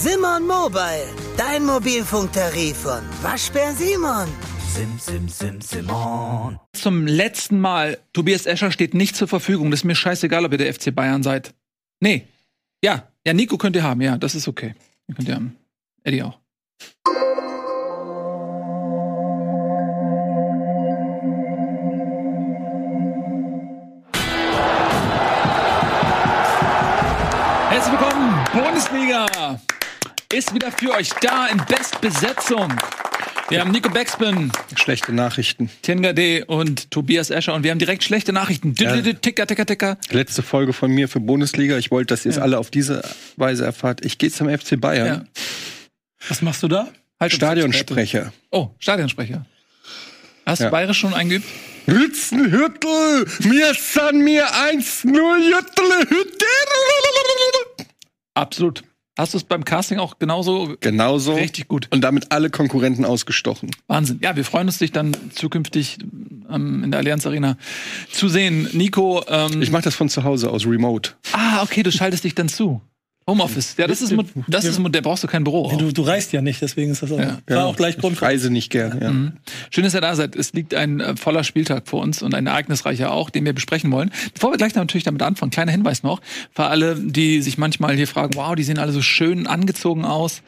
Simon Mobile, dein Mobilfunktarif von Waschbär Simon. Sim, sim, sim, Simon. Zum letzten Mal, Tobias Escher steht nicht zur Verfügung. Das ist mir scheißegal, ob ihr der FC Bayern seid. Nee. Ja, ja, Nico könnt ihr haben, ja, das ist okay. Ihr könnt ihr haben. Eddie auch. Herzlich willkommen, Bundesliga ist wieder für euch da in Bestbesetzung. Wir haben Nico Backspin, Schlechte Nachrichten. Tengade und Tobias Escher und wir haben direkt schlechte Nachrichten. Ja. Ticker, ticker, ticker. Letzte Folge von mir für Bundesliga. Ich wollte, dass ihr es Ja. alle auf diese Weise erfahrt. Ich gehe zum FC Ja. Bayern. Was machst du da? Halt Stadionsprecher. Oh, Stadionsprecher. Hast du Ja. Bayerisch schon eingeübt? Hützenhüttel, mir san mir 1-0, Jüttel, Hüttel. Absolut. Hast du es beim Casting auch genauso Genauso. richtig gut? Und damit alle Konkurrenten ausgestochen. Wahnsinn. Ja, wir freuen uns, dich dann zukünftig ähm, in der Allianz Arena zu sehen. Nico, ähm, Ich mache das von zu Hause aus, remote. ah, okay, du schaltest dich dann zu. Homeoffice. Ja, das ist, das ist, da brauchst du kein Büro. Du, du reist ja nicht, deswegen ist das auch, Ja. war auch gleich Grund. Ich reise nicht gern. Ja. Mhm. Schön, dass ihr da seid. Es liegt ein äh, voller Spieltag vor uns und ein ereignisreicher auch, den wir besprechen wollen. Bevor wir gleich natürlich damit anfangen, kleiner Hinweis noch, für alle, die sich manchmal hier fragen, wow, die sehen alle so schön angezogen aus.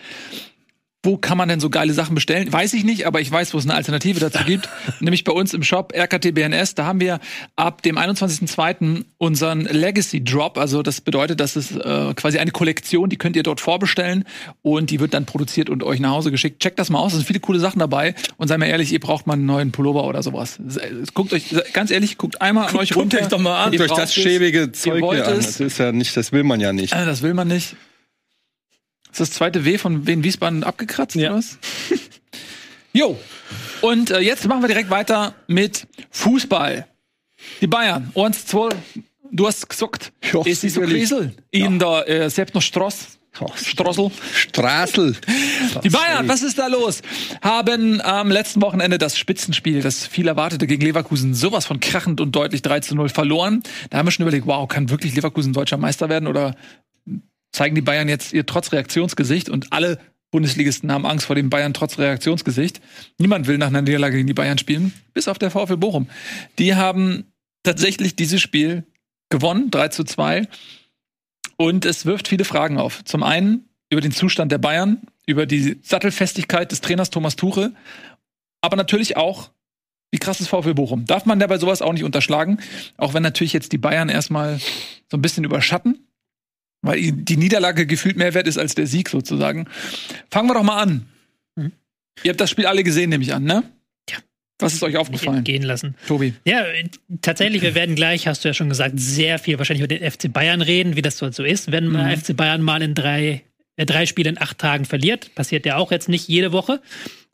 Wo kann man denn so geile Sachen bestellen? Weiß ich nicht, aber ich weiß, wo es eine Alternative dazu gibt. Nämlich bei uns im Shop RKTBNS. Da haben wir ab dem 21.02. unseren Legacy Drop. Also das bedeutet, das ist äh, quasi eine Kollektion, die könnt ihr dort vorbestellen und die wird dann produziert und euch nach Hause geschickt. Checkt das mal aus, es sind viele coole Sachen dabei. Und seid mal ehrlich, ihr braucht mal einen neuen Pullover oder sowas. Guckt euch, ganz ehrlich, guckt einmal an euch runter. euch doch mal an. Ihr Durch das schäbige Zeug hier an. Das ist ja nicht, das will man ja nicht. Äh, Das will man nicht. Ist das zweite W von Wien Wiesbaden abgekratzt Ja. oder was? Jo. Und äh, jetzt machen wir direkt weiter mit Fußball. Die Bayern. Eins, zwei. Du hast gesagt, Ja, es ist so sicherlich. Krisel in der äh, Sepner Straß. Strassel. Straßel. Die Bayern, was ist da los? Haben am letzten Wochenende das Spitzenspiel, das viel erwartete gegen Leverkusen, sowas von krachend und deutlich 3 zu 0 verloren. Da haben wir schon überlegt, wow, kann wirklich Leverkusen deutscher Meister werden oder zeigen die Bayern jetzt ihr trotz Reaktionsgesicht und alle Bundesligisten haben Angst vor dem Bayern trotz Reaktionsgesicht. Niemand will nach einer Niederlage gegen die Bayern spielen, bis auf der VfL Bochum. Die haben tatsächlich dieses Spiel gewonnen, 3 zu 2. Und es wirft viele Fragen auf. Zum einen über den Zustand der Bayern, über die Sattelfestigkeit des Trainers Thomas Tuchel, aber natürlich auch, wie krass ist VfL Bochum. Darf man dabei sowas auch nicht unterschlagen, auch wenn natürlich jetzt die Bayern erstmal so ein bisschen überschatten, weil die Niederlage gefühlt mehr wert ist als der Sieg sozusagen. Fangen wir doch mal an. Mhm. Ihr habt das Spiel alle gesehen, nehme ich an, ne? Ja. Was ist euch aufgefallen? gehen lassen. Tobi. Ja, tatsächlich, wir werden gleich, hast du ja schon gesagt, sehr viel wahrscheinlich über den FC Bayern reden, wie das so so ist. Wenn man FC Bayern mal in drei, äh, drei Spiele in acht Tagen verliert, passiert ja auch jetzt nicht jede Woche.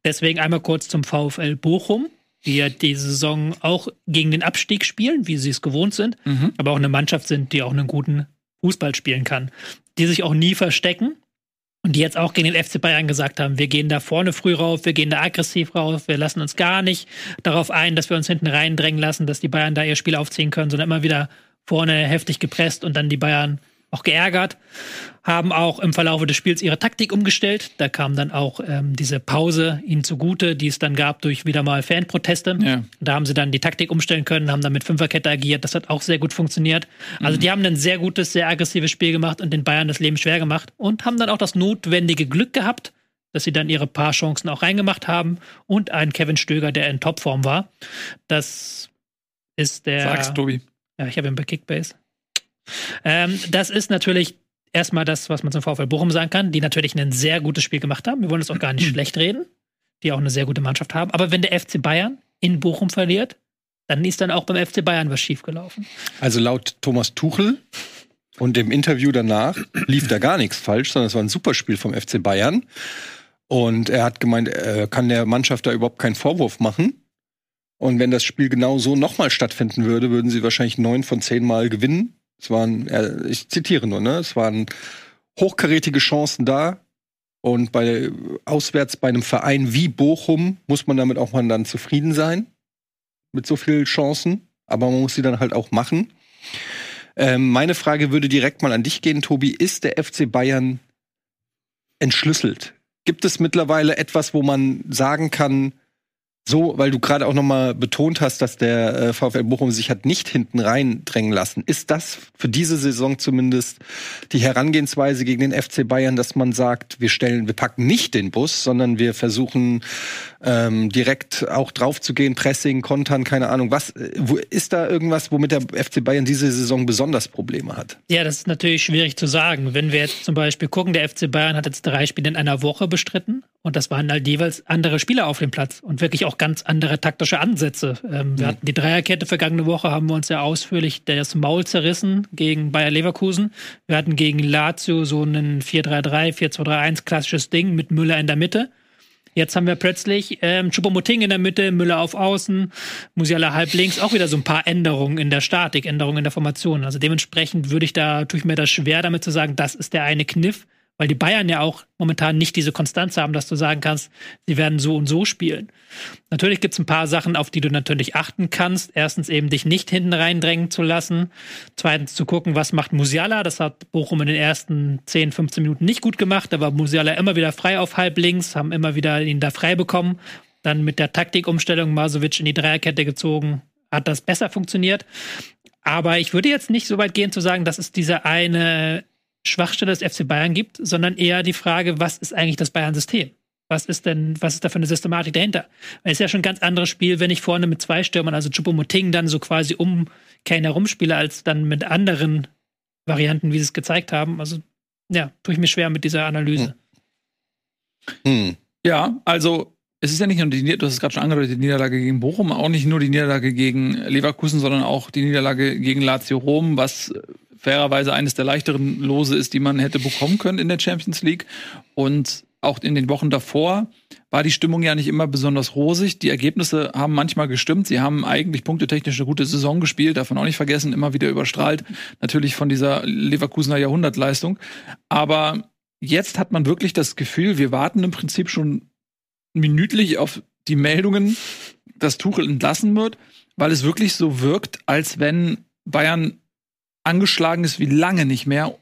Deswegen einmal kurz zum VfL Bochum, die ja diese Saison auch gegen den Abstieg spielen, wie sie es gewohnt sind, Mhm. aber auch eine Mannschaft sind, die auch einen guten Fußball spielen kann, die sich auch nie verstecken. Und die jetzt auch gegen den FC Bayern gesagt haben, wir gehen da vorne früh rauf, wir gehen da aggressiv rauf, wir lassen uns gar nicht darauf ein, dass wir uns hinten reindrängen lassen, dass die Bayern da ihr Spiel aufziehen können, sondern immer wieder vorne heftig gepresst und dann die Bayern auch geärgert, haben auch im Verlauf des Spiels ihre Taktik umgestellt. Da kam dann auch ähm, diese Pause ihnen zugute, die es dann gab durch wieder mal Fanproteste. Ja. Da haben sie dann die Taktik umstellen können, haben dann mit Fünferkette agiert. Das hat auch sehr gut funktioniert. Also die haben ein sehr gutes, sehr aggressives Spiel gemacht und den Bayern das Leben schwer gemacht und haben dann auch das notwendige Glück gehabt, dass sie dann ihre paar Chancen auch reingemacht haben und einen Kevin Stöger, der in Topform war. Das ist der. Sag's, Tobi. Ja, ich habe ihn bei Kickbase. Ähm, das ist natürlich erstmal das, was man zum VfL Bochum sagen kann, die natürlich ein sehr gutes Spiel gemacht haben. Wir wollen es auch gar nicht schlecht reden, die auch eine sehr gute Mannschaft haben. Aber wenn der FC Bayern in Bochum verliert, dann ist dann auch beim FC Bayern was schiefgelaufen. Also laut Thomas Tuchel und im Interview danach lief da gar nichts falsch, sondern es war ein super Spiel vom FC Bayern. Und er hat gemeint, er kann der Mannschaft da überhaupt keinen Vorwurf machen. Und wenn das Spiel genau so nochmal stattfinden würde, würden sie wahrscheinlich neun von zehn Mal gewinnen. Es waren, äh, ich zitiere nur, ne? Es waren hochkarätige Chancen da. Und bei auswärts bei einem Verein wie Bochum muss man damit auch mal dann zufrieden sein. Mit so vielen Chancen. Aber man muss sie dann halt auch machen. Ähm, meine Frage würde direkt mal an dich gehen, Tobi. Ist der FC Bayern entschlüsselt? Gibt es mittlerweile etwas, wo man sagen kann, so, weil du gerade auch noch mal betont hast, dass der äh, VfL Bochum sich hat nicht hinten reindrängen lassen. Ist das für diese Saison zumindest die Herangehensweise gegen den FC Bayern, dass man sagt, wir stellen, wir packen nicht den Bus, sondern wir versuchen ähm, direkt auch drauf zu gehen, Pressing, Kontern, keine Ahnung. Was äh, wo, ist da irgendwas, womit der FC Bayern diese Saison besonders Probleme hat? Ja, das ist natürlich schwierig zu sagen. Wenn wir jetzt zum Beispiel gucken, der FC Bayern hat jetzt drei Spiele in einer Woche bestritten und das waren halt jeweils andere Spieler auf dem Platz und wirklich auch ganz andere taktische Ansätze. Ähm, wir Mhm. hatten die Dreierkette vergangene Woche, haben wir uns ja ausführlich das Maul zerrissen gegen Bayer Leverkusen. Wir hatten gegen Lazio so einen 4-3-3, 4-2-3-1 klassisches Ding mit Müller in der Mitte. Jetzt haben wir plötzlich ähm, Choupo-Moting in der Mitte, Müller auf Außen, Musiala halb links, auch wieder so ein paar Änderungen in der Statik, Änderungen in der Formation. Also dementsprechend würde ich da, tue ich mir das schwer damit zu sagen, das ist der eine Kniff, weil die Bayern ja auch momentan nicht diese Konstanz haben, dass du sagen kannst, sie werden so und so spielen. Natürlich gibt es ein paar Sachen, auf die du natürlich achten kannst. Erstens eben dich nicht hinten reindrängen zu lassen. Zweitens zu gucken, was macht Musiala. Das hat Bochum in den ersten 10, 15 Minuten nicht gut gemacht. Da war Musiala immer wieder frei auf halb links, haben immer wieder ihn da frei bekommen. Dann mit der Taktikumstellung Masovic in die Dreierkette gezogen, hat das besser funktioniert. Aber ich würde jetzt nicht so weit gehen zu sagen, dass es diese eine Schwachstelle des FC Bayern gibt, sondern eher die Frage, was ist eigentlich das Bayern-System? Was ist denn, was ist da für eine Systematik dahinter? Weil es ist ja schon ein ganz anderes Spiel, wenn ich vorne mit zwei Stürmern, also Choupo-Moting, dann so quasi um Kane herumspiele, als dann mit anderen Varianten, wie sie es gezeigt haben. Also, ja, tue ich mir schwer mit dieser Analyse. Hm. Ja, also es ist ja nicht nur die, du hast es gerade schon angedeutet, die Niederlage gegen Bochum, auch nicht nur die Niederlage gegen Leverkusen, sondern auch die Niederlage gegen Lazio Rom, was fairerweise eines der leichteren Lose ist, die man hätte bekommen können in der Champions League. Und auch in den Wochen davor war die Stimmung ja nicht immer besonders rosig. Die Ergebnisse haben manchmal gestimmt. Sie haben eigentlich punktetechnisch eine gute Saison gespielt, davon auch nicht vergessen, immer wieder überstrahlt. Natürlich von dieser Leverkusener Jahrhundertleistung. Aber jetzt hat man wirklich das Gefühl, wir warten im Prinzip schon minütlich auf die Meldungen, dass Tuchel entlassen wird, weil es wirklich so wirkt, als wenn Bayern angeschlagen ist wie lange nicht mehr.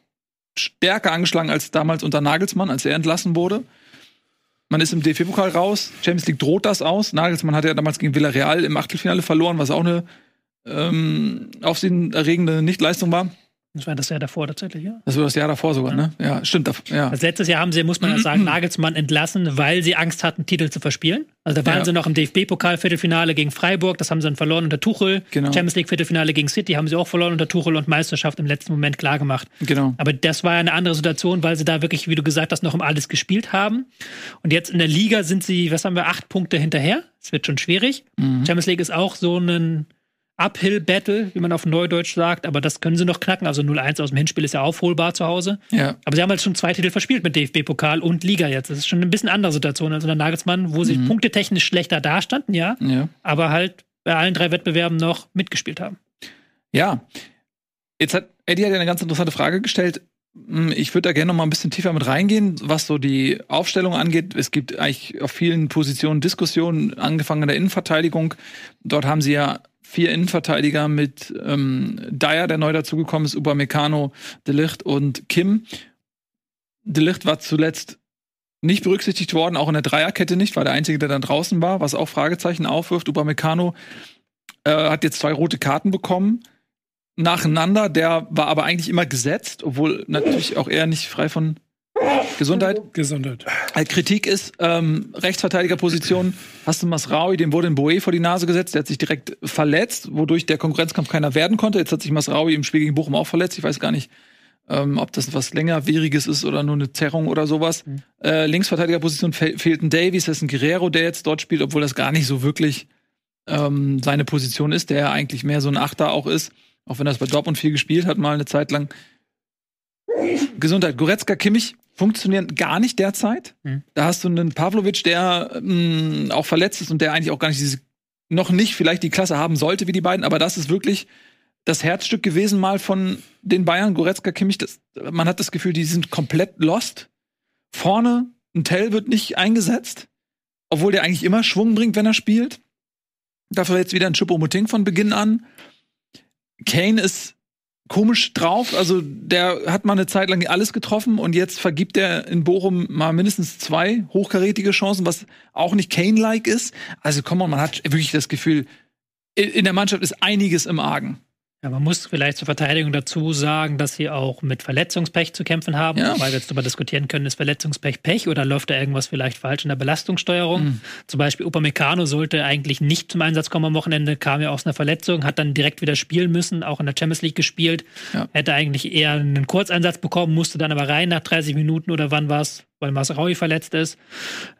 Stärker angeschlagen als damals unter Nagelsmann, als er entlassen wurde. Man ist im DFB-Pokal raus. Champions League droht das aus. Nagelsmann hat ja damals gegen Villarreal im Achtelfinale verloren, was auch eine ähm, aufsehenerregende Nichtleistung war. Das war das Jahr davor tatsächlich, ja. Das war das Jahr davor sogar, ne? Ja, stimmt. Ja. Also letztes Jahr haben sie, muss man ja sagen, Nagelsmann entlassen, weil sie Angst hatten, Titel zu verspielen. Also da waren Ja. sie noch im DFB-Pokal-Viertelfinale gegen Freiburg, das haben sie dann verloren unter Tuchel. Genau. Champions League-Viertelfinale gegen City haben sie auch verloren unter Tuchel und Meisterschaft im letzten Moment klargemacht. Genau. Aber das war ja eine andere Situation, weil sie da wirklich, wie du gesagt hast, noch um alles gespielt haben. Und jetzt in der Liga sind sie, was haben wir, acht Punkte hinterher. Es wird schon schwierig. Champions League ist auch so ein Uphill-Battle, wie man auf Neudeutsch sagt, aber das können sie noch knacken. Also 0-1 aus dem Hinspiel ist ja aufholbar zu Hause. Ja. Aber sie haben halt schon zwei Titel verspielt mit DFB-Pokal und Liga jetzt. Das ist schon ein bisschen andere Situation als unter Nagelsmann, wo sie punktetechnisch schlechter dastanden, ja, Ja. aber halt bei allen drei Wettbewerben noch mitgespielt haben. Ja. Jetzt hat Eddie hat ja eine ganz interessante Frage gestellt. Hm, Ich würde da gerne noch mal ein bisschen tiefer mit reingehen, was so die Aufstellung angeht. Es gibt eigentlich auf vielen Positionen Diskussionen, angefangen in der Innenverteidigung. Dort haben sie ja vier Innenverteidiger mit ähm, Dyer, der neu dazugekommen ist, Upamecano, De Ligt und Kim. De Ligt war zuletzt nicht berücksichtigt worden, auch in der Dreierkette nicht, war der Einzige, der dann draußen war, was auch Fragezeichen aufwirft. Upamecano äh, hat jetzt zwei rote Karten bekommen nacheinander. Der war aber eigentlich immer gesetzt, obwohl natürlich auch er nicht frei von Gesundheit. Gesundheit. Äh, Kritik ist, ähm, Rechtsverteidigerposition, hast du Masraui, dem wurde ein Boe vor die Nase gesetzt, der hat sich direkt verletzt, wodurch der Konkurrenzkampf keiner werden konnte. Jetzt hat sich Masraui im Spiel gegen Bochum auch verletzt. Ich weiß gar nicht, ähm, ob das was längerwieriges ist oder nur eine Zerrung oder sowas. Äh, Linksverteidigerposition fe fehlt ein Davies, das ist ein Guerrero, der jetzt dort spielt, obwohl das gar nicht so wirklich ähm, seine Position ist, der ja eigentlich mehr so ein Achter auch ist, auch wenn er es bei Dortmund viel gespielt hat, mal eine Zeit lang. Gesundheit. Goretzka, Kimmich funktionieren gar nicht derzeit. Mhm. Da hast du einen Pavlovic, der mh, auch verletzt ist und der eigentlich auch gar nicht diese, noch nicht vielleicht die Klasse haben sollte wie die beiden, aber das ist wirklich das Herzstück gewesen mal von den Bayern, Goretzka, Kimmich. Das, man hat das Gefühl, die sind komplett lost. Vorne, ein Tell wird nicht eingesetzt, obwohl der eigentlich immer Schwung bringt, wenn er spielt. Dafür jetzt wieder ein Choupo-Moting von Beginn an. Kane ist komisch drauf. Also der hat mal eine Zeit lang alles getroffen und jetzt vergibt er in Bochum mal mindestens zwei hochkarätige Chancen, was auch nicht Kane-like ist. Also komm mal, man hat wirklich das Gefühl, in- in der Mannschaft ist einiges im Argen. Ja, man muss vielleicht zur Verteidigung dazu sagen, dass sie auch mit Verletzungspech zu kämpfen haben, Ja. weil wir jetzt darüber diskutieren können, ist Verletzungspech Pech oder läuft da irgendwas vielleicht falsch in der Belastungssteuerung? Mhm. Zum Beispiel Upamecano sollte eigentlich nicht zum Einsatz kommen am Wochenende, kam ja aus einer Verletzung, hat dann direkt wieder spielen müssen, auch in der Champions League gespielt, Ja. hätte eigentlich eher einen Kurzeinsatz bekommen, musste dann aber rein nach 30 Minuten oder wann war's, weil Masraui verletzt ist.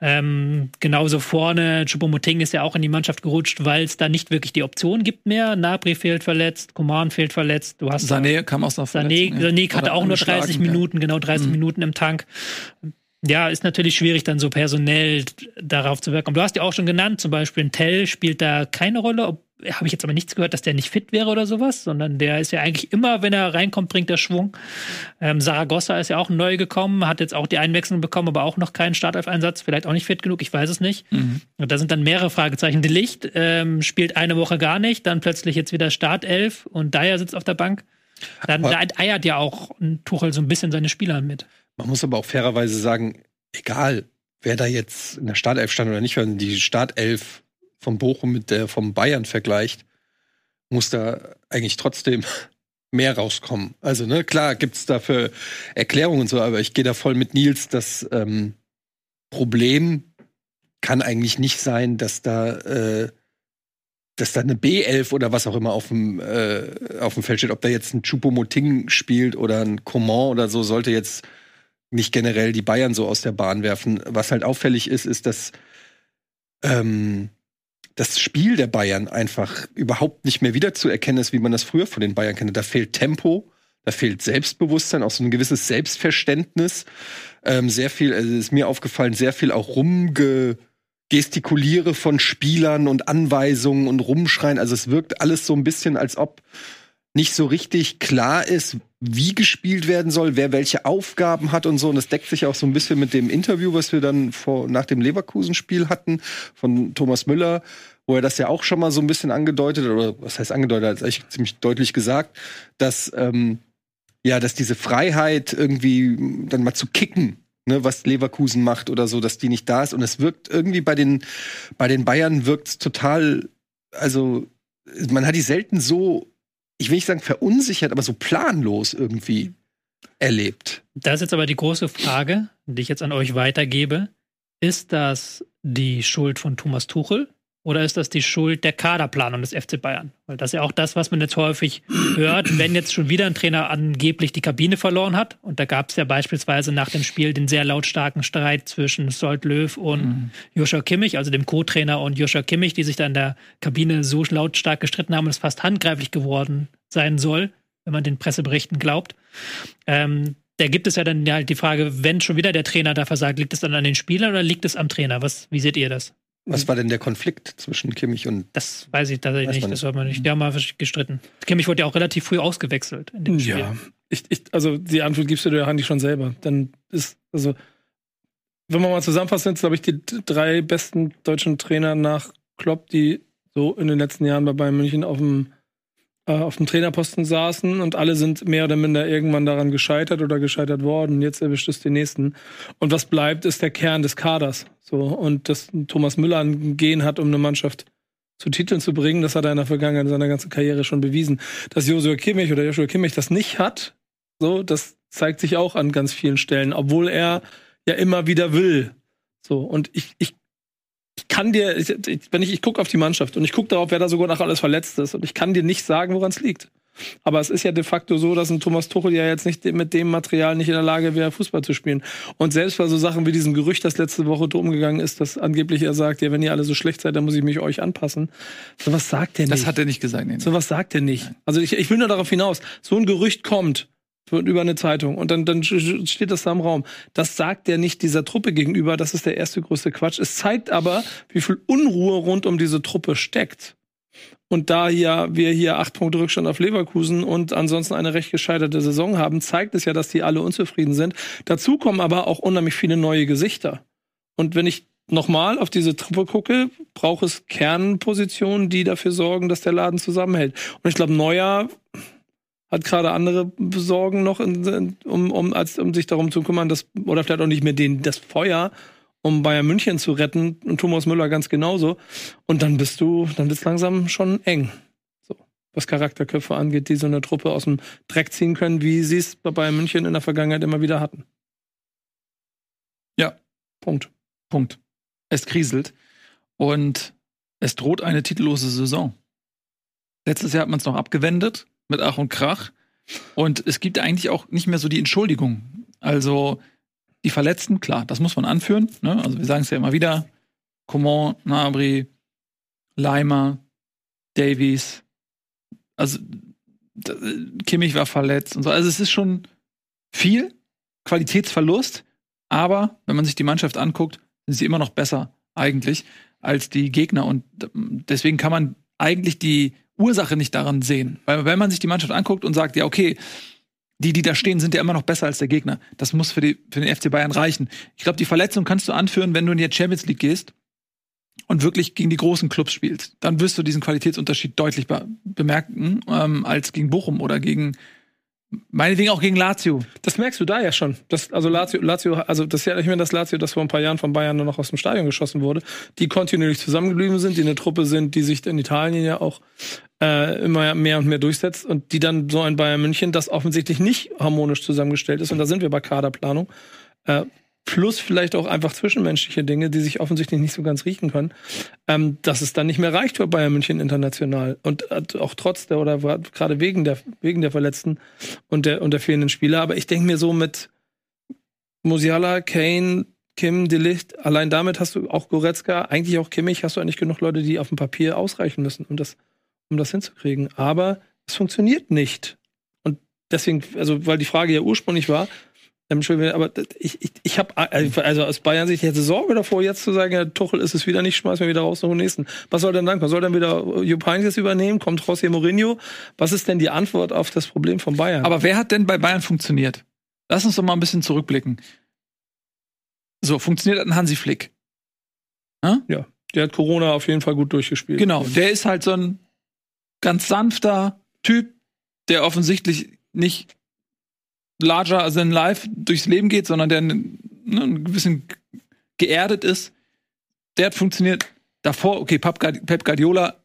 Ähm, genauso vorne, Choupo-Moting ist ja auch in die Mannschaft gerutscht, weil es da nicht wirklich die Option gibt mehr. Nabri fehlt verletzt, Coman fehlt verletzt. Du hast Sané kam aus Sané, Verletzung, ja. Sané hatte auch nur angeschlagen, 30 ja. Mhm. Minuten, genau 30 Minuten im Tank. Ja, ist natürlich schwierig, dann so personell darauf zu wirken. Du hast ja auch schon genannt, zum Beispiel ein Tell spielt da keine Rolle. Ob- Habe ich jetzt aber nichts gehört, dass der nicht fit wäre oder sowas, sondern der ist ja eigentlich immer, wenn er reinkommt, bringt er Schwung. Ähm, Saragossa ist ja auch neu gekommen, hat jetzt auch die Einwechslung bekommen, aber auch noch keinen Startelf-Einsatz, vielleicht auch nicht fit genug, ich weiß es nicht. Mhm. Und da sind dann mehrere Fragezeichen. De Licht ähm, spielt eine Woche gar nicht, dann plötzlich jetzt wieder Startelf und Dyer sitzt auf der Bank. Dann da eiert ja auch ein Tuchel so ein bisschen seine Spieler mit. Man muss aber auch fairerweise sagen, egal wer da jetzt in der Startelf stand oder nicht, die Startelf vom Bochum mit der vom Bayern vergleicht, muss da eigentlich trotzdem mehr rauskommen. Also, ne, klar gibt's dafür Erklärungen und so, aber ich gehe da voll mit Nils, das ähm, Problem kann eigentlich nicht sein, dass da äh, dass da eine B11 oder was auch immer auf dem, äh, auf dem Feld steht, ob da jetzt ein Choupo-Moting spielt oder ein Coman oder so, sollte jetzt nicht generell die Bayern so aus der Bahn werfen. Was halt auffällig ist, ist, dass ähm, das Spiel der Bayern einfach überhaupt nicht mehr wiederzuerkennen ist, wie man das früher von den Bayern kennt. Da fehlt Tempo, da fehlt Selbstbewusstsein, auch so ein gewisses Selbstverständnis. Ähm, sehr viel, also ist mir aufgefallen, sehr viel auch rumge gestikuliere von Spielern und Anweisungen und Rumschreien. Also es wirkt alles so ein bisschen, als ob nicht so richtig klar ist, wie gespielt werden soll, wer welche Aufgaben hat und so. Und das deckt sich auch so ein bisschen mit dem Interview, was wir dann vor, nach dem Leverkusen-Spiel hatten von Thomas Müller, wo er das ja auch schon mal so ein bisschen angedeutet oder was heißt angedeutet, hat eigentlich ziemlich deutlich gesagt, dass, ähm, ja, dass diese Freiheit irgendwie dann mal zu kicken, ne, was Leverkusen macht oder so, dass die nicht da ist. Und es wirkt irgendwie bei den, bei den Bayern wirkt total, also man hat die selten so, ich will nicht sagen verunsichert, aber so planlos irgendwie erlebt. Das ist jetzt aber die große Frage, die ich jetzt an euch weitergebe. Ist das die Schuld von Thomas Tuchel oder ist das die Schuld der Kaderplanung des FC Bayern? Weil das ist ja auch das, was man jetzt häufig hört, wenn jetzt schon wieder ein Trainer angeblich die Kabine verloren hat. Und da gab es ja beispielsweise nach dem Spiel den sehr lautstarken Streit zwischen Sold Löw und Joshua Kimmich, also dem Co-Trainer und Joshua Kimmich, die sich da in der Kabine so lautstark gestritten haben es fast handgreiflich geworden sein soll, wenn man den Presseberichten glaubt. Ähm, da gibt es ja dann halt die Frage, wenn schon wieder der Trainer da versagt, liegt es dann an den Spielern oder liegt es am Trainer? Was, wie seht ihr das? Was war denn der Konflikt zwischen Kimmich und Das weiß ich tatsächlich Weiß nicht, das nicht. hat man nicht. Die haben mal gestritten. Kimmich wurde ja auch relativ früh ausgewechselt in dem Spiel. Ja, ich, ich, also die Antwort gibst du dir eigentlich schon selber. Dann ist, also, wenn man mal zusammenfasst, sind es, glaube ich, die drei besten deutschen Trainer nach Klopp, die so in den letzten Jahren bei Bayern München auf dem, äh, auf dem Trainerposten saßen und alle sind mehr oder minder irgendwann daran gescheitert oder gescheitert worden. Jetzt erwischt es den nächsten. Und was bleibt, ist der Kern des Kaders. So, und dass Thomas Müller ein Gehen hat, um eine Mannschaft zu Titeln zu bringen, das hat er in der Vergangenheit in seiner ganzen Karriere schon bewiesen. Dass Joshua Kimmich oder Joshua Kimmich das nicht hat, so, das zeigt sich auch an ganz vielen Stellen, obwohl er ja immer wieder will. So, und ich, ich, ich kann dir, ich, wenn ich, ich gucke auf die Mannschaft und ich gucke darauf, wer da sogar nach alles verletzt ist, und ich kann dir nicht sagen, woran es liegt. Aber es ist ja de facto so, dass ein Thomas Tuchel ja jetzt nicht mit dem Material nicht in der Lage wäre, Fußball zu spielen. Und selbst bei so Sachen wie diesem Gerücht, das letzte Woche umgegangen ist, dass angeblich er sagt, ja, wenn ihr alle so schlecht seid, dann muss ich mich euch anpassen. Sowas sagt er nicht. Das hat er nicht gesagt. Nee, nee. So was sagt er nicht. Also ich, ich will nur darauf hinaus, so ein Gerücht kommt über eine Zeitung und dann, dann steht das da im Raum. Das sagt er nicht dieser Truppe gegenüber, das ist der erste größte Quatsch. Es zeigt aber, wie viel Unruhe rund um diese Truppe steckt. Und da hier, wir hier acht Punkte Rückstand auf Leverkusen und ansonsten eine recht gescheiterte Saison haben, zeigt es ja, dass die alle unzufrieden sind. Dazu kommen aber auch unheimlich viele neue Gesichter. Und wenn ich nochmal auf diese Truppe gucke, braucht es Kernpositionen, die dafür sorgen, dass der Laden zusammenhält. Und ich glaube, Neuer hat gerade andere Sorgen noch, in, in, um, um, als, um sich darum zu kümmern, dass, oder vielleicht auch nicht mehr den, das Feuer, um Bayern München zu retten und Thomas Müller ganz genauso. Und dann bist du, dann wird's langsam schon eng. So, was Charakterköpfe angeht, die so eine Truppe aus dem Dreck ziehen können, wie sie es bei Bayern München in der Vergangenheit immer wieder hatten. Ja. Punkt. Punkt. Es kriselt. Und es droht eine titellose Saison. Letztes Jahr hat man es noch abgewendet mit Ach und Krach. Und es gibt eigentlich auch nicht mehr so die Entschuldigung. Also die Verletzten, klar, das muss man anführen. Ne? Also wir sagen es ja immer wieder. Coman, Nabri, Leimer, Davies. Also Kimmich war verletzt und so. Also es ist schon viel Qualitätsverlust. Aber wenn man sich die Mannschaft anguckt, sind sie immer noch besser eigentlich als die Gegner. Und deswegen kann man eigentlich die Ursache nicht daran sehen. Weil wenn man sich die Mannschaft anguckt und sagt, ja, okay, die, die da stehen, sind ja immer noch besser als der Gegner. Das muss für, die, für den FC Bayern reichen. Ich glaube, die Verletzung kannst du anführen, wenn du in die Champions League gehst und wirklich gegen die großen Clubs spielst. Dann wirst du diesen Qualitätsunterschied deutlich be bemerken, ähm, als gegen Bochum oder gegen, meinetwegen auch gegen Lazio. Das merkst du da ja schon. Das, also Lazio, Lazio, also das ist ja nicht mehr das Lazio, das vor ein paar Jahren von Bayern nur noch aus dem Stadion geschossen wurde, die kontinuierlich zusammengeblieben sind, die eine Truppe sind, die sich in Italien ja auch äh, immer mehr und mehr durchsetzt und die dann so ein Bayern München, das offensichtlich nicht harmonisch zusammengestellt ist. Und da sind wir bei Kaderplanung. Äh, plus vielleicht auch einfach zwischenmenschliche Dinge, die sich offensichtlich nicht so ganz riechen können, ähm, dass es dann nicht mehr reicht für Bayern München international. Und äh, auch trotz der oder gerade wegen der, wegen der Verletzten und der, und der fehlenden Spieler. Aber ich denke mir so mit Musiala, Kane, Kim, Delicht, allein damit hast du auch Goretzka, eigentlich auch Kimmich, hast du eigentlich genug Leute, die auf dem Papier ausreichen müssen, um das, um das hinzukriegen. Aber es funktioniert nicht. Und deswegen, also, weil die Frage ja ursprünglich war, ähm, Entschuldigung, aber ich, ich, ich habe also aus Bayern Sicht ich hätte Sorge davor, jetzt zu sagen, ja, Tuchel ist es wieder nicht, schmeiß mir wieder raus noch den nächsten. Was soll denn dann kommen? Soll dann wieder Jupp Heynckes übernehmen? Kommt José Mourinho? Was ist denn die Antwort auf das Problem von Bayern? Aber wer hat denn bei Bayern funktioniert? Lass uns doch mal ein bisschen zurückblicken. So, funktioniert ein Hansi Flick. der hat Corona auf jeden Fall gut durchgespielt. Genau, der ist halt so ein ganz sanfter Typ, der offensichtlich nicht larger than life durchs Leben geht, sondern der ne, ein bisschen geerdet ist. Der hat funktioniert davor, okay, Pep Guard- Pep Guardiola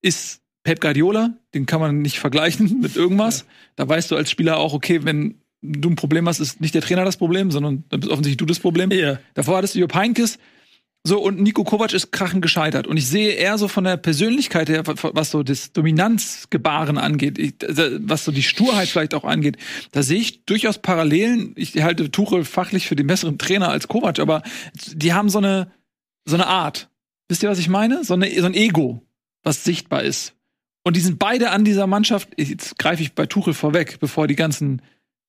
ist Pep Guardiola, den kann man nicht vergleichen mit irgendwas. Da weißt du als Spieler auch, okay, wenn du ein Problem hast, ist nicht der Trainer das Problem, sondern dann bist offensichtlich du das Problem. Ja. Davor hattest du Jupp Heynckes, so, und Nico Kovac ist krachend gescheitert. Und ich sehe eher so von der Persönlichkeit her, was so das Dominanzgebaren angeht, äh, was so die Sturheit vielleicht auch angeht, da sehe ich durchaus Parallelen. Ich halte Tuchel fachlich für den besseren Trainer als Kovac, aber die haben so eine, so eine Art. Wisst ihr, was ich meine? So, eine, so ein Ego, was sichtbar ist. Und die sind beide an dieser Mannschaft, jetzt greife ich bei Tuchel vorweg, bevor die ganzen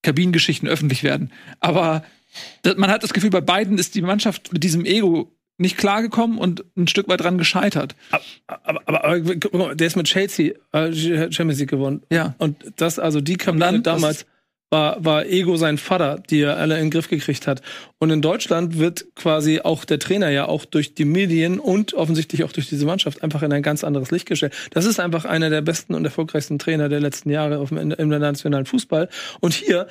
Kabinengeschichten öffentlich werden. Aber man hat das Gefühl, bei beiden ist die Mannschaft mit diesem Ego nicht klargekommen und ein Stück weit dran gescheitert. Aber, aber, aber mal, der ist mit Chelsea äh, Champions League gewonnen. Ja. Und das, also die was damals war, war Ego sein Vater, die er alle in den Griff gekriegt hat. Und in Deutschland wird quasi auch der Trainer ja auch durch die Medien und offensichtlich auch durch diese Mannschaft einfach in ein ganz anderes Licht gestellt. Das ist einfach einer der besten und erfolgreichsten Trainer der letzten Jahre auf dem, internationalen Fußball. Und hier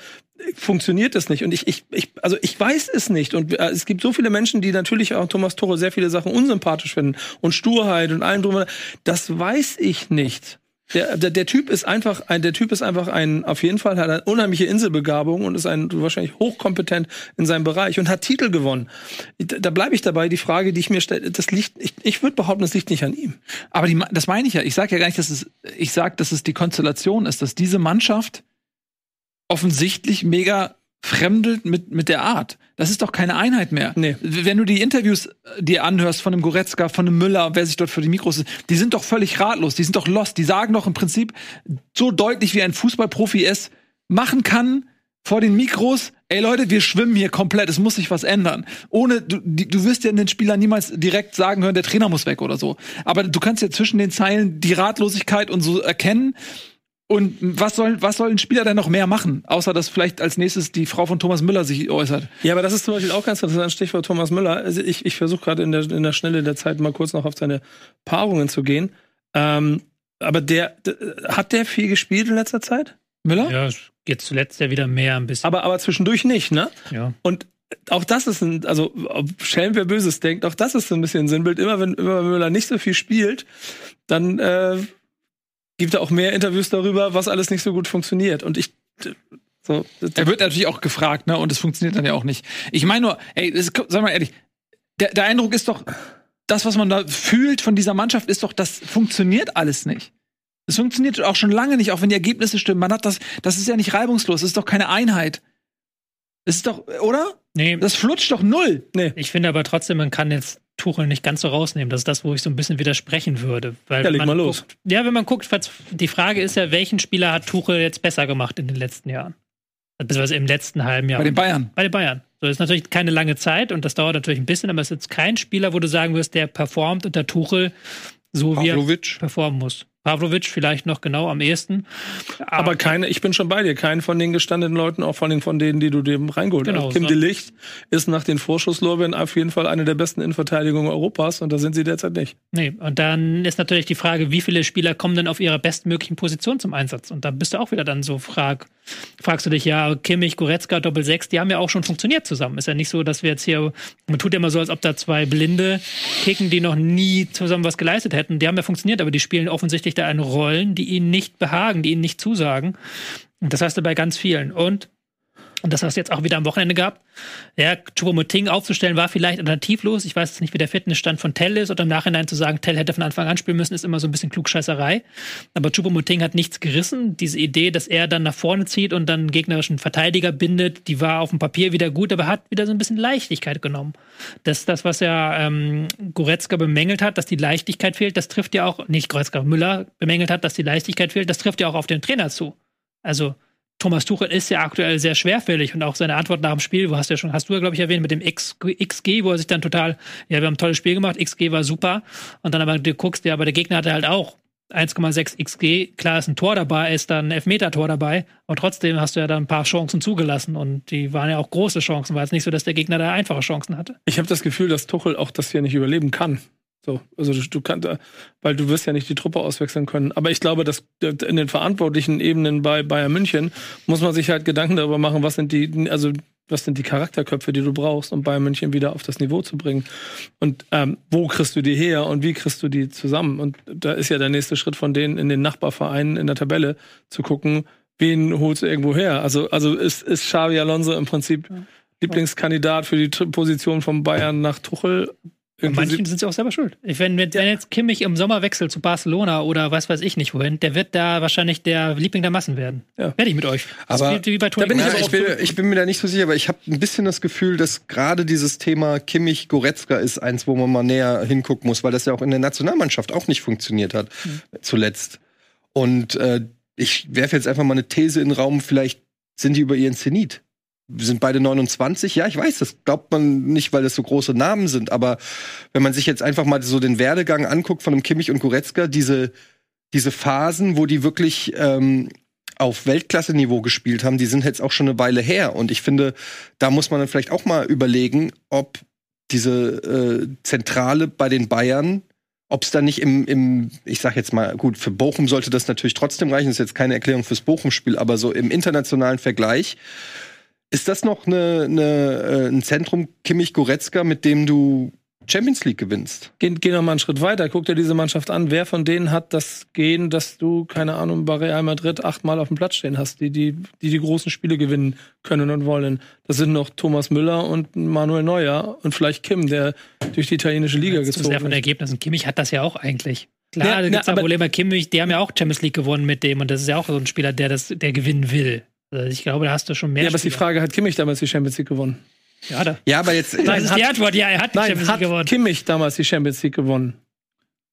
funktioniert das nicht. Und ich, ich, ich, also ich weiß es nicht. Und äh, es gibt so viele Menschen, die natürlich auch Thomas Tuchel sehr viele Sachen unsympathisch finden und Sturheit und allem drum. Das weiß ich nicht. Der, der, der Typ ist einfach ein, der Typ ist einfach ein, auf jeden Fall hat eine unheimliche Inselbegabung und ist ein wahrscheinlich hochkompetent in seinem Bereich und hat Titel gewonnen. Da, da bleibe ich dabei. Die Frage, die ich mir stelle, das liegt, ich, ich würde behaupten, das liegt nicht an ihm. Aber die, das meine ich ja. Ich sage ja gar nicht, dass es, ich sage, dass es die Konstellation ist, dass diese Mannschaft offensichtlich mega fremdelt mit, mit der Art. Das ist doch keine Einheit mehr. Nee. Wenn du die Interviews äh, dir anhörst von einem Goretzka, von einem Müller, wer sich dort für die Mikros ist, die sind doch völlig ratlos, die sind doch lost. Die sagen doch im Prinzip so deutlich, wie ein Fußballprofi es machen kann vor den Mikros, ey Leute, wir schwimmen hier komplett, es muss sich was ändern. Ohne, du, du wirst ja den Spielern niemals direkt sagen hören, der Trainer muss weg oder so. Aber du kannst ja zwischen den Zeilen die Ratlosigkeit und so erkennen. Und was soll, was soll ein Spieler denn noch mehr machen? Außer dass vielleicht als nächstes die Frau von Thomas Müller sich äußert. Ja, aber das ist zum Beispiel auch ganz interessant, Stichwort Thomas Müller. Also ich, ich versuche gerade in der, in der Schnelle der Zeit mal kurz noch auf seine Paarungen zu gehen. Ähm, aber der, hat der viel gespielt in letzter Zeit? Müller? Ja, jetzt zuletzt ja wieder mehr ein bisschen. Aber, aber zwischendurch nicht, ne? ja. Und auch das ist ein, also Schelm wer Böses denkt, auch das ist so ein bisschen ein Sinnbild. Immer wenn, immer wenn Müller nicht so viel spielt, dann äh, gibt er auch mehr Interviews darüber, was alles nicht so gut funktioniert. Und ich so, Er wird natürlich auch gefragt, ne? Und es funktioniert dann ja auch nicht. Ich meine nur, ey, das, sag mal ehrlich, der, der Eindruck ist doch, das, was man da fühlt von dieser Mannschaft, ist doch, das funktioniert alles nicht. Das funktioniert auch schon lange nicht, auch wenn die Ergebnisse stimmen. Man hat das, das ist ja nicht reibungslos, das ist doch keine Einheit. Das ist doch, oder? Nee, Das flutscht doch null. ich finde aber trotzdem, man kann jetzt Tuchel nicht ganz so rausnehmen. Das ist das, wo ich so ein bisschen widersprechen würde. Weil Ja, leg man mal los. Guckt, ja, wenn man guckt, die Frage ist ja, welchen Spieler hat Tuchel jetzt besser gemacht in den letzten Jahren? Beziehungsweise im letzten halben Jahr. Bei den Bayern. Bei den Bayern. So ist natürlich keine lange Zeit und das dauert natürlich ein bisschen, aber es ist jetzt kein Spieler, wo du sagen wirst, der performt unter Tuchel so wie er Pavlovic. performen muss. Pavlovic vielleicht noch genau am ehesten. Aber keine, ich bin schon bei dir, keinen von den gestandenen Leuten, auch von den, von denen, die du dem reingeholt Genau, hast. Kim so. de Licht ist nach den Vorschusslorbeeren auf jeden Fall eine der besten Innenverteidigungen Europas und da sind sie derzeit nicht. Nee, und dann ist natürlich die Frage, wie viele Spieler kommen denn auf ihrer bestmöglichen Position zum Einsatz? Und da bist du auch wieder dann so frag, fragst du dich, ja, Kimmich, Goretzka, Doppel 6, die haben ja auch schon funktioniert zusammen. Ist ja nicht so, dass wir jetzt hier, man tut ja immer so, als ob da zwei Blinde kicken, die noch nie zusammen was geleistet hätten. Die haben ja funktioniert, aber die spielen offensichtlich da eine Rollen, die ihnen nicht behagen, die ihnen nicht zusagen. Und das hast du bei ganz vielen. Und und das hast du jetzt auch wieder am Wochenende gehabt. Ja, Choupo-Moting aufzustellen war vielleicht alternativlos. Ich weiß jetzt nicht, wie der Fitnessstand von Tell ist. Oder im Nachhinein zu sagen, Tell hätte von Anfang an spielen müssen, ist immer so ein bisschen Klugscheißerei. Aber Choupo-Moting hat nichts gerissen. Diese Idee, dass er dann nach vorne zieht und dann gegnerischen Verteidiger bindet, die war auf dem Papier wieder gut, aber hat wieder so ein bisschen Leichtigkeit genommen. Das ist das, was ja ähm, Goretzka bemängelt hat, dass die Leichtigkeit fehlt. Das trifft ja auch, nicht Goretzka, Müller bemängelt hat, dass die Leichtigkeit fehlt. Das trifft ja auch auf den Trainer zu. Also Thomas Tuchel ist ja aktuell sehr schwerfällig und auch seine Antwort nach dem Spiel, wo hast du ja schon, hast du ja, glaube ich, erwähnt, mit dem X, XG, wo er sich dann total, ja, wir haben ein tolles Spiel gemacht, XG war super. Und dann aber du guckst, ja, aber der Gegner hatte halt auch 1,6 XG. Klar ist ein Tor dabei, ist dann ein Elfmeter-Tor dabei, aber trotzdem hast du ja da ein paar Chancen zugelassen und die waren ja auch große Chancen, war es nicht so, dass der Gegner da einfache Chancen hatte. Ich habe das Gefühl, dass Tuchel auch das hier nicht überleben kann. So, also du, du kannst, weil du wirst ja nicht die Truppe auswechseln können. Aber ich glaube, dass in den verantwortlichen Ebenen bei Bayern München muss man sich halt Gedanken darüber machen, was sind die, also was sind die Charakterköpfe, die du brauchst, um Bayern München wieder auf das Niveau zu bringen. Und ähm, wo kriegst du die her und wie kriegst du die zusammen? Und da ist ja der nächste Schritt von denen in den Nachbarvereinen in der Tabelle zu gucken, wen holst du irgendwo her? Also, also ist, ist Xavi Alonso im Prinzip Lieblingskandidat für die Position von Bayern nach Tuchel? Irgendwie manchen sind sie auch selber schuld. Ich, wenn, wenn, wenn jetzt Kimmich im Sommer wechselt zu Barcelona oder was weiß ich nicht wohin, der wird da wahrscheinlich der Liebling der Massen werden. Ja. Werde ich mit euch. Das Aber wie bei Toni bin ich Ja, ich, bin, ich bin mir da nicht so sicher, aber ich habe ein bisschen das Gefühl, dass gerade dieses Thema Kimmich-Goretzka ist eins, wo man mal näher hingucken muss, weil das ja auch in der Nationalmannschaft auch nicht funktioniert hat, zuletzt. Und äh, ich werfe jetzt einfach mal eine These in den Raum, vielleicht sind die über ihren Zenit. Wir sind beide 29, ja, ich weiß, das glaubt man nicht, weil das so große Namen sind, aber wenn man sich jetzt einfach mal so den Werdegang anguckt von einem Kimmich und Goretzka, diese, diese Phasen, wo die wirklich ähm, auf Weltklasse-Niveau gespielt haben, die sind jetzt auch schon eine Weile her. Und ich finde, da muss man dann vielleicht auch mal überlegen, ob diese äh, Zentrale bei den Bayern, ob es da nicht im, im, ich sag jetzt mal, gut, für Bochum sollte das natürlich trotzdem reichen, das ist jetzt keine Erklärung fürs Bochum-Spiel, aber so im internationalen Vergleich, ist das noch eine, eine, äh, ein Zentrum Kimmich-Goretzka, mit dem du Champions League gewinnst? Geh, geh noch mal einen Schritt weiter, guck dir diese Mannschaft an. Wer von denen hat das Gehen, dass du, keine Ahnung, bei Real Madrid achtmal auf dem Platz stehen hast, die die, die die großen Spiele gewinnen können und wollen? Das sind noch Thomas Müller und Manuel Neuer und vielleicht Kim, der durch die italienische Liga sehr gezogen von den ist. Ergebnissen. Kimmich hat das ja auch eigentlich. Klar, Ja, da na, gibt's ja aber- Probleme. Kimmich, die haben ja auch Champions League gewonnen mit dem und das ist ja auch so ein Spieler, der das, der gewinnen will. Also ich glaube, da hast du schon mehr. Ja, aber ist die Spieler. Frage, hat Kimmich damals die Champions League gewonnen? Ja, da. Ja, aber jetzt. Das ist hat- die Antwort. Ja, er hat die Nein, Champions League hat gewonnen. Kimmich damals die Champions League gewonnen?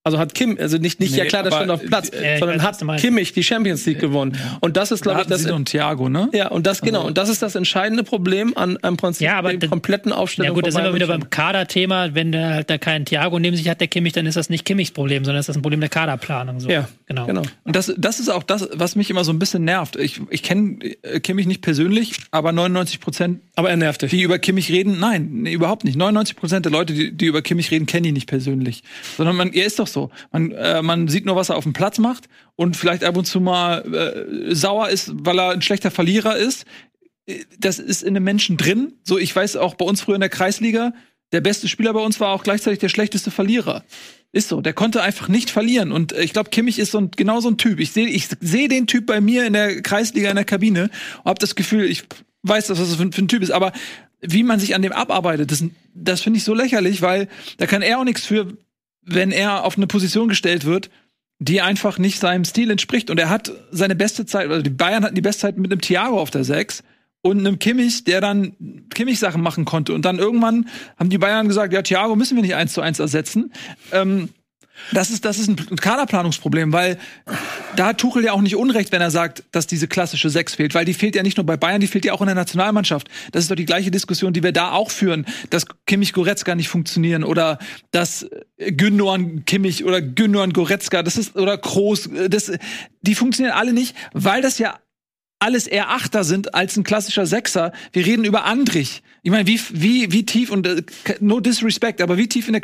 Also hat Kim, also nicht, nicht Nee, ja klar, das stand auf Platz, äh, sondern hat. Kimmich die Champions League gewonnen. Und das ist, glaube ich, das. sie einen Thiago, ne? Ja, und das genau. Und das ist das entscheidende Problem an am Prinzip Ja, aber der kompletten Aufstellung. Ja gut, da sind wir wieder beim Kaderthema. Wenn der halt da keinen Thiago neben sich hat, der Kimmich, dann ist das nicht Kimmichs Problem, sondern ist das ein Problem der Kaderplanung. So. Ja, genau. genau. Und das, das ist auch das, was mich immer so ein bisschen nervt. Ich, ich kenne äh, Kimmich nicht persönlich, aber 99 Prozent, Aber er nervt dich. die über Kimmich reden, nein, nee, überhaupt nicht. 99 Prozent der Leute, die, die über Kimmich reden, kennen ihn nicht persönlich. Sondern man, er ist doch so. So. Man, äh, man sieht nur, was er auf dem Platz macht und vielleicht ab und zu mal äh, sauer ist, weil er ein schlechter Verlierer ist. Äh, Das ist in einem Menschen drin. So, ich weiß auch bei uns früher in der Kreisliga, der beste Spieler bei uns war auch gleichzeitig der schlechteste Verlierer. Ist so, der konnte einfach nicht verlieren. Und äh, ich glaube, Kimmich ist so ein, genau so ein Typ. Ich sehe ich seh den Typ bei mir in der Kreisliga in der Kabine und habe das Gefühl, ich weiß, dass das für, für ein Typ ist. Aber wie man sich an dem abarbeitet, das, das finde ich so lächerlich, weil da kann er auch nichts für, wenn er auf eine Position gestellt wird, die einfach nicht seinem Stil entspricht. Und er hat seine beste Zeit, also die Bayern hatten die beste Zeit mit einem Thiago auf der 6 und einem Kimmich, der dann Kimmich-Sachen machen konnte. Und dann irgendwann haben die Bayern gesagt, ja, Thiago müssen wir nicht eins zu eins ersetzen. Ähm, das ist, das ist ein Kaderplanungsproblem, weil da hat Tuchel ja auch nicht unrecht, wenn er sagt, dass diese klassische Sechs fehlt, weil die fehlt ja nicht nur bei Bayern, die fehlt ja auch in der Nationalmannschaft. Das ist doch die gleiche Diskussion, die wir da auch führen, dass Kimmich Goretzka nicht funktionieren oder dass Gündogan Kimmich oder Gündogan Goretzka, das ist oder Kroos, das die funktionieren alle nicht, weil das ja alles eher Achter sind als ein klassischer Sechser. Wir reden über Andrich. Ich meine, wie, wie, wie tief und äh, no disrespect, aber wie tief in der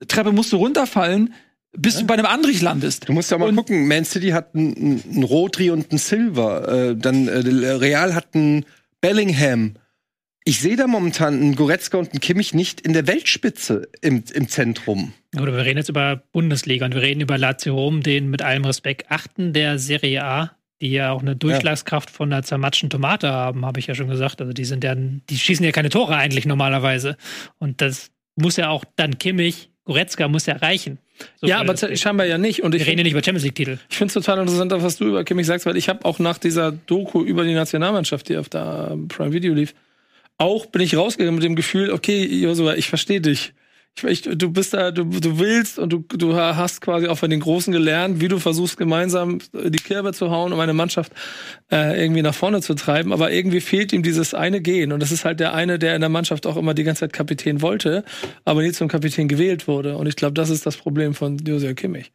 Qualitätstreppe musst du runterfallen, bis du bei einem Andrich landest. Du musst ja mal Und- gucken, Man City hat einen, einen Rodri und einen Silver. Äh, dann äh, Real hat einen Bellingham. Ich sehe da momentan einen Goretzka und einen Kimmich nicht in der Weltspitze im, im Zentrum. Oder wir reden jetzt über Bundesliga und wir reden über Lazio Rom, den mit allem Respekt achten der Serie A, die ja auch eine Durchschlagskraft von einer zermatschten Tomate haben, habe ich ja schon gesagt. Also die sind ja, die schießen ja keine Tore eigentlich normalerweise. Und das muss ja auch dann Kimmich, Goretzka muss ja reichen. So ja, aber scheinbar ja nicht. Und wir ich reden ja nicht über Champions League-Titel. Ich finde es total interessant, was du über Kimmich sagst, weil ich habe auch nach dieser Doku über die Nationalmannschaft, die auf der Prime Video lief, auch bin ich rausgegangen mit dem Gefühl, okay, Josua, ich verstehe dich. Ich, ich, du bist da, du, du willst und du, du hast quasi auch von den Großen gelernt, wie du versuchst, gemeinsam die Kerbe zu hauen, um eine Mannschaft äh, irgendwie nach vorne zu treiben. Aber irgendwie fehlt ihm dieses eine Gehen. Und das ist halt der eine, der in der Mannschaft auch immer die ganze Zeit Kapitän wollte, aber nie zum Kapitän gewählt wurde. Und ich glaube, das ist das Problem von Josua Kimmich.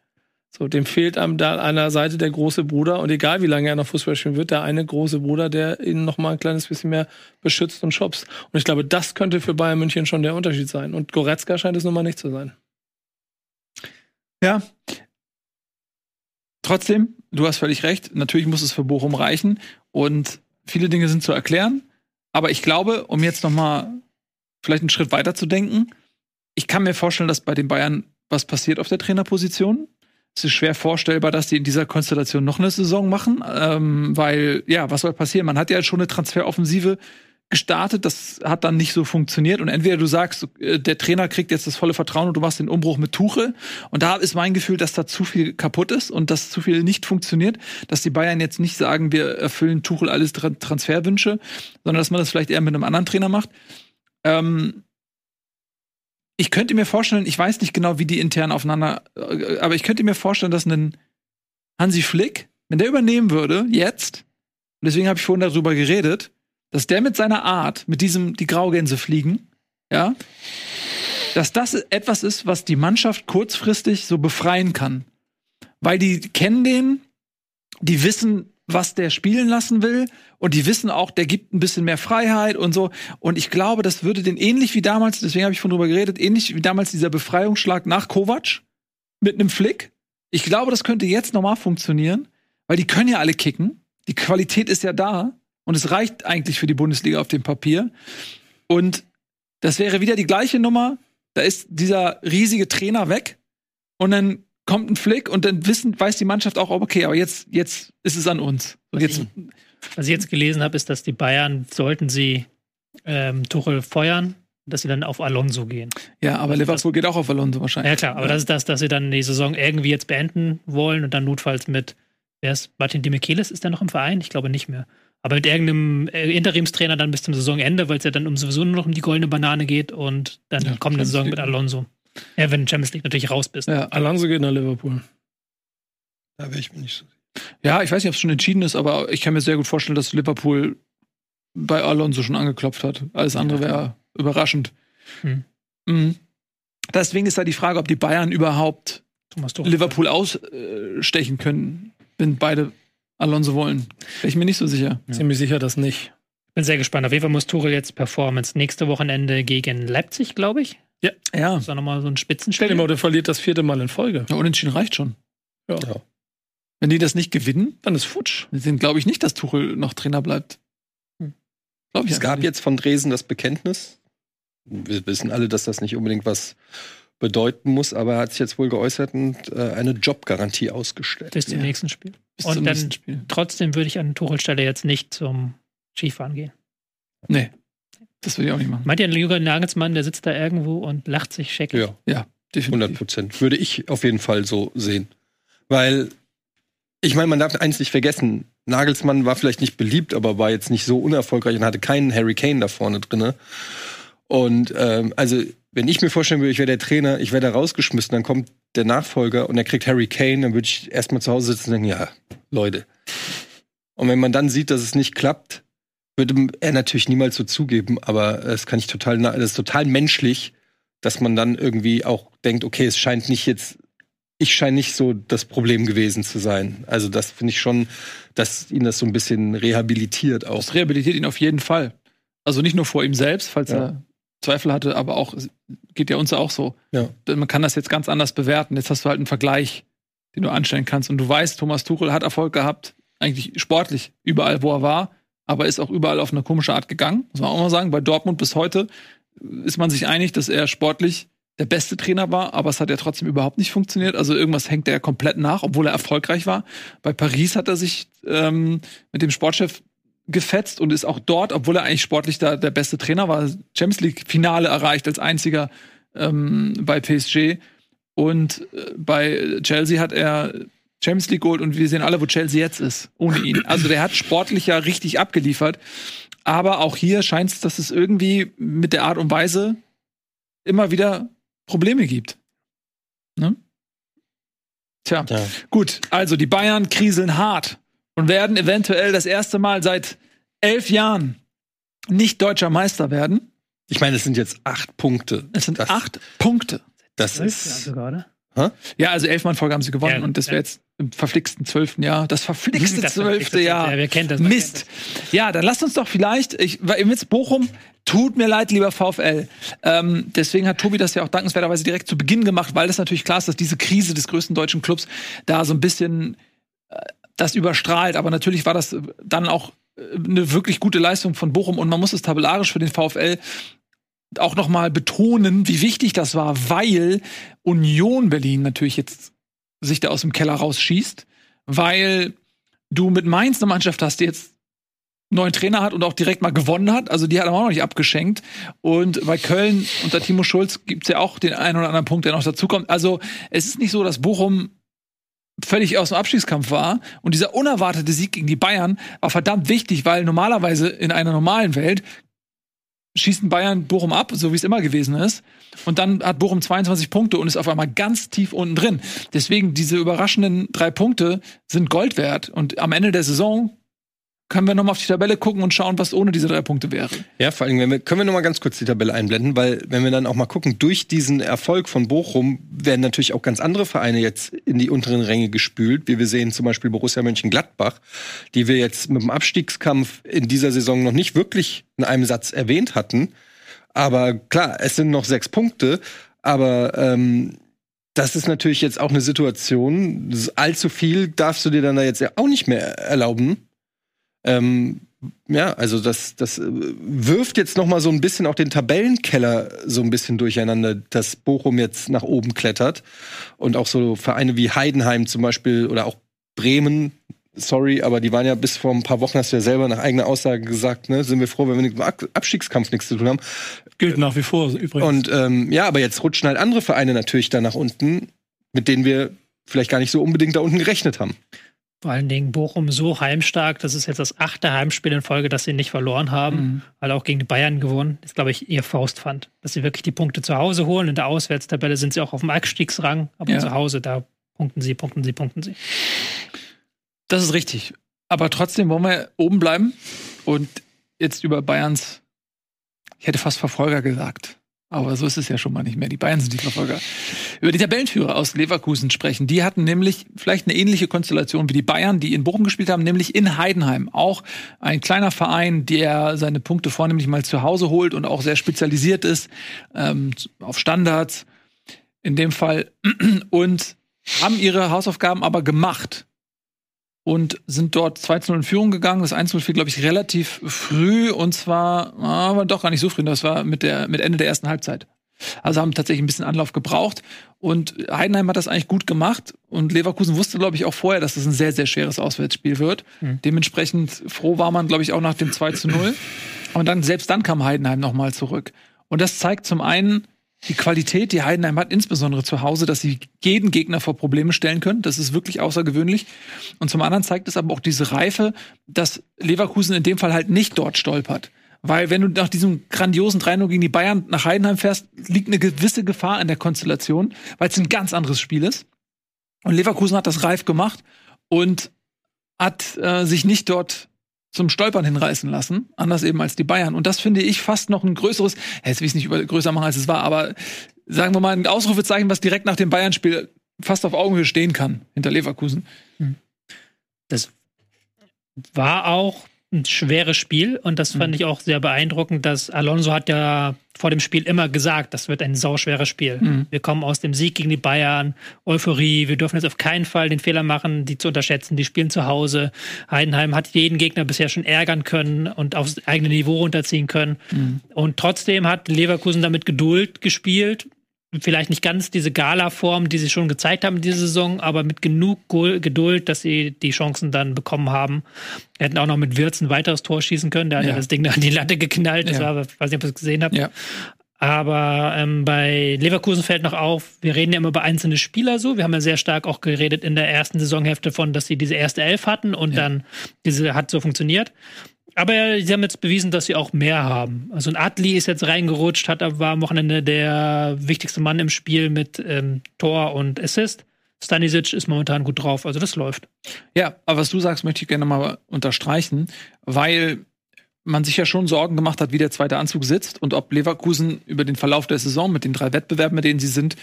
So, dem fehlt an der Seite der große Bruder und egal wie lange er noch Fußball spielen wird, der eine große Bruder, der ihn noch mal ein kleines bisschen mehr beschützt und schubst. Und ich glaube, das könnte für Bayern München schon der Unterschied sein. Und Goretzka scheint es nun mal nicht zu sein. Ja. Trotzdem, du hast völlig recht. Natürlich muss es für Bochum reichen und viele Dinge sind zu erklären. Aber ich glaube, um jetzt noch mal vielleicht einen Schritt weiter zu denken, ich kann mir vorstellen, dass bei den Bayern was passiert auf der Trainerposition. Es ist schwer vorstellbar, dass die in dieser Konstellation noch eine Saison machen, ähm, weil ja, was soll passieren? Man hat ja schon eine Transferoffensive gestartet, das hat dann nicht so funktioniert und entweder du sagst, äh, der Trainer kriegt jetzt das volle Vertrauen und du machst den Umbruch mit Tuchel und da ist mein Gefühl, dass da zu viel kaputt ist und dass zu viel nicht funktioniert, dass die Bayern jetzt nicht sagen, wir erfüllen Tuchel alles Tra Transferwünsche, sondern dass man das vielleicht eher mit einem anderen Trainer macht. Ähm, ich könnte mir vorstellen, ich weiß nicht genau, wie die intern aufeinander, äh, aber ich könnte mir vorstellen, dass ein Hansi Flick, wenn der übernehmen würde, jetzt, und deswegen habe ich vorhin darüber geredet, dass der mit seiner Art, mit diesem die Graugänse fliegen, ja, dass das etwas ist, was die Mannschaft kurzfristig so befreien kann. Weil die kennen den, die wissen, was der spielen lassen will und die wissen auch, der gibt ein bisschen mehr Freiheit und so. Und ich glaube, das würde den ähnlich wie damals, deswegen habe ich von drüber geredet, ähnlich wie damals dieser Befreiungsschlag nach Kovac mit einem Flick. Ich glaube, das könnte jetzt nochmal funktionieren, weil die können ja alle kicken. Die Qualität ist ja da und es reicht eigentlich für die Bundesliga auf dem Papier. Und das wäre wieder die gleiche Nummer. Da ist dieser riesige Trainer weg und dann kommt ein Flick und dann wissen, weiß die Mannschaft auch, okay, aber jetzt, jetzt ist es an uns. Und jetzt, Was ich jetzt gelesen habe, ist, dass die Bayern, sollten sie ähm, Tuchel feuern, dass sie dann auf Alonso gehen. ja, aber Liverpool geht auch auf Alonso wahrscheinlich. Ja klar, aber das ist das, dass sie dann die Saison irgendwie jetzt beenden wollen und dann notfalls mit, wer ist, Martin Demichelis ist der noch im Verein? Ich glaube nicht mehr. Aber mit irgendeinem äh, Interimstrainer dann bis zum Saisonende, weil es ja dann um sowieso nur noch um die goldene Banane geht und dann Ja, kommende Saison mit Alonso. Ja, wenn Champions League natürlich raus bist. Ja. Alonso geht nach Liverpool. Da wäre ich mir nicht so. ja, ich weiß nicht, ob es schon entschieden ist, aber ich kann mir sehr gut vorstellen, dass Liverpool bei Alonso schon angeklopft hat. Alles andere wäre überraschend. Hm. Mhm. Deswegen ist da die Frage, ob die Bayern überhaupt. Liverpool ausstechen können, wenn beide Alonso wollen. Bin ich mir nicht so sicher. Ziemlich sicher das nicht. Bin sehr gespannt. Auf jeden Fall muss Tuchel jetzt Performance nächste Wochenende gegen Leipzig, glaube ich. Ja. Das ist auch nochmal so ein Stell Spitzenspiel. dir mal, der verliert das vierte Mal in Folge. ja unentschieden reicht schon. Ja. Ja. Wenn die das nicht gewinnen, Dann ist futsch. dann glaube ich nicht, dass Tuchel noch Trainer bleibt. Glaube ich Es gab nicht. jetzt von Dresden das Bekenntnis. Wir wissen alle, dass das nicht unbedingt was bedeuten muss, aber er hat sich jetzt wohl geäußert und äh, eine Jobgarantie ausgestellt. bis zum Ja. nächsten Spiel. bis und zum dann- nächsten Spiel. Trotzdem würde ich an Tuchel Stelle jetzt nicht zum Skifahren gehen. Nee. Das würde ich auch nicht machen. Meint ihr, Jürgen Nagelsmann, der sitzt da irgendwo und lacht sich scheckig? Ja, Ja, definitiv. 100 Prozent. Würde ich auf jeden Fall so sehen. Weil, ich meine, man darf eins nicht vergessen. Nagelsmann war vielleicht nicht beliebt, aber war jetzt nicht so unerfolgreich und hatte keinen Harry Kane da vorne drinne. Und ähm, also, wenn ich mir vorstellen würde, ich wäre der Trainer, ich wäre da rausgeschmissen, dann kommt der Nachfolger und er kriegt Harry Kane, dann würde ich erstmal zu Hause sitzen und denken, ja, Leute. Und wenn man dann sieht, dass es nicht klappt, würde er natürlich niemals so zugeben, aber das kann ich total, das ist total menschlich, dass man dann irgendwie auch denkt, okay, es scheint nicht jetzt, ich scheine nicht so das Problem gewesen zu sein. Also das finde ich schon, dass ihn das so ein bisschen rehabilitiert auch. Das rehabilitiert ihn auf jeden Fall. Also nicht nur vor ihm selbst, falls Ja. er Zweifel hatte, aber auch, es geht ja uns auch so. Ja. Man kann das jetzt ganz anders bewerten. Jetzt hast du halt einen Vergleich, den du anstellen kannst. Und du weißt, Thomas Tuchel hat Erfolg gehabt, eigentlich sportlich, überall, wo er war, aber ist auch überall auf eine komische Art gegangen. Muss man auch mal sagen. Bei Dortmund bis heute ist man sich einig, dass er sportlich der beste Trainer war, aber es hat ja trotzdem überhaupt nicht funktioniert. Also irgendwas hängt er komplett nach, obwohl er erfolgreich war. Bei Paris hat er sich ähm, mit dem Sportchef gefetzt und ist auch dort, obwohl er eigentlich sportlich da der beste Trainer war, Champions League Finale erreicht als einziger ähm, bei PSG und äh, bei Chelsea hat er Champions League geholt und wir sehen alle, wo Chelsea jetzt ist, ohne ihn. Also der hat sportlich ja richtig abgeliefert, aber auch hier scheint es, dass es irgendwie mit der Art und Weise immer wieder Probleme gibt. Ne? Tja. Ja. Gut, also die Bayern kriseln hart und werden eventuell das erste Mal seit elf Jahren nicht deutscher Meister werden. Ich meine, es sind jetzt acht Punkte. Es sind das, acht Punkte. Das Ja, ist. sogar, oder? Ja, also elfmal in Folge haben sie gewonnen Ja, und das wäre ja. jetzt im verflixten zwölften Jahr. Das verflixte Das- zwölfte Jahr. Ja, wir kennen das. Mist. Ja, dann lasst uns doch vielleicht, ich, weil ihr wisst, Bochum, tut mir leid, lieber VfL. Ähm, deswegen hat Tobi das ja auch dankenswerterweise direkt zu Beginn gemacht, weil das natürlich klar ist, dass diese Krise des größten deutschen Clubs da so ein bisschen äh, das überstrahlt. Aber natürlich war das dann auch äh, eine wirklich gute Leistung von Bochum und man muss es tabellarisch für den VfL auch noch mal betonen, wie wichtig das war, weil Union Berlin natürlich jetzt sich da aus dem Keller rausschießt, weil du mit Mainz eine Mannschaft hast, die jetzt neuen Trainer hat und auch direkt mal gewonnen hat. Also die hat aber auch noch nicht abgeschenkt. Und bei Köln unter Timo Schulz gibt's ja auch den einen oder anderen Punkt, der noch dazukommt. Also es ist nicht so, dass Bochum völlig aus dem Abstiegskampf war. Und dieser unerwartete Sieg gegen die Bayern war verdammt wichtig, weil normalerweise in einer normalen Welt schießen Bayern Bochum ab, so wie es immer gewesen ist. Und dann hat Bochum 22 Punkte und ist auf einmal ganz tief unten drin. Deswegen diese überraschenden drei Punkte sind Gold wert. Und am Ende der Saison können wir noch mal auf die Tabelle gucken und schauen, was ohne diese drei Punkte wäre. Ja, vor allem, wenn wir, können wir noch mal ganz kurz die Tabelle einblenden, weil wenn wir dann auch mal gucken, durch diesen Erfolg von Bochum werden natürlich auch ganz andere Vereine jetzt in die unteren Ränge gespült, wie wir sehen zum Beispiel Borussia Mönchengladbach, die wir jetzt mit dem Abstiegskampf in dieser Saison noch nicht wirklich in einem Satz erwähnt hatten. Aber klar, es sind noch sechs Punkte, aber ähm, das ist natürlich jetzt auch eine Situation, allzu viel darfst du dir dann da jetzt auch nicht mehr erlauben. Ähm, ja, also das, das äh, wirft jetzt noch mal so ein bisschen auch den Tabellenkeller so ein bisschen durcheinander, dass Bochum jetzt nach oben klettert und auch so Vereine wie Heidenheim zum Beispiel oder auch Bremen, sorry, aber die waren ja bis vor ein paar Wochen, hast du ja selber nach eigener Aussage gesagt, ne, sind wir froh, wenn wir mit dem Ab- Abstiegskampf nichts zu tun haben. Gilt nach wie vor übrigens. Und ähm, ja, aber jetzt rutschen halt andere Vereine natürlich da nach unten, mit denen wir vielleicht gar nicht so unbedingt da unten gerechnet haben. Vor allen Dingen Bochum so heimstark. Das ist jetzt das achte Heimspiel in Folge, das sie nicht verloren haben. Mhm. Weil auch gegen die Bayern gewonnen. Das ist, glaube ich, ihr Faustpfand. Dass sie wirklich die Punkte zu Hause holen. In der Auswärtstabelle sind sie auch auf dem Abstiegsrang. Aber Ja. zu Hause, da punkten sie, punkten sie, punkten sie. Das ist richtig. Aber trotzdem wollen wir oben bleiben und jetzt über Bayerns, ich hätte fast Verfolger gesagt. Aber so ist es ja schon mal nicht mehr. Die Bayern sind die Verfolger. Über die Tabellenführer aus Leverkusen sprechen. Die hatten nämlich vielleicht eine ähnliche Konstellation wie die Bayern, die in Bochum gespielt haben, nämlich in Heidenheim. Auch ein kleiner Verein, der seine Punkte vornehmlich mal zu Hause holt und auch sehr spezialisiert ist ähm, auf Standards in dem Fall. Und haben ihre Hausaufgaben aber gemacht und sind dort 2-0 in Führung gegangen. Das 1-0 fiel, glaube ich, relativ früh und zwar, aber doch gar nicht so früh, das war mit, der, mit Ende der ersten Halbzeit. Also haben tatsächlich ein bisschen Anlauf gebraucht. Und Heidenheim hat das eigentlich gut gemacht. Und Leverkusen wusste, glaube ich, auch vorher, dass das ein sehr, sehr schweres Auswärtsspiel wird. Mhm. Dementsprechend froh war man, glaube ich, auch nach dem 2 zu 0. Und dann, selbst dann kam Heidenheim nochmal zurück. Und das zeigt zum einen, die Qualität, die Heidenheim hat, insbesondere zu Hause, dass sie jeden Gegner vor Probleme stellen können. Das ist wirklich außergewöhnlich. Und zum anderen zeigt es aber auch diese Reife, dass Leverkusen in dem Fall halt nicht dort stolpert. Weil wenn du nach diesem grandiosen 3 gegen die Bayern nach Heidenheim fährst, liegt eine gewisse Gefahr in der Konstellation, weil es ein ganz anderes Spiel ist. Und Leverkusen hat das reif gemacht und hat äh, sich nicht dort zum Stolpern hinreißen lassen, anders eben als die Bayern. Und das finde ich fast noch ein größeres, jetzt will ich es nicht über, größer machen, als es war, aber sagen wir mal ein Ausrufezeichen, was direkt nach dem Bayern-Spiel fast auf Augenhöhe stehen kann hinter Leverkusen. Hm. Das war auch ein schweres Spiel und das fand mhm. ich auch sehr beeindruckend, dass Alonso hat ja vor dem Spiel immer gesagt, das wird ein sauschweres Spiel. Mhm. Wir kommen aus dem Sieg gegen die Bayern, Euphorie, wir dürfen jetzt auf keinen Fall den Fehler machen, die zu unterschätzen, die spielen zu Hause. Heidenheim hat jeden Gegner bisher schon ärgern können und aufs eigene Niveau runterziehen können. Mhm. Und trotzdem hat Leverkusen damit Geduld gespielt, vielleicht nicht ganz diese Gala-Form, die sie schon gezeigt haben in dieser Saison, aber mit genug Geduld, dass sie die Chancen dann bekommen haben. Wir hätten auch noch mit Wirtz ein weiteres Tor schießen können. Der hat ja das Ding an die Latte geknallt. Das ja. war, weiß nicht, ob ihr es gesehen habt. Ja. Aber ähm, bei Leverkusen fällt noch auf, wir reden ja immer über einzelne Spieler so. Wir haben ja sehr stark auch geredet in der ersten Saisonhälfte von, dass sie diese erste Elf hatten und ja. dann diese hat so funktioniert. Aber sie haben jetzt bewiesen, dass sie auch mehr haben. Also ein Adli ist jetzt reingerutscht, hat war am Wochenende der wichtigste Mann im Spiel mit ähm, Tor und Assist. Stanisic ist momentan gut drauf, also das läuft. Ja, aber was du sagst, möchte ich gerne mal unterstreichen, weil man sich ja schon Sorgen gemacht hat, wie der zweite Anzug sitzt und ob Leverkusen über den Verlauf der Saison mit den drei Wettbewerben, mit denen sie sind,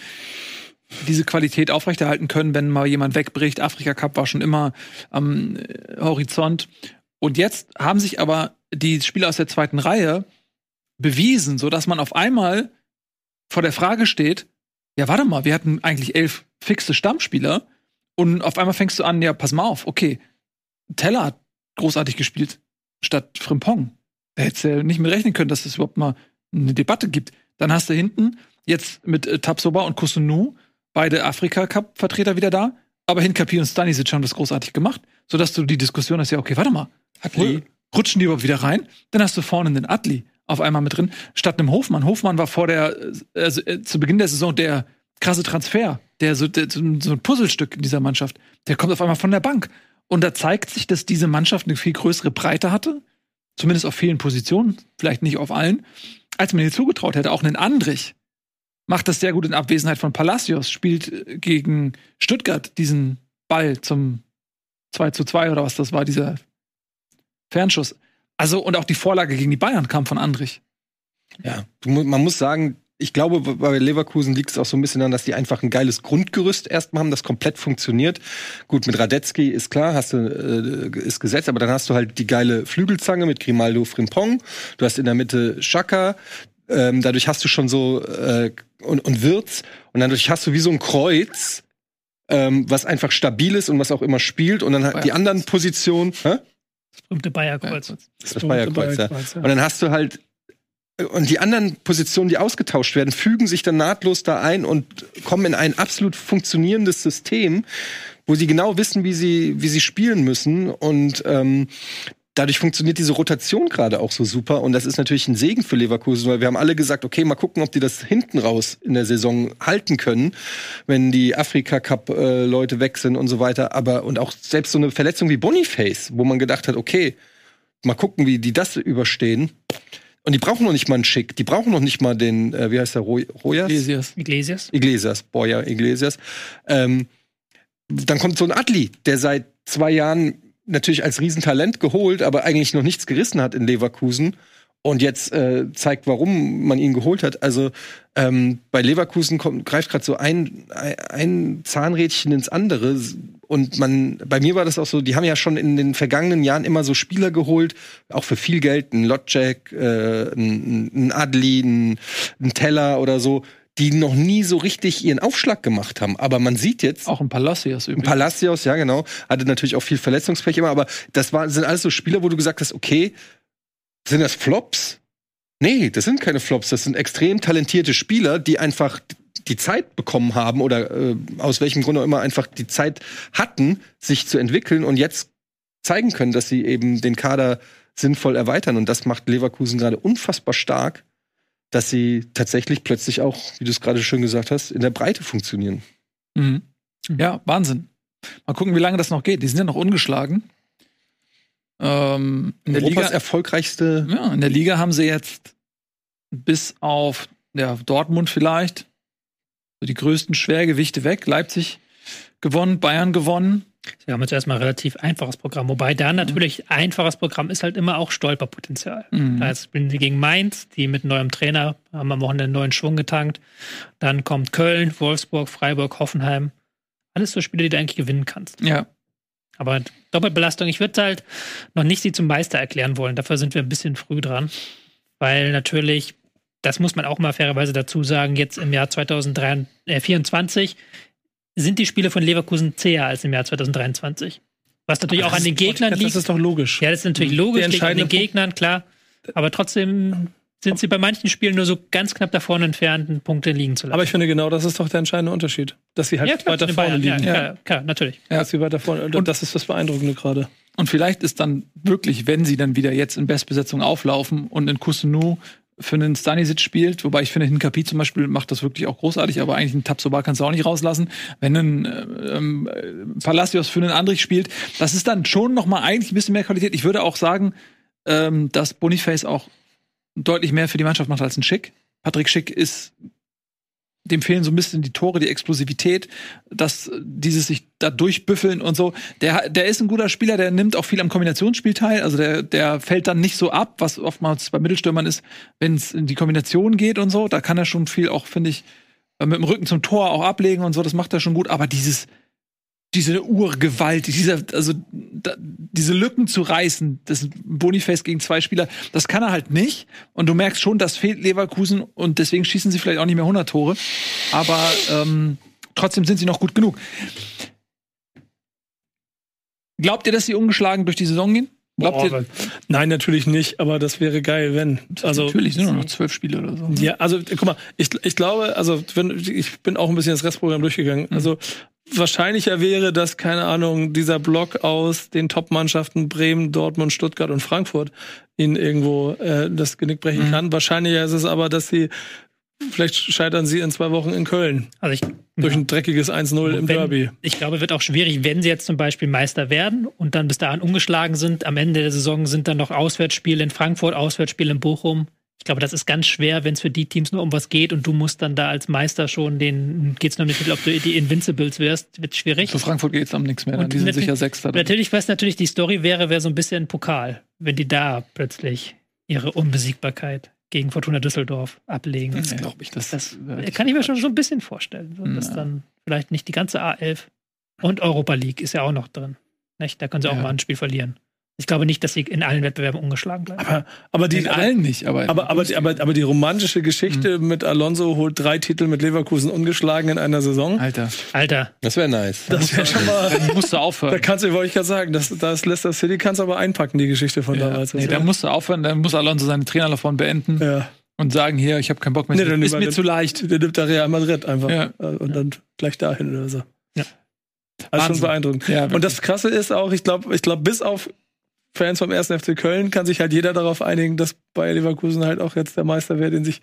diese Qualität aufrechterhalten können, wenn mal jemand wegbricht. Afrika Cup war schon immer am äh, Horizont. Und jetzt haben sich aber die Spieler aus der zweiten Reihe bewiesen, so dass man auf einmal vor der Frage steht, ja, warte mal, wir hatten eigentlich elf fixe Stammspieler und auf einmal fängst du an, ja, pass mal auf, okay, Teller hat großartig gespielt statt Frimpong. Da hättest du ja nicht mit rechnen können, dass es überhaupt mal eine Debatte gibt. Dann hast du hinten jetzt mit äh, Tapsoba und Kusunu beide Afrika-Cup-Vertreter wieder da, aber Hinkapi und Stanisic haben das großartig gemacht, sodass du die Diskussion hast, ja, okay, warte mal, Atli. Rutschen die überhaupt wieder rein? Dann hast du vorne einen Atli auf einmal mit drin, statt einem Hofmann. Hofmann war vor der, also, äh, zu Beginn der Saison der krasse Transfer, der so, der, so ein Puzzlestück in dieser Mannschaft. Der kommt auf einmal von der Bank. Und da zeigt sich, dass diese Mannschaft eine viel größere Breite hatte, zumindest auf vielen Positionen, vielleicht nicht auf allen, als man ihr zugetraut hätte. Auch einen Andrich macht das sehr gut in Abwesenheit von Palacios, spielt gegen Stuttgart diesen Ball zum 2 zu 2 oder was das war, dieser Fernschuss. Also, und auch die Vorlage gegen die Bayern kam von Andrich. Ja, man muss sagen, ich glaube, bei Leverkusen liegt es auch so ein bisschen daran, dass die einfach ein geiles Grundgerüst erstmal haben, das komplett funktioniert. Gut, mit Radetzky ist klar, hast du, äh, ist gesetzt, aber dann hast du halt die geile Flügelzange mit Grimaldo Frimpong. Du hast in der Mitte Schaka. Ähm, dadurch hast du schon so, äh, und, und Wirtz. Und dadurch hast du wie so ein Kreuz, ähm, was einfach stabil ist und was auch immer spielt. Und dann halt die anderen Positionen. Hä? Das berühmte Bayerkreuz. Ja, das, das Bayerkreuz, ja. ja. Und dann hast du halt und die anderen Positionen, die ausgetauscht werden, fügen sich dann nahtlos da ein und kommen in ein absolut funktionierendes System, wo sie genau wissen, wie sie, wie sie spielen müssen. Und ähm, dadurch funktioniert diese Rotation gerade auch so super. Und das ist natürlich ein Segen für Leverkusen, weil wir haben alle gesagt, okay, mal gucken, ob die das hinten raus in der Saison halten können, wenn die Afrika-Cup-Leute weg sind und so weiter. Aber und auch selbst so eine Verletzung wie Boniface, wo man gedacht hat, okay, mal gucken, wie die das überstehen. Und die brauchen noch nicht mal einen Schick. Die brauchen noch nicht mal den, äh, wie heißt der, Roy Royas? Iglesias. Iglesias. Iglesias, Boyer Iglesias. Ähm, dann kommt so ein Adli, der seit zwei Jahren natürlich als Riesentalent geholt, aber eigentlich noch nichts gerissen hat in Leverkusen. und jetzt äh, zeigt, warum man ihn geholt hat. Also ähm, bei Leverkusen kommt, greift gerade so ein, ein Zahnrädchen ins andere. Und man, bei mir war das auch so, die haben ja schon in den vergangenen Jahren immer so Spieler geholt, auch für viel Geld, ein Lotjack, äh, ein, Adli, ein, ein Teller oder so, die noch nie so richtig ihren Aufschlag gemacht haben. Aber man sieht jetzt, Auch ein Palacios ein übrigens. Palacios, ja genau, hatte natürlich auch viel Verletzungspech immer, aber das war, sind alles so Spieler, wo du gesagt hast, okay, sind das Flops? Nee, das sind keine Flops, das sind extrem talentierte Spieler, die einfach die Zeit bekommen haben oder äh, aus welchem Grund auch immer einfach die Zeit hatten, sich zu entwickeln und jetzt zeigen können, dass sie eben den Kader sinnvoll erweitern. Und das macht Leverkusen gerade unfassbar stark, dass sie tatsächlich plötzlich auch, wie du es gerade schön gesagt hast, in der Breite funktionieren. Mhm. Ja, Wahnsinn. Mal gucken, wie lange das noch geht. Die sind ja noch ungeschlagen. Ähm, in, der Europas Liga, erfolgreichste ja, in der Liga haben sie jetzt bis auf ja, Dortmund vielleicht so die größten Schwergewichte weg. Leipzig gewonnen, Bayern gewonnen. Sie haben jetzt erstmal ein relativ einfaches Programm. Wobei da natürlich einfaches Programm ist halt immer auch Stolperpotenzial. Mhm. Da spielen sie gegen Mainz, die mit neuem Trainer haben am Wochenende einen neuen Schwung getankt. Dann kommt Köln, Wolfsburg, Freiburg, Hoffenheim. Alles so Spiele, die du eigentlich gewinnen kannst. Ja, Aber Doppelbelastung, ich würde halt noch nicht sie zum Meister erklären wollen. Dafür sind wir ein bisschen früh dran. Weil natürlich, das muss man auch mal fairerweise dazu sagen, jetzt im Jahr 2024 sind die Spiele von Leverkusen zäher als im Jahr 2023. Was natürlich auch an den Gegnern Das liegt. ist doch logisch. Ja, das ist natürlich logisch, Der liegt an den Gegnern, klar. Aber trotzdem sind sie bei manchen Spielen nur so ganz knapp davon entfernt, Punkte liegen zu lassen. Aber ich finde genau, das ist doch der entscheidende Unterschied. Dass sie halt ja, klar, weiter vorne Bayern, liegen. Ja, klar, klar, natürlich. Dass sie weiter vorne. Und das ist das Beeindruckende gerade. Und vielleicht ist dann wirklich, wenn sie dann wieder jetzt in Bestbesetzung auflaufen und in Kusunu für einen Stanisic spielt, wobei ich finde, Hinkapi zum Beispiel macht das wirklich auch großartig, aber eigentlich einen Tabsoba kannst du auch nicht rauslassen. Wenn ein äh, ähm, äh, Palacios für einen Andrich spielt, das ist dann schon noch mal eigentlich ein bisschen mehr Qualität. Ich würde auch sagen, ähm, dass Boniface auch deutlich mehr für die Mannschaft macht als ein Schick. Patrick Schick ist dem fehlen so ein bisschen die Tore, die Explosivität, dass dieses sich da durchbüffeln und so. Der, der ist ein guter Spieler, der nimmt auch viel am Kombinationsspiel teil. Also der, der fällt dann nicht so ab, was oftmals bei Mittelstürmern ist, wenn es in die Kombination geht und so. Da kann er schon viel auch, finde ich, mit dem Rücken zum Tor auch ablegen und so. Das macht er schon gut. Aber dieses, diese Urgewalt, dieser, also da, diese Lücken zu reißen, das Boniface gegen zwei Spieler, das kann er halt nicht. Und du merkst schon, das fehlt Leverkusen und deswegen schießen sie vielleicht auch nicht mehr 100 Tore. Aber ähm, trotzdem sind sie noch gut genug. Glaubt ihr, dass sie ungeschlagen durch die Saison gehen? Glaubt Boah, ihr? Nein, natürlich nicht, aber das wäre geil, wenn. Also, Natürlich sind nur noch zwölf Spiele oder so. Ja, also guck mal, ich, ich glaube, also wenn, ich bin auch ein bisschen das Restprogramm durchgegangen. Also wahrscheinlicher wäre, dass, keine Ahnung, dieser Block aus den Top-Mannschaften Bremen, Dortmund, Stuttgart und Frankfurt ihnen irgendwo äh, das Genick brechen kann. Wahrscheinlicher ist es aber, dass sie, vielleicht scheitern sie in zwei Wochen in Köln Also ich, durch ein dreckiges 1-0 im Derby. Ich glaube, wird auch schwierig, wenn sie jetzt zum Beispiel Meister werden und dann bis dahin ungeschlagen sind. Am Ende der Saison sind dann noch Auswärtsspiele in Frankfurt, Auswärtsspiele in Bochum. Ich glaube, das ist ganz schwer, wenn es für die Teams nur um was geht und du musst dann da als Meister schon den, geht's noch nicht, ob du die Invincibles wirst, wird schwierig. Für Frankfurt geht's am nichts mehr. Und die sind natürlich- sicher Sechster. Natürlich, was natürlich die Story wäre, wäre so ein bisschen Pokal, wenn die da plötzlich ihre Unbesiegbarkeit gegen Fortuna Düsseldorf ablegen. Das glaube ich. Das, Das äh, kann ich mir schon so ein bisschen vorstellen. So, dass Ja. dann vielleicht nicht die ganze A11 und Europa League ist ja auch noch drin. Nicht? Da können sie auch Ja. mal ein Spiel verlieren. Ich glaube nicht, dass sie in allen Wettbewerben ungeschlagen bleiben. Aber, aber die, in allen nicht, aber. Aber, aber, die- aber, aber die romantische Geschichte mit Alonso holt drei Titel mit Leverkusen ungeschlagen in einer Saison. Alter, Alter, Das wäre nice. Das wäre schon mal. dann musst du Da aufhören. kannst du, wollte ich gerade sagen, das, das Leicester City kannst du aber einpacken, die Geschichte von Ja, damals. nee, da musst du aufhören, dann muss Alonso seine Trainerlaufbahn beenden ja. und sagen, hier, ich habe keinen Bock mehr. Nee, dann ist mir zu leicht. Der nimmt da Real Madrid einfach. Ja. Äh, Und dann gleich dahin oder so. Ja. Also schon beeindruckend. Ja, und das Krasse ist auch, ich glaube, ich glaube, bis auf Fans vom 1. FC Köln kann sich halt jeder darauf einigen, dass Bayer Leverkusen halt auch jetzt der Meister wäre, den sich,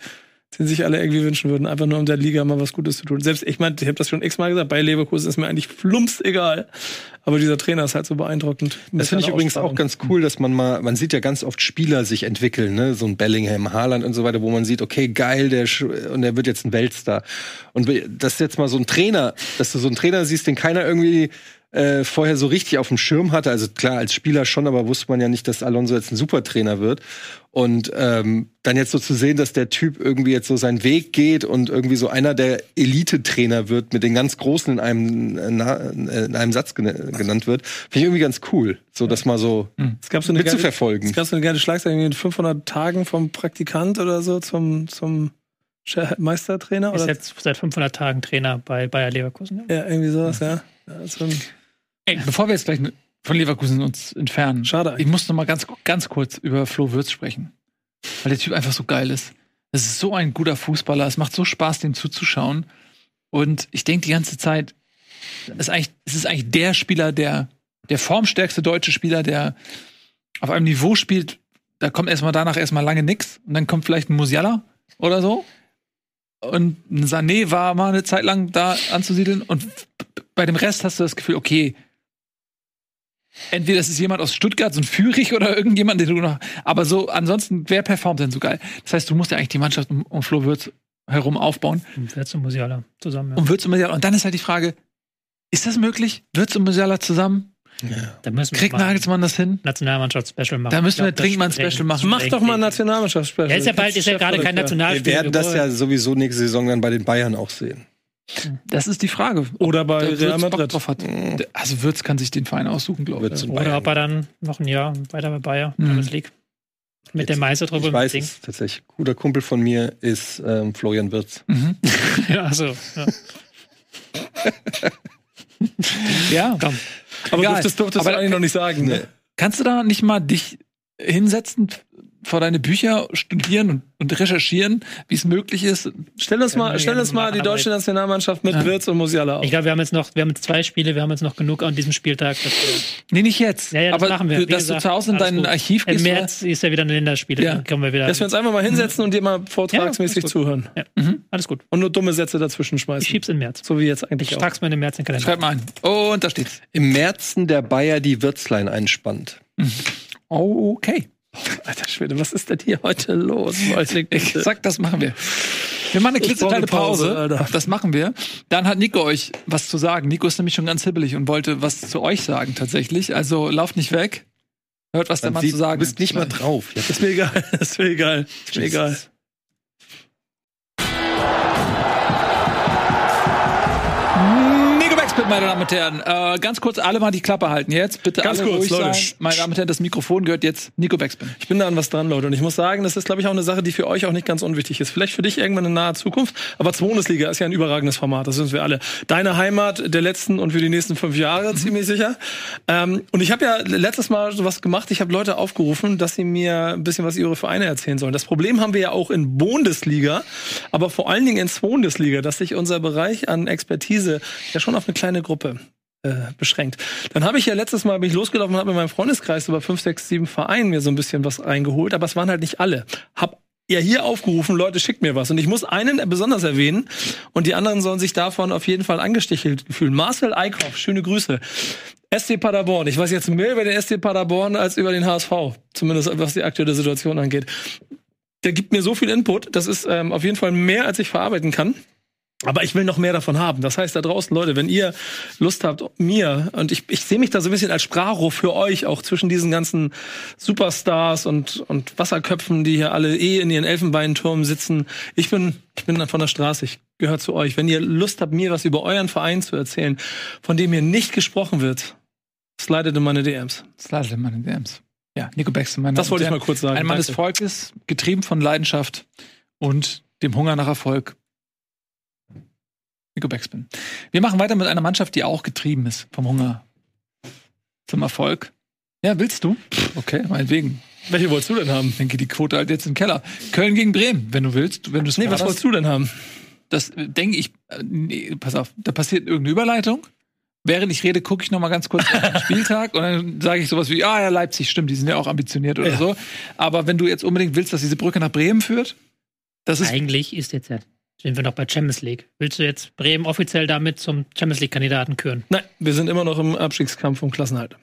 den sich alle irgendwie wünschen würden. Einfach nur um der Liga mal was Gutes zu tun. Selbst, ich meine, ich habe das schon x-mal gesagt, bei Leverkusen ist mir eigentlich flumps egal. Aber dieser Trainer ist halt so beeindruckend. Das finde ich übrigens auch ganz cool, dass man mal, man sieht ja ganz oft Spieler sich entwickeln, ne, so ein Bellingham, Haaland und so weiter, wo man sieht, okay, geil, der und der wird jetzt ein Weltstar. Und das ist jetzt mal so ein Trainer, dass du so einen Trainer siehst, den keiner irgendwie äh, vorher so richtig auf dem Schirm hatte. Also klar, als Spieler schon, aber wusste man ja nicht, dass Alonso jetzt ein Supertrainer wird. Und ähm, dann jetzt so zu sehen, dass der Typ irgendwie jetzt so seinen Weg geht und irgendwie so einer der Elite-Trainer wird, mit den ganz Großen in einem, äh, in einem Satz gen genannt wird, finde ich irgendwie ganz cool. So, das mal so Es gab so eine geile, mitzuverfolgen. es gab so eine geile Schlagzeile in 500 Tagen vom Praktikant oder so zum, zum Meistertrainer Ist oder jetzt seit 500 Tagen Trainer bei Bayer Leverkusen. Ja. ja, irgendwie sowas, ja. ja bevor wir jetzt gleich von Leverkusen uns entfernen, Schade ich muss noch mal ganz, ganz kurz über Flo Würz sprechen. Weil der Typ einfach so geil ist. Es ist so ein guter Fußballer. Es macht so Spaß, dem zuzuschauen. Und ich denke die ganze Zeit, es ist eigentlich, es ist eigentlich der Spieler, der, der formstärkste deutsche Spieler, der auf einem Niveau spielt, da kommt erstmal danach erstmal lange nix. Und dann kommt vielleicht ein Musiala oder so. Und ein Sané war mal eine Zeit lang da anzusiedeln. Und bei dem Rest hast du das Gefühl, okay, entweder ist jemand aus Stuttgart, so ein Führig oder irgendjemand, den du noch. Aber so, ansonsten, wer performt denn so geil? Das heißt, du musst ja eigentlich die Mannschaft um, um Flo Würz herum aufbauen. Und Wirtz und Musiala zusammen. Ja. Und Würz und Musiala. Und dann ist halt die Frage, ist das möglich? Würz und Musiala zusammen? Da müssen wir Kriegt Nagelsmann das hin? Nationalmannschaft-Special machen. Da müssen wir dringend mal ein Special machen. Mach doch mal ein Ja, Nationalmannschaftsspiel. ist ja bald, ist ja gerade kein Wir Nationalspiel. werden das ja sowieso nächste Saison dann bei den Bayern auch sehen. Das ist die Frage. Oder bei der Real Würz Bock Madrid. drauf hat. Der- Also Würz kann sich den Verein aussuchen, glaube Würz ich. Oder ob er dann noch ein Jahr weiter bei Bayer, Mhm. Champions League. Mit der Meister drüber Ich weiß es tatsächlich. Guter Kumpel von mir ist ähm, Florian Wirtz. Mhm. Ja, also, ja. Ja. Komm. Aber Egal. dürftest, dürftest Aber- du eigentlich noch nicht sagen. Ne? Kannst du da nicht mal dich hinsetzen, vor deine Bücher studieren und, und recherchieren, wie es möglich ist? Stell uns mal, stell uns mal die deutsche Nationalmannschaft mit Ja. Wirtz und Musiala auf. Ich glaube, wir haben jetzt noch, wir haben jetzt zwei Spiele, wir haben jetzt noch genug an diesem Spieltag. Dass wir, Nee, nicht jetzt. ja, ja, das aber machen wir. Wie dass gesagt, du zu Hause in dein. Archiv Im gehst. März ist ja wieder eine Länderspiele. Ja. Dann können wir wieder. Dass wir uns einfach mal hinsetzen und dir mal vortragsmäßig Ja, zuhören. ja. Mhm. Alles gut. Und nur dumme Sätze dazwischen Ich schmeißen. schieb's in März. So wie jetzt eigentlich auch. Trag's mal in den März in den Kalender. Schreib mal ein. Und da steht's. Im Märzen der Bayer die Wirtzlein einspannt. Oh, okay. Alter Schwede, was ist denn hier heute los? Leute, Ich sag, das machen wir. Wir machen eine klitzekleine eine Pause, Pause. Das machen wir. Dann hat Nico euch was zu sagen. Nico ist nämlich schon ganz hibbelig und wollte was zu euch sagen tatsächlich. Also lauft nicht weg. Hört, was der Man Mann zu sagen du bist nicht mal hat. drauf. Ist mir egal. Ist mir egal. Ist mir egal. Meine Damen und Herren. Äh, ganz kurz alle mal die Klappe halten jetzt. Bitte Ganz alle kurz, ruhig Leute. sein. Meine Damen und Herren, das Mikrofon gehört jetzt Nico Backspin. Ich bin da an was dran, Leute. Und ich muss sagen, das ist, glaube ich, auch eine Sache, die für euch auch nicht ganz unwichtig ist. Vielleicht für dich irgendwann in naher Zukunft. Aber Bundesliga ist ja ein überragendes Format. Das sind wir alle. Deine Heimat der letzten und für die nächsten fünf Jahre, ziemlich sicher. Ähm, und ich habe ja letztes Mal sowas gemacht. Ich habe Leute aufgerufen, dass sie mir ein bisschen was über ihre Vereine erzählen sollen. Das Problem haben wir ja auch in Bundesliga, aber vor allen Dingen in Bundesliga, dass sich unser Bereich an Expertise ja schon auf eine kleine Gruppe äh, beschränkt. Dann habe ich ja letztes Mal bin losgelaufen und habe in meinem Freundeskreis über fünf, sechs, sieben Vereinen mir so ein bisschen was reingeholt, aber es waren halt nicht alle. Hab ja hier aufgerufen, Leute, schickt mir was. Und ich muss einen besonders erwähnen und die anderen sollen sich davon auf jeden Fall angestichelt fühlen. Marcel Eickhoff, schöne Grüße. SC Paderborn. Ich weiß jetzt mehr über den SC Paderborn als über den HSV. Zumindest was die aktuelle Situation angeht. Der gibt mir so viel Input. Das ist ähm, auf jeden Fall mehr, als ich verarbeiten kann. Aber ich will noch mehr davon haben. Das heißt, da draußen, Leute, wenn ihr Lust habt, mir, und ich, ich sehe mich da so ein bisschen als Sprachrohr für euch, auch zwischen diesen ganzen Superstars und, und Wasserköpfen, die hier alle eh in ihren Elfenbeinturm sitzen. Ich bin, ich bin dann von der Straße, ich gehöre zu euch. Wenn ihr Lust habt, mir was über euren Verein zu erzählen, von dem hier nicht gesprochen wird, slidet in meine DMs. Slide in meine DMs. Ja, Nico Backspin, meine Das Damen wollte ich mal kurz sagen. Ein Mann des. Volkes, getrieben von Leidenschaft und dem Hunger nach Erfolg. Nico Backspin. Wir machen weiter mit einer Mannschaft, die auch getrieben ist vom Hunger zum Erfolg. Ja, willst du? Okay, meinetwegen. Welche wolltest du denn haben? Dann geht die Quote halt jetzt in den Keller. Köln gegen Bremen, wenn du willst. Wenn du es Nee, was wolltest du denn haben? Das äh, denke ich. Äh, nee, pass auf, da passiert irgendeine Überleitung. Während ich rede, gucke ich noch mal ganz kurz auf den Spieltag und dann sage ich sowas wie, ah ja, Leipzig, stimmt, die sind ja auch ambitioniert oder Ja. so. Aber wenn du jetzt unbedingt willst, dass diese Brücke nach Bremen führt, das ist Eigentlich ist jetzt ja, sind wir noch bei Champions League. Willst du jetzt Bremen offiziell damit zum Champions League-Kandidaten küren? Nein, wir sind immer noch im Abstiegskampf um Klassenhalt.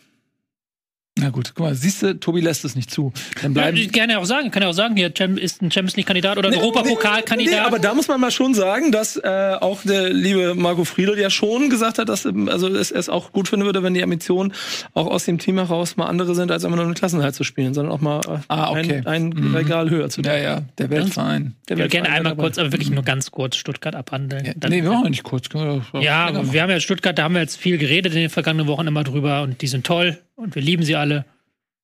Na gut, guck mal, siehst du, Tobi lässt es nicht zu. Dann Ja, bleiben ich kann ja auch sagen, kann ja auch sagen, hier ist ein Champions League Kandidat oder ein Europapokalkandidat. Nee, aber da muss man mal schon sagen, dass äh, auch der liebe Marco Friedl ja schon gesagt hat, dass ähm, also es, es auch gut finden würde, wenn die Ambitionen auch aus dem Team heraus mal andere sind, als immer nur eine Klassenheit zu spielen, sondern auch mal äh, Ah, okay. ein, ein Regal höher zu ja, ja, der Weltverein. ich würde gerne einmal kurz, aber Mhm. wirklich nur ganz kurz Stuttgart abhandeln. Ja, Dann- nee, wir machen nicht kurz. Wir- Ja, wir haben ja Stuttgart, da haben wir jetzt viel geredet in den vergangenen Wochen immer drüber und die sind toll und wir lieben sie alle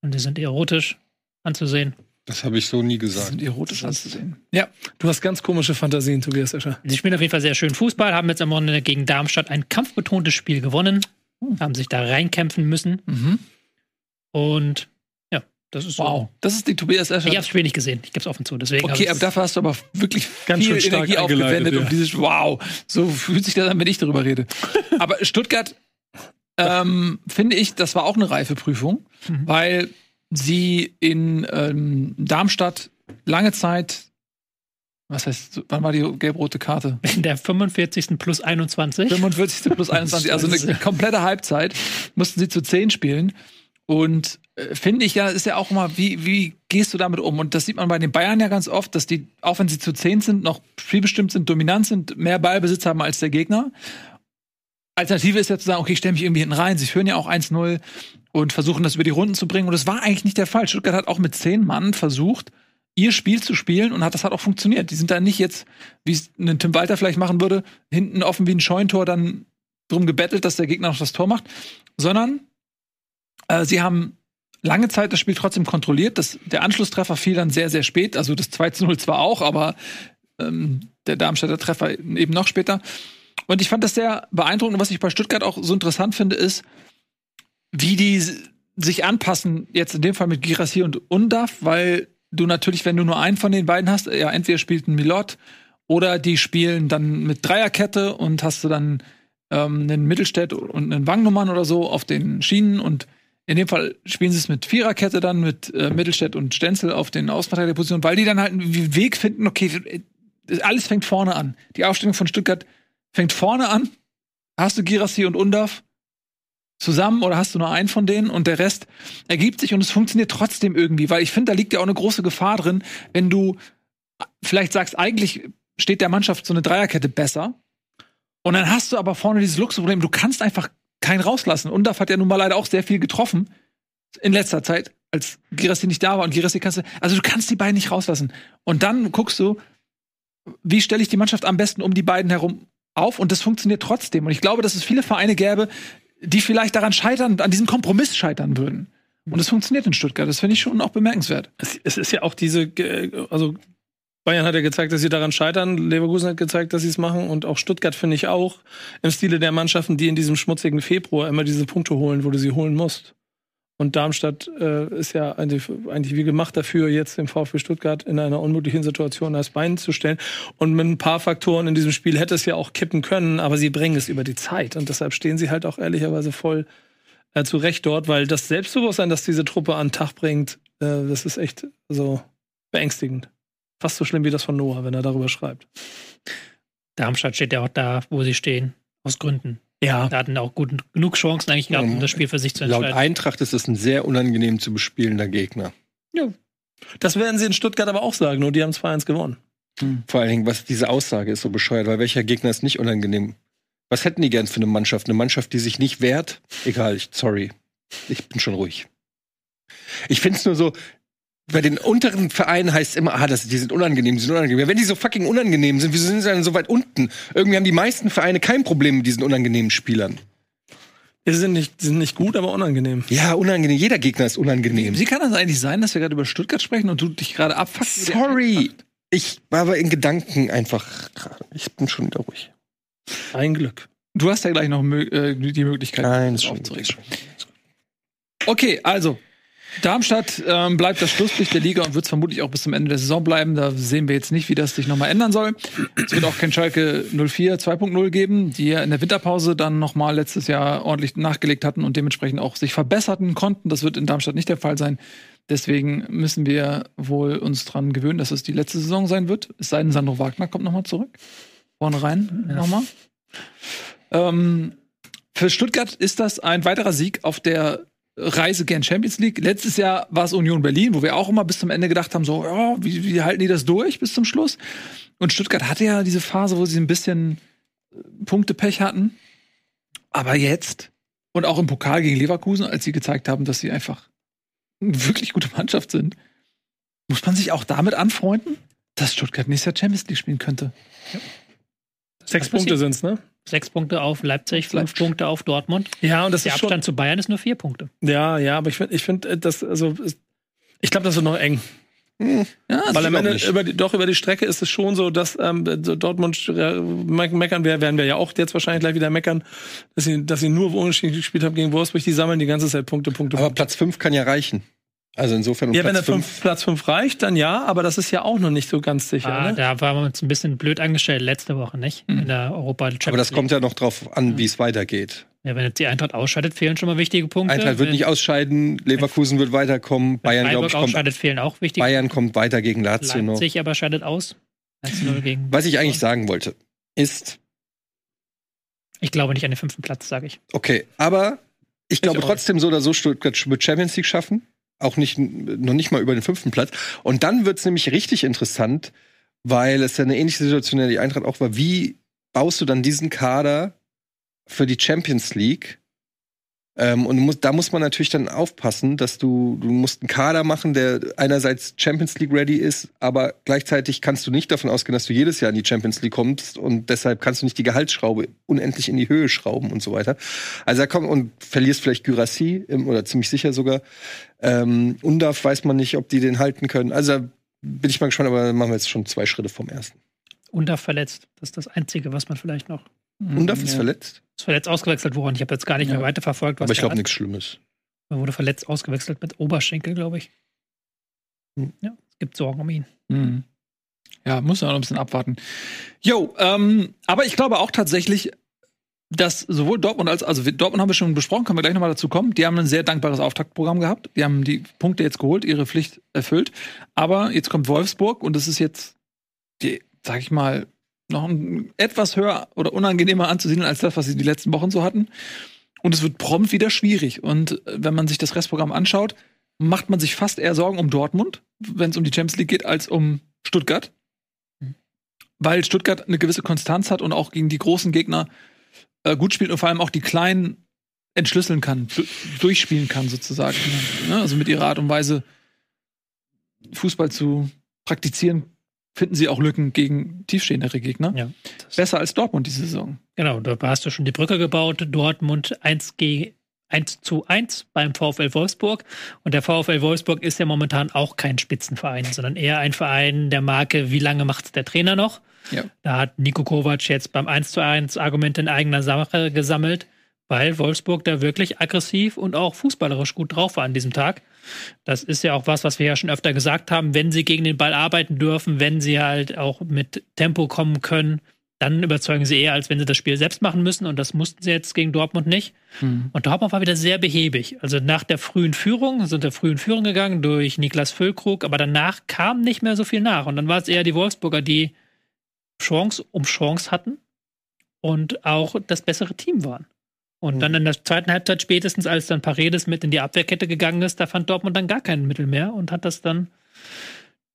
und die sind erotisch anzusehen. Das habe ich so nie gesagt. sind erotisch anzusehen. Ja, Du hast ganz komische Fantasien, Tobias Escher. Sie spielen auf jeden Fall sehr schön Fußball, haben jetzt am Wochenende gegen Darmstadt ein kampfbetontes Spiel gewonnen, haben sich da reinkämpfen müssen mhm. und ja, das ist so. wow. Das ist die Tobias Escher. Ich habe das Spiel nicht gesehen, ich gebe es offen zu. Deswegen Okay, aber dafür hast du aber wirklich Ganz viel schön stark Energie aufgewendet, eingeleitet, um ja. dieses Wow. So fühlt sich das an, wenn ich darüber rede. aber Stuttgart, ähm, finde ich, das war auch eine reife Prüfung, Mhm. weil sie in ähm, Darmstadt lange Zeit, was heißt, wann war die gelb-rote Karte? in der 45. plus 21. 45. plus 21, also eine komplette Halbzeit, mussten sie zu 10 spielen. Und äh, finde ich ja, ist ja auch immer, wie, wie gehst du damit um? Und das sieht man bei den Bayern ja ganz oft, dass die, auch wenn sie zu 10 sind, noch spielbestimmt sind, dominant sind, mehr Ballbesitz haben als der Gegner. Alternative ist ja zu sagen, okay, ich stelle mich irgendwie hinten rein. Sie führen ja auch 1-0 und versuchen das über die Runden zu bringen. Und das war eigentlich nicht der Fall. Stuttgart hat auch mit 10 Mann versucht, ihr Spiel zu spielen und hat das hat auch funktioniert. Die sind da nicht jetzt, wie es ein Tim Walter vielleicht machen würde, hinten offen wie ein Scheuntor dann drum gebettelt, dass der Gegner noch das Tor macht, sondern äh, sie haben lange Zeit das Spiel trotzdem kontrolliert. Das, der Anschlusstreffer fiel dann sehr, sehr spät. Also das 2 zu 0 zwar auch, aber ähm, der Darmstädter Treffer eben noch später. Und ich fand das sehr beeindruckend. Und was ich bei Stuttgart auch so interessant finde, ist, wie die sich anpassen, jetzt in dem Fall mit Girassi und Undaf, weil du natürlich, wenn du nur einen von den beiden hast, ja, entweder spielt ein Milot oder die spielen dann mit Dreierkette und hast du dann ähm, einen Mittelstädt und einen Wangnummern oder so auf den Schienen und in dem Fall spielen sie es mit Viererkette dann mit äh, Mittelstädt und Stenzel auf den Außenverteidigerpositionen, weil die dann halt einen Weg finden, okay, äh, alles fängt vorne an. Die Aufstellung von Stuttgart fängt vorne an. Hast du Girassi und Undaf zusammen oder hast du nur einen von denen und der Rest ergibt sich und es funktioniert trotzdem irgendwie, weil ich finde, da liegt ja auch eine große Gefahr drin, wenn du vielleicht sagst, eigentlich steht der Mannschaft so eine Dreierkette besser und dann hast du aber vorne dieses Luxusproblem, du kannst einfach keinen rauslassen. Undaf hat ja nun mal leider auch sehr viel getroffen in letzter Zeit, als Girassi nicht da war und Girassi kannst du, also du kannst die beiden nicht rauslassen. Und dann guckst du, wie stelle ich die Mannschaft am besten um die beiden herum auf und das funktioniert trotzdem. Und ich glaube, dass es viele Vereine gäbe, die vielleicht daran scheitern, an diesem Kompromiss scheitern würden. Und es funktioniert in Stuttgart. Das finde ich schon auch bemerkenswert. Es, es ist ja auch diese, äh, also Bayern hat ja gezeigt, dass sie daran scheitern. Leverkusen hat gezeigt, dass sie es machen. Und auch Stuttgart finde ich auch im Stile der Mannschaften, die in diesem schmutzigen Februar immer diese Punkte holen, wo du sie holen musst. Und Darmstadt äh, ist ja eigentlich, eigentlich wie gemacht dafür, jetzt den VfB Stuttgart in einer unmöglichen Situation als Bein zu stellen. Und mit ein paar Faktoren in diesem Spiel hätte es ja auch kippen können, aber sie bringen es über die Zeit. Und deshalb stehen sie halt auch ehrlicherweise voll äh, zu Recht dort, weil das Selbstbewusstsein, das diese Truppe an den Tag bringt, äh, das ist echt so beängstigend. Fast so schlimm wie das von Noah, wenn er darüber schreibt. Darmstadt steht ja auch da, wo sie stehen, aus Gründen. Ja. Da hatten auch gut, genug Chancen eigentlich gehabt, um das Spiel für sich zu Laut entscheiden. Eintracht ist es ein sehr unangenehm zu bespielender Gegner. Das werden sie in Stuttgart aber auch sagen, nur die haben 2-1 gewonnen. Vor allen Dingen, was diese Aussage ist so bescheuert, weil welcher Gegner ist nicht unangenehm? Was hätten die gern für eine Mannschaft? Eine Mannschaft, die sich nicht wehrt? Egal, ich, sorry. Ich bin schon ruhig. Ich find's nur so, bei den unteren Vereinen heißt es immer, ah, das, die sind unangenehm, die sind unangenehm. Ja, wenn die so fucking unangenehm sind, wieso sind sie dann so weit unten? Irgendwie haben die meisten Vereine kein Problem mit diesen unangenehmen Spielern. Die sind nicht, die sind nicht gut, aber unangenehm. Ja, unangenehm. Jeder Gegner ist unangenehm. Wie kann das eigentlich sein, dass wir gerade über Stuttgart sprechen und du dich gerade abfuckst? Sorry. Ich war aber in Gedanken einfach gerade. Ich bin schon wieder ruhig. Ein Glück. Du hast ja gleich noch mö- äh, die Möglichkeit, Nein, das ist schon, aufzuregen. ist schon. Okay, also Darmstadt ähm, bleibt das Schlusslicht der Liga und wird es vermutlich auch bis zum Ende der Saison bleiben. Da sehen wir jetzt nicht, wie das sich nochmal ändern soll. Es wird auch kein Schalke 04 2.0 geben, die ja in der Winterpause dann nochmal letztes Jahr ordentlich nachgelegt hatten und dementsprechend auch sich verbessern konnten. Das wird in Darmstadt nicht der Fall sein. Deswegen müssen wir wohl uns dran gewöhnen, dass es die letzte Saison sein wird. Es sei denn, Sandro Wagner kommt nochmal zurück. Vorne rein nochmal. Ähm, für Stuttgart ist das ein weiterer Sieg auf der reise gern Champions League. Letztes Jahr war es Union Berlin, wo wir auch immer bis zum Ende gedacht haben, so, ja, wie, wie halten die das durch bis zum Schluss? Und Stuttgart hatte ja diese Phase, wo sie ein bisschen äh, Punktepech hatten. Aber jetzt und auch im Pokal gegen Leverkusen, als sie gezeigt haben, dass sie einfach eine wirklich gute Mannschaft sind, muss man sich auch damit anfreunden, dass Stuttgart nächstes Jahr Champions League spielen könnte. Sechs Was Punkte passiert? sind's, ne? Sechs Punkte auf Leipzig, fünf Leipzig. Punkte auf Dortmund. Ja, und das Der ist schon. Abstand zu Bayern ist nur vier Punkte. Ja, ja, aber ich finde, ich finde, das, also, ich glaube, das wird noch eng. Ja, Weil am Ende nicht. über die, doch über die Strecke ist es schon so, dass ähm, Dortmund äh, me- meckern, wir werden wir ja auch jetzt wahrscheinlich gleich wieder meckern, dass sie, dass sie nur unentschieden gespielt haben gegen Wolfsburg. Die sammeln die ganze Zeit Punkte, Punkte, Aber Punkte. Platz 5 kann ja reichen. Also insofern um Ja, wenn der Platz fünf, Platz 5 reicht, dann ja, aber das ist ja auch noch nicht so ganz sicher. Ah, ne? da waren wir uns ein bisschen blöd angestellt letzte Woche, nicht? In der Europa Champions Aber das League. kommt ja noch drauf an, wie es weitergeht. Ja, wenn jetzt die Eintracht ausscheidet, fehlen schon mal wichtige Punkte. Eintracht wird Wenn nicht ausscheiden, Leverkusen wird weiterkommen, Bayern, glaube ich, kommt, ausscheidet, fehlen auch wichtige Bayern kommt weiter gegen Lazio noch. Leipzig aber scheidet aus. 1-0 gegen. Was ich eigentlich sagen wollte, ist, Ich glaube nicht an den fünften Platz, sage ich. okay, aber ich glaube auch trotzdem so oder so, Stuttgart wird Champions League schaffen. Auch nicht, noch nicht mal über den fünften Platz. Und dann wird es nämlich richtig interessant, weil es ja eine ähnliche Situation in der Eintracht auch war. Wie baust du dann diesen Kader für die Champions League? Ähm, und du musst, da muss man natürlich dann aufpassen, dass du, du musst einen Kader machen, der einerseits Champions League ready ist, aber gleichzeitig kannst du nicht davon ausgehen, dass du jedes Jahr in die Champions League kommst und deshalb kannst du nicht die Gehaltsschraube unendlich in die Höhe schrauben und so weiter. Also da kommt und verlierst vielleicht Gyrassi oder ziemlich sicher sogar. Ähm, Undaf weiß man nicht, ob die den halten können. Also da bin ich mal gespannt, aber dann machen wir jetzt schon zwei Schritte vom ersten. Unter verletzt. Das ist das Einzige, was man vielleicht noch. Undaf ist Ja. verletzt, Ist verletzt ausgewechselt worden. Ich habe jetzt gar nicht Ja. mehr weiterverfolgt, was aber ich glaube nichts Schlimmes. Er wurde verletzt ausgewechselt mit Oberschenkel, glaube ich. Hm. Ja, es gibt Sorgen um ihn. Mhm. Ja, muss man noch ein bisschen abwarten. Jo, ähm, aber ich glaube auch tatsächlich, dass sowohl Dortmund als, also Dortmund haben wir schon besprochen, können wir gleich nochmal dazu kommen. Die haben ein sehr dankbares Auftaktprogramm gehabt. Die haben die Punkte jetzt geholt, ihre Pflicht erfüllt. Aber jetzt kommt Wolfsburg und das ist jetzt, die, sag ich mal, noch ein, etwas höher oder unangenehmer anzusiedeln als das, was sie die letzten Wochen so hatten. Und es wird prompt wieder schwierig. Und äh, wenn man sich das Restprogramm anschaut, macht man sich fast eher Sorgen um Dortmund, wenn es um die Champions League geht, als um Stuttgart. Weil Stuttgart eine gewisse Konstanz hat und auch gegen die großen Gegner äh, gut spielt und vor allem auch die kleinen entschlüsseln kann, du durchspielen kann sozusagen. Ne? Also mit ihrer Art und Weise Fußball zu praktizieren, finden sie auch Lücken gegen tiefstehendere Gegner. Ja. Besser als Dortmund diese Saison. Genau, da hast du schon die Brücke gebaut. Dortmund 1 gegen 1 zu 1 beim VfL Wolfsburg. Und der VfL Wolfsburg ist ja momentan auch kein Spitzenverein, sondern eher ein Verein der Marke, wie lange macht's der Trainer noch? Ja. Da hat Nico Kovac jetzt beim 1 zu 1 Argumente in eigener Sache gesammelt, weil Wolfsburg da wirklich aggressiv und auch fußballerisch gut drauf war an diesem Tag. Das ist ja auch was, was wir ja schon öfter gesagt haben. Wenn sie gegen den Ball arbeiten dürfen, wenn sie halt auch mit Tempo kommen können, dann überzeugen sie eher, als wenn sie das Spiel selbst machen müssen. Und das mussten sie jetzt gegen Dortmund nicht. Und Dortmund war wieder sehr behäbig. Also nach der frühen Führung, sind der frühen Führung gegangen durch Niklas Füllkrug, aber danach kam nicht mehr so viel nach. Und dann war es eher die Wolfsburger, die Chance um Chance hatten und auch das bessere Team waren. Und dann in der zweiten Halbzeit spätestens, als dann Paredes mit in die Abwehrkette gegangen ist, da fand Dortmund dann gar kein Mittel mehr und hat das dann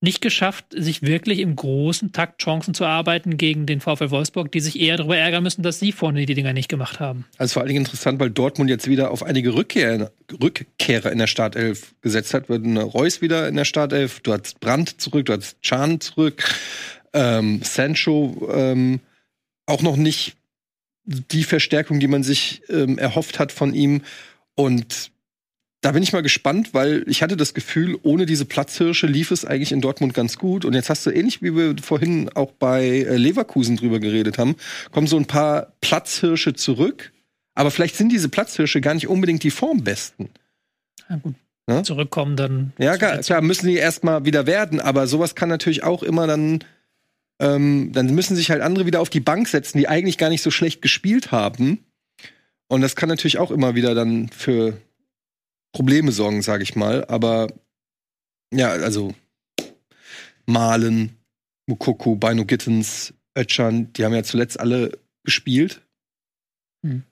nicht geschafft, sich wirklich im großen Takt Chancen zu erarbeiten gegen den VfL Wolfsburg, die sich eher darüber ärgern müssen, dass sie vorne die Dinger nicht gemacht haben. Also vor allen Dingen interessant, weil Dortmund jetzt wieder auf einige Rückkehr, Rückkehrer in der Startelf gesetzt hat. Eine Reus wieder in der Startelf, du hast Brandt zurück, du hast Can zurück, ähm, Sancho ähm, auch noch nicht die Verstärkung, die man sich ähm, erhofft hat von ihm. Und da bin ich mal gespannt, weil ich hatte das Gefühl, ohne diese Platzhirsche lief es eigentlich in Dortmund ganz gut. Und jetzt hast du ähnlich wie wir vorhin auch bei äh, Leverkusen drüber geredet haben, kommen so ein paar Platzhirsche zurück. Aber vielleicht sind diese Platzhirsche gar nicht unbedingt die Formbesten. Ja, gut. Ja? Zurückkommen dann. Ja, klar, klar müssen die erstmal wieder werden, aber sowas kann natürlich auch immer dann, ähm, dann müssen sich halt andere wieder auf die Bank setzen, die eigentlich gar nicht so schlecht gespielt haben. Und das kann natürlich auch immer wieder dann für Probleme sorgen, sage ich mal. Aber ja, also Malen, Mukoko, Bino Gittens, Ötchan, die haben ja zuletzt alle gespielt. Hm.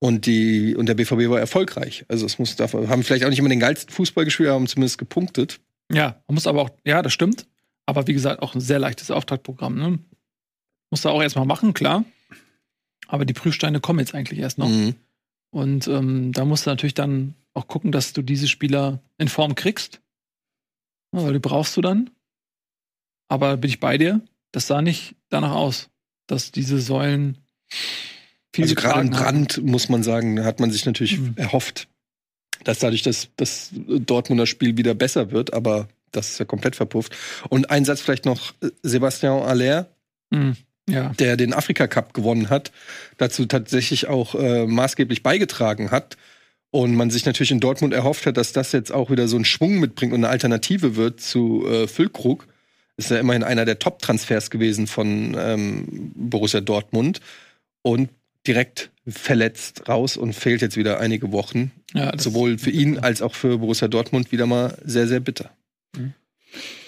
Und, die, und der BVB war erfolgreich. Also es muss haben vielleicht auch nicht immer den geilsten Fußball gespielt, aber haben zumindest gepunktet. Ja, man muss aber auch, ja, das stimmt. Aber wie gesagt, auch ein sehr leichtes Auftaktprogramm. Ne? Muss da auch erstmal machen, klar. Aber die Prüfsteine kommen jetzt eigentlich erst noch. Mhm. Und ähm, da musst du natürlich dann auch gucken, dass du diese Spieler in Form kriegst. Ja, weil die brauchst du dann. Aber bin ich bei dir? Das sah nicht danach aus, dass diese Säulen viel Also gerade im getragen haben. Brand, muss man sagen, hat man sich natürlich Mhm. erhofft, dass dadurch das, das Dortmunder Spiel wieder besser wird, aber das ist ja komplett verpufft. Und ein Satz vielleicht noch, äh, Sebastian Aller, Mhm. Ja. der den Afrika Cup gewonnen hat, dazu tatsächlich auch äh, maßgeblich beigetragen hat. Und man sich natürlich in Dortmund erhofft hat, dass das jetzt auch wieder so einen Schwung mitbringt und eine Alternative wird zu äh, Füllkrug. Ist ja immerhin einer der Top-Transfers gewesen von ähm, Borussia Dortmund. Und direkt verletzt raus und fehlt jetzt wieder einige Wochen. ja Sowohl für ihn als auch für Borussia Dortmund wieder mal sehr, sehr bitter.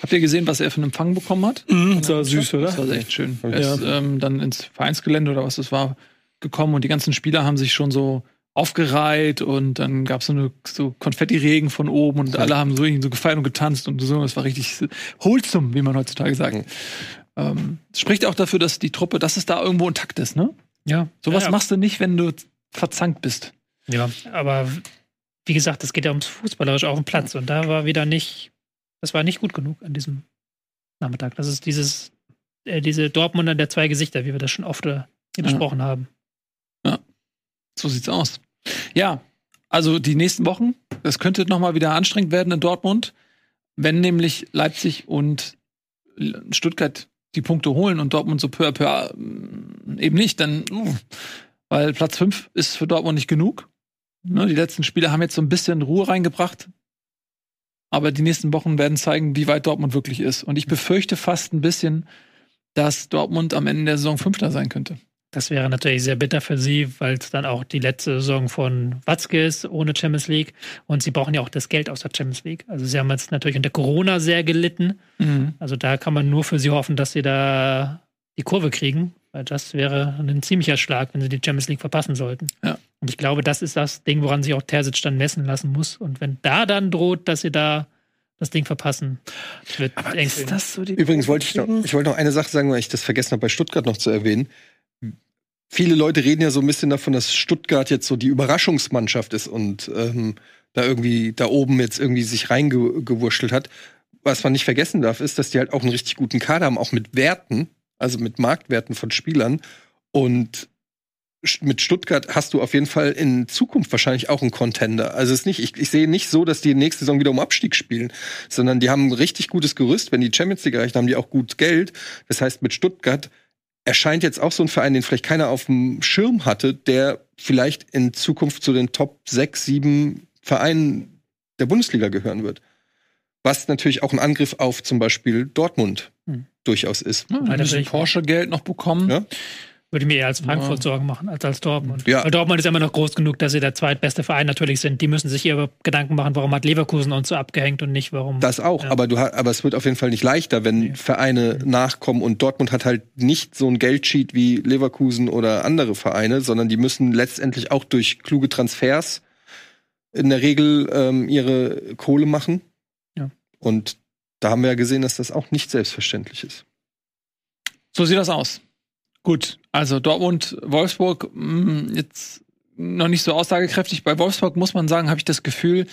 Habt ihr gesehen, was er für einen Empfang bekommen hat? Das war süß, Das war oder? echt schön. Ja. Er ist ähm, dann ins Vereinsgelände oder was das war gekommen und die ganzen Spieler haben sich schon so aufgereiht und dann gab es so eine so Konfetti-Regen von oben und alle haben so, so gefeiert und getanzt und so. Das war richtig wholesome, wie man heutzutage sagt. Mhm. Ähm, spricht auch dafür, dass die Truppe, dass es da irgendwo intakt ist, ne? Ja. Sowas ja, machst du nicht, wenn du verzankt bist. Ja, aber wie gesagt, es geht ja ums Fußballerische auf dem Platz und da war wieder nicht, das war nicht gut genug an diesem Nachmittag. Das ist dieses, äh, diese Dortmunder der zwei Gesichter, wie wir das schon oft äh, hier Ja. besprochen haben. So sieht's aus. Ja, also die nächsten Wochen, das könnte noch mal wieder anstrengend werden in Dortmund, wenn nämlich Leipzig und Stuttgart die Punkte holen und Dortmund so peu à peu äh, eben nicht, dann uh, weil Platz 5 ist für Dortmund nicht genug. Ne, die letzten Spiele haben jetzt so ein bisschen Ruhe reingebracht. Aber die nächsten Wochen werden zeigen, wie weit Dortmund wirklich ist. Und ich befürchte fast ein bisschen, dass Dortmund am Ende der Saison Fünfter sein könnte. Das wäre natürlich sehr bitter für sie, weil es dann auch die letzte Saison von Watzke ist ohne Champions League. Und sie brauchen ja auch das Geld aus der Champions League. Also sie haben jetzt natürlich unter Corona sehr gelitten. Also da kann man nur für sie hoffen, dass sie da die Kurve kriegen, weil das wäre ein ziemlicher Schlag, wenn sie die Champions League verpassen sollten. Ja. Und ich glaube, das ist das Ding, woran sich auch Terzic dann messen lassen muss. Und wenn da dann droht, dass sie da das Ding verpassen, wird eng. für ihn. so die Übrigens wollte ich noch, ich wollte noch eine Sache sagen, weil ich das vergessen habe, bei Stuttgart noch zu erwähnen. Viele Leute reden ja so ein bisschen davon, dass Stuttgart jetzt so die Überraschungsmannschaft ist und ähm, da irgendwie da oben jetzt irgendwie sich reingewurschtelt hat. Was man nicht vergessen darf, ist, dass die halt auch einen richtig guten Kader haben, auch mit Werten, also mit Marktwerten von Spielern. Und mit Stuttgart hast du auf jeden Fall in Zukunft wahrscheinlich auch einen Contender. Also es ist nicht, ich, ich sehe nicht so, dass die nächste Saison wieder um Abstieg spielen, sondern die haben ein richtig gutes Gerüst. Wenn die Champions League erreichen, haben die auch gut Geld. Das heißt, mit Stuttgart erscheint jetzt auch so ein Verein, den vielleicht keiner auf dem Schirm hatte, der vielleicht in Zukunft zu den Top 6, 7 Vereinen der Bundesliga gehören wird. Was natürlich auch ein Angriff auf zum Beispiel Dortmund Hm. durchaus ist. Ja, ein bisschen Natürlich. Porsche-Geld noch bekommen. Ja. Würde mir eher als Frankfurt Ja. Sorgen machen, als als Dortmund. Ja. Weil Dortmund ist immer noch groß genug, dass sie der zweitbeste Verein natürlich sind. Die müssen sich ihre Gedanken machen, warum hat Leverkusen uns so abgehängt und nicht warum. Das auch, Ja. aber du aber es wird auf jeden Fall nicht leichter, wenn Vereine nachkommen und Dortmund hat halt nicht so ein Geldsheet wie Leverkusen oder andere Vereine, sondern die müssen letztendlich auch durch kluge Transfers in der Regel ähm, ihre Kohle machen. Ja. Und da haben wir ja gesehen, dass das auch nicht selbstverständlich ist. So sieht das aus. Gut, also Dortmund, Wolfsburg, mh, jetzt noch nicht so aussagekräftig. Bei Wolfsburg muss man sagen, habe ich das Gefühl,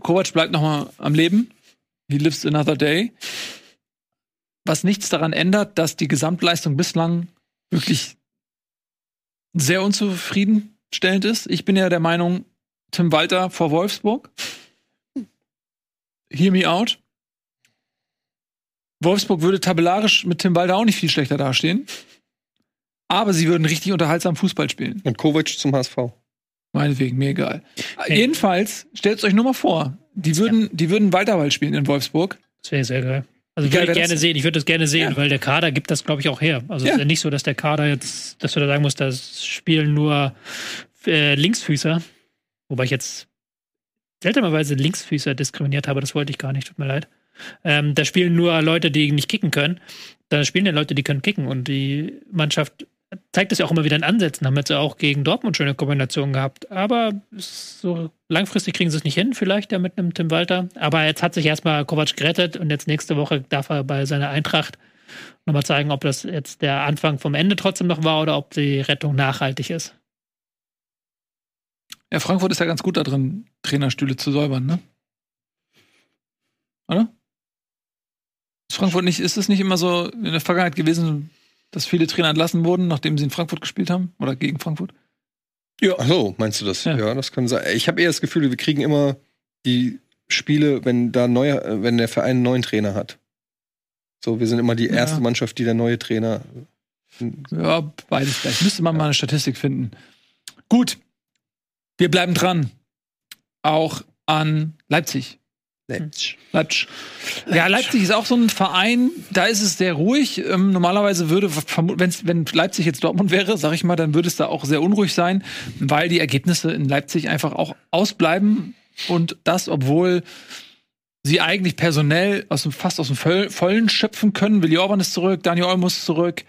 Kovac bleibt noch mal am Leben. He lives another day. Was nichts daran ändert, dass die Gesamtleistung bislang wirklich sehr unzufriedenstellend ist. Ich bin ja der Meinung, Tim Walter vor Wolfsburg. Hear me out. Wolfsburg würde tabellarisch mit Tim Walter auch nicht viel schlechter dastehen. Aber sie würden richtig unterhaltsam Fußball spielen. Und Kovac zum HSV. Meinetwegen, mir egal. Jedenfalls, stellt euch nur mal vor, die würden, die würden Weiterball spielen in Wolfsburg. Das wäre sehr geil. Also würde ich gerne das? sehen. Ich würde das gerne sehen, Ja. weil der Kader gibt das, glaube ich, auch her. Also es Ja. ist ja nicht so, dass der Kader jetzt, dass du da sagen musst, das spielen nur äh, Linksfüßer. Wobei ich jetzt seltsamerweise Linksfüßer diskriminiert habe, das wollte ich gar nicht, tut mir leid. Ähm, da spielen nur Leute, die nicht kicken können. Da spielen ja Leute, die können kicken und die Mannschaft zeigt es ja auch immer wieder in Ansätzen. Haben jetzt auch gegen Dortmund schöne Kombinationen gehabt. Aber so langfristig kriegen sie es nicht hin, vielleicht ja mit einem Tim Walter. Aber jetzt hat sich erstmal Kovac gerettet und jetzt nächste Woche darf er bei seiner Eintracht nochmal zeigen, ob das jetzt der Anfang vom Ende trotzdem noch war oder ob die Rettung nachhaltig ist. Ja, Frankfurt ist ja ganz gut da drin, Trainerstühle zu säubern, ne? Oder? Ist Frankfurt nicht, ist es nicht immer so in der Vergangenheit gewesen, dass viele Trainer entlassen wurden, nachdem sie in Frankfurt gespielt haben? Oder gegen Frankfurt? Ja. Ach so, meinst du das? Ja. Ja, das kann sein. Ich habe eher das Gefühl, wir kriegen immer die Spiele, wenn da neuer, wenn der Verein einen neuen Trainer hat. So, wir sind immer die Ja. erste Mannschaft, die der neue Trainer. Ja, beides gleich. Müsste man mal eine Statistik finden. Gut. Wir bleiben dran. Auch an Leipzig. Leipzig. Ja, Leipzig ist auch so ein Verein, da ist es sehr ruhig. Ähm, normalerweise würde, wenn's, wenn Leipzig jetzt Dortmund wäre, sag ich mal, dann würde es da auch sehr unruhig sein, weil die Ergebnisse in Leipzig einfach auch ausbleiben. Und das, obwohl sie eigentlich personell aus dem, fast aus dem Voll- Vollen schöpfen können. Willi Orban ist zurück, Daniel Olmo ist zurück.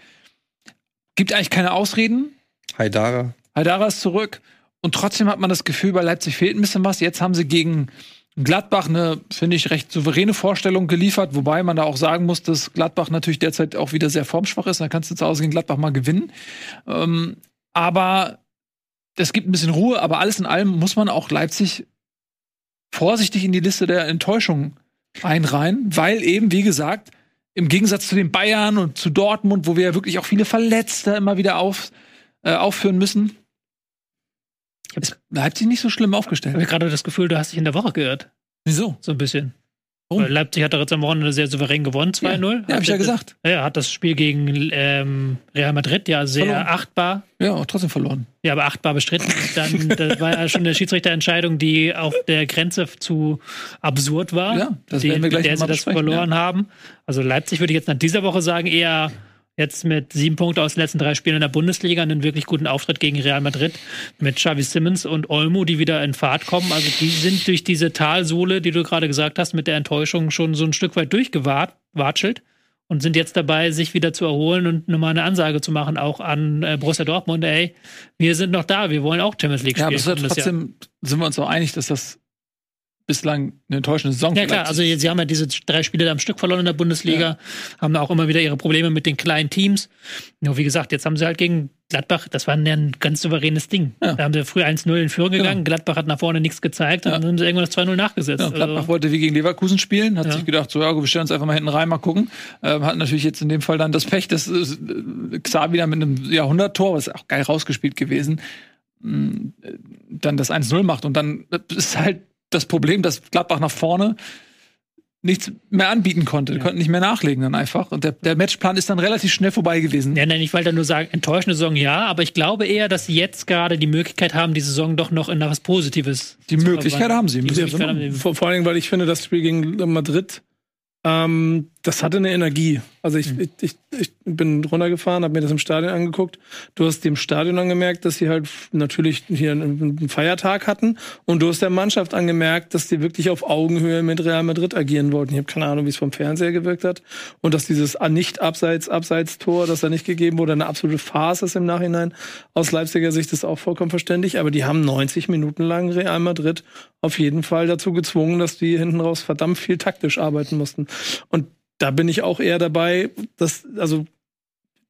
Gibt eigentlich keine Ausreden. Haidara. Haidara ist zurück. Und trotzdem hat man das Gefühl, bei Leipzig fehlt ein bisschen was. Jetzt haben sie gegen Gladbach eine, finde ich, recht souveräne Vorstellung geliefert, wobei man da auch sagen muss, dass Gladbach natürlich derzeit auch wieder sehr formschwach ist. Da kannst du zu Hause gegen Gladbach mal gewinnen. Ähm, aber es gibt ein bisschen Ruhe, aber alles in allem muss man auch Leipzig vorsichtig in die Liste der Enttäuschung einreihen, weil eben, wie gesagt, im Gegensatz zu den Bayern und zu Dortmund, wo wir ja wirklich auch viele Verletzte immer wieder auf, äh, aufführen müssen, ist Leipzig nicht so schlimm Ich aufgestellt. habe gerade das Gefühl, du hast dich in der Woche geirrt. Wieso? So ein bisschen. Warum? Weil Leipzig hat doch jetzt am Wochenende sehr souverän gewonnen, 2-0. Ja, hab ich ja gesagt. Ja, hat das Spiel gegen ähm, Real Madrid ja sehr Verloren. achtbar, Ja, auch trotzdem verloren. ja, aber achtbar bestritten. Dann, das war ja schon eine Schiedsrichterentscheidung, die auf der Grenze zu absurd war, Ja, das die, werden wir gleich mit der sie das verloren haben. Also Leipzig würde ich jetzt nach dieser Woche sagen, eher jetzt mit sieben Punkten aus den letzten drei Spielen in der Bundesliga einen wirklich guten Auftritt gegen Real Madrid mit Xavi Simmons und Olmo, die wieder in Fahrt kommen. Also die sind durch diese Talsohle, die du gerade gesagt hast, mit der Enttäuschung schon so ein Stück weit durchgewatschelt und sind jetzt dabei, sich wieder zu erholen und nochmal eine Ansage zu machen, auch an äh, Borussia Dortmund, ey, wir sind noch da, wir wollen auch Champions League aber spielen. ja das trotzdem sind wir uns auch einig, dass das bislang eine enttäuschende Saison Ja klar, also sie haben ja diese drei Spiele am Stück verloren in der Bundesliga, haben auch immer wieder ihre Probleme mit den kleinen Teams. Nur wie gesagt, jetzt haben sie halt gegen Gladbach, das war ja ein ganz souveränes Ding. Ja. Da haben sie früh 1-0 in Führung gegangen, Gladbach hat nach vorne nichts gezeigt und Ja. dann haben sie irgendwann das 2-0 nachgesetzt. Ja, Gladbach also, wollte wie gegen Leverkusen spielen, hat Ja. sich gedacht, so ja, wir stellen uns einfach mal hinten rein, mal gucken. Ähm, hat natürlich jetzt in dem Fall dann das Pech, dass äh, Xavi wieder mit einem Jahrhunderttor, was auch geil rausgespielt gewesen, mh, äh, dann das 1-0 macht. Und dann ist halt das Problem, dass Gladbach nach vorne nichts mehr anbieten konnte. Die konnten nicht mehr nachlegen dann einfach. Und der, der Matchplan ist dann relativ schnell vorbei gewesen. ja, nein, ich wollte nur sagen, enttäuschende Saison ja, aber ich glaube eher, dass sie jetzt gerade die Möglichkeit haben, die Saison doch noch in was Positives Die zu Möglichkeit verwandeln. haben sie. Die Möglichkeit haben sie. Vor, vor allen Dingen, weil ich finde, das Spiel gegen Madrid, ähm, das hatte eine Energie. Also ich, ich, ich, ich bin runtergefahren, habe mir das im Stadion angeguckt. Du hast dem Stadion angemerkt, dass sie halt natürlich hier einen, Feiertag hatten. Und du hast der Mannschaft angemerkt, dass die wirklich auf Augenhöhe mit Real Madrid agieren wollten. Ich habe keine Ahnung, wie es vom Fernseher gewirkt hat. Und dass dieses nicht abseits abseits tor das da nicht gegeben wurde, eine absolute Farce ist im Nachhinein. Aus Leipziger Sicht ist auch vollkommen verständlich. Aber die haben 90 Minuten lang Real Madrid auf jeden Fall dazu gezwungen, dass die hinten raus verdammt viel taktisch arbeiten mussten. Und da bin ich auch eher dabei, dass, also,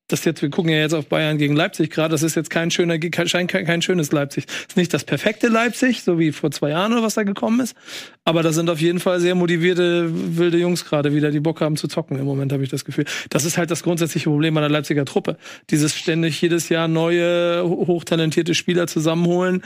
das jetzt, wir gucken ja jetzt auf Bayern gegen Leipzig gerade, das ist jetzt kein schöner, kein, kein, schönes Leipzig. ist nicht das perfekte Leipzig, so wie vor zwei Jahren oder was da gekommen ist. Aber da sind auf jeden Fall sehr motivierte, wilde Jungs gerade wieder, die Bock haben zu zocken. Im Moment habe ich das Gefühl. Das ist halt das grundsätzliche Problem an der Leipziger Truppe. Dieses ständig jedes Jahr neue, ho- hochtalentierte Spieler zusammenholen,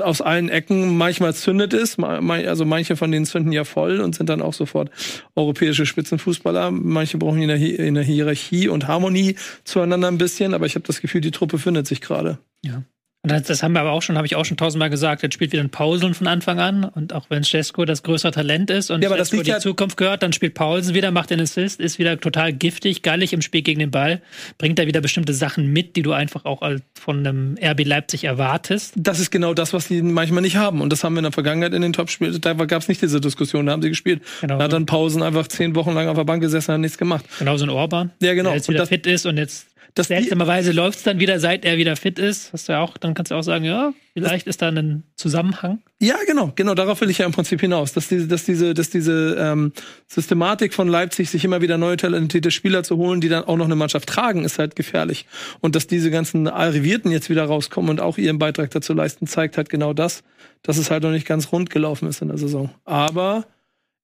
aus allen Ecken. Manchmal zündet ma- also manche von denen zünden ja voll und sind dann auch sofort europäische Spitzenfußballer. Manche brauchen in der, Hi- in der Hierarchie und Harmonie zueinander ein bisschen, aber ich habe das Gefühl, die Truppe findet sich gerade. Und das, das haben wir aber auch schon, habe ich auch schon tausendmal gesagt, jetzt spielt wieder ein Paulsen von Anfang an. Und auch wenn Cesco das größere Talent ist und Ja, liegt die ja- Zukunft gehört, dann spielt Paulsen wieder, macht den Assist, ist wieder total giftig, gallig im Spiel gegen den Ball, bringt da wieder bestimmte Sachen mit, die du einfach auch von einem RB Leipzig erwartest. Das ist genau das, was die manchmal nicht haben. Und das haben wir in der Vergangenheit in den Topspielen. Da gab es nicht diese Diskussion, da haben sie gespielt. Genau. Da hat dann Pausen einfach zehn Wochen lang auf der Bank gesessen und hat nichts gemacht. Genauso ein Orban, Ja, genau. der jetzt Und wieder das- fit ist und jetzt die, Seltsamerweise läuft es dann wieder, seit er wieder fit ist. Hast du ja auch, dann kannst du auch sagen, ja, vielleicht ist da ein Zusammenhang. Ja, genau, genau, darauf will ich ja im Prinzip hinaus, dass diese, dass diese, dass diese ähm, Systematik von Leipzig, sich immer wieder neue talentierte Spieler zu holen, die dann auch noch eine Mannschaft tragen, ist halt gefährlich. Und dass diese ganzen Arrivierten jetzt wieder rauskommen und auch ihren Beitrag dazu leisten, zeigt halt genau das, dass es halt noch nicht ganz rund gelaufen ist in der Saison. Aber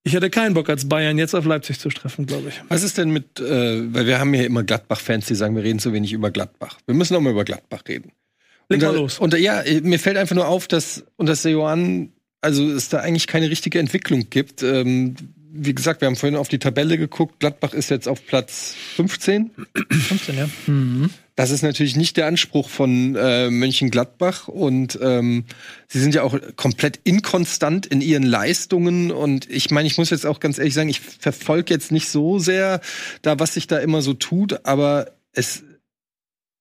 ich hätte keinen Bock als Bayern jetzt auf Leipzig zu treffen, glaube ich. Was ist denn mit, äh, weil wir haben hier immer Gladbach-Fans, die sagen, wir reden zu wenig über Gladbach. Wir müssen auch mal über Gladbach reden. Leg und mal los. Und ja, mir fällt einfach nur auf, dass unter Seoane, also es da eigentlich keine richtige Entwicklung gibt. Ähm, wie gesagt, wir haben vorhin auf die Tabelle geguckt. Gladbach ist jetzt auf Platz 15. 15, ja. Das ist natürlich nicht der Anspruch von äh, Mönchengladbach und ähm, sie sind ja auch komplett inkonstant in ihren Leistungen und ich meine, ich muss jetzt auch ganz ehrlich sagen, ich verfolge jetzt nicht so sehr da, was sich da immer so tut, aber es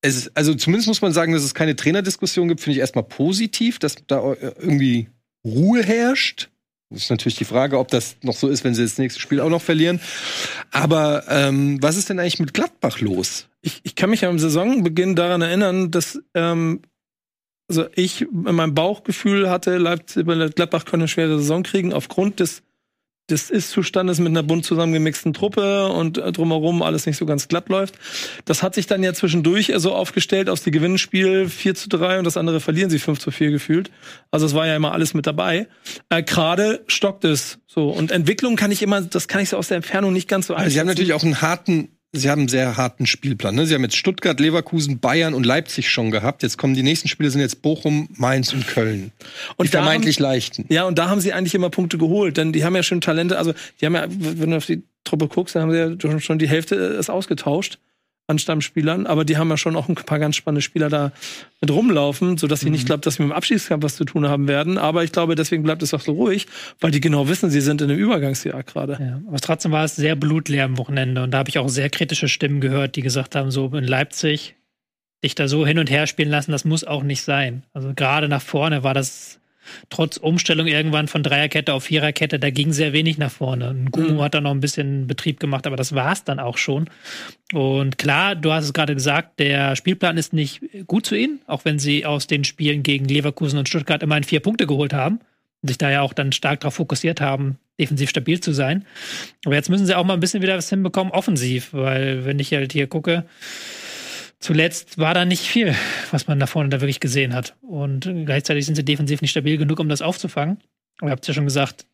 es ist, also zumindest muss man sagen, dass es keine Trainerdiskussion gibt, finde ich erstmal positiv, dass da äh, irgendwie Ruhe herrscht. Ist natürlich die Frage, ob das noch so ist, wenn sie das nächste Spiel auch noch verlieren. Aber ähm, was ist denn eigentlich mit Gladbach los? Ich, ich kann mich am Saisonbeginn daran erinnern, dass ähm, also ich in meinem Bauchgefühl hatte, Leipzig, Gladbach könnte eine schwere Saison kriegen aufgrund des des Ist-Zustandes mit einer bunt zusammengemixten Truppe und äh, drumherum alles nicht so ganz glatt läuft. Das hat sich dann ja zwischendurch so aufgestellt aus die Gewinnspiel 4 zu 3 und das andere verlieren sie 5 zu 4 gefühlt. Also es war ja immer alles mit dabei. Äh, Gerade stockt es so. Und Entwicklung kann ich immer, das kann ich so aus der Entfernung nicht ganz so Also sie haben natürlich auch einen harten, sie haben einen sehr harten Spielplan. Ne? Sie haben jetzt Stuttgart, Leverkusen, Bayern und Leipzig schon gehabt. Jetzt kommen die nächsten Spiele sind jetzt Bochum, Mainz und Köln. Und die da haben- vermeintlich leichten. Ja, und da haben sie eigentlich immer Punkte geholt, denn die haben ja schon Talente, also die haben ja, wenn du auf die Truppe guckst, dann haben sie ja schon- die Hälfte äh, ist ausgetauscht an Stammspielern, aber die haben ja schon auch ein paar ganz spannende Spieler da mit rumlaufen, sodass ich nicht glaube, dass wir mit dem Abschiedskampf was zu tun haben werden, aber ich glaube, deswegen bleibt es auch so ruhig, weil die genau wissen, sie sind in einem Übergangsjahr gerade. Ja, aber trotzdem war es sehr blutleer am Wochenende und da habe ich auch sehr kritische Stimmen gehört, die gesagt haben, so in Leipzig dich da so hin und her spielen lassen, das muss auch nicht sein. Also gerade nach vorne war das trotz Umstellung irgendwann von Dreierkette auf Viererkette, da ging sehr wenig nach vorne. Und Gumu hat da noch ein bisschen Betrieb gemacht, aber das war es dann auch schon. Und klar, du hast es gerade gesagt, der Spielplan ist nicht gut zu ihnen, auch wenn sie aus den Spielen gegen Leverkusen und Stuttgart immerhin vier Punkte geholt haben und sich da ja auch dann stark darauf fokussiert haben, defensiv stabil zu sein. Aber jetzt müssen sie auch mal ein bisschen wieder was hinbekommen, offensiv, weil wenn ich halt hier gucke, zuletzt war da nicht viel, was man da vorne da wirklich gesehen hat. Und gleichzeitig sind sie defensiv nicht stabil genug, um das aufzufangen. Aber ihr habt ja schon gesagt,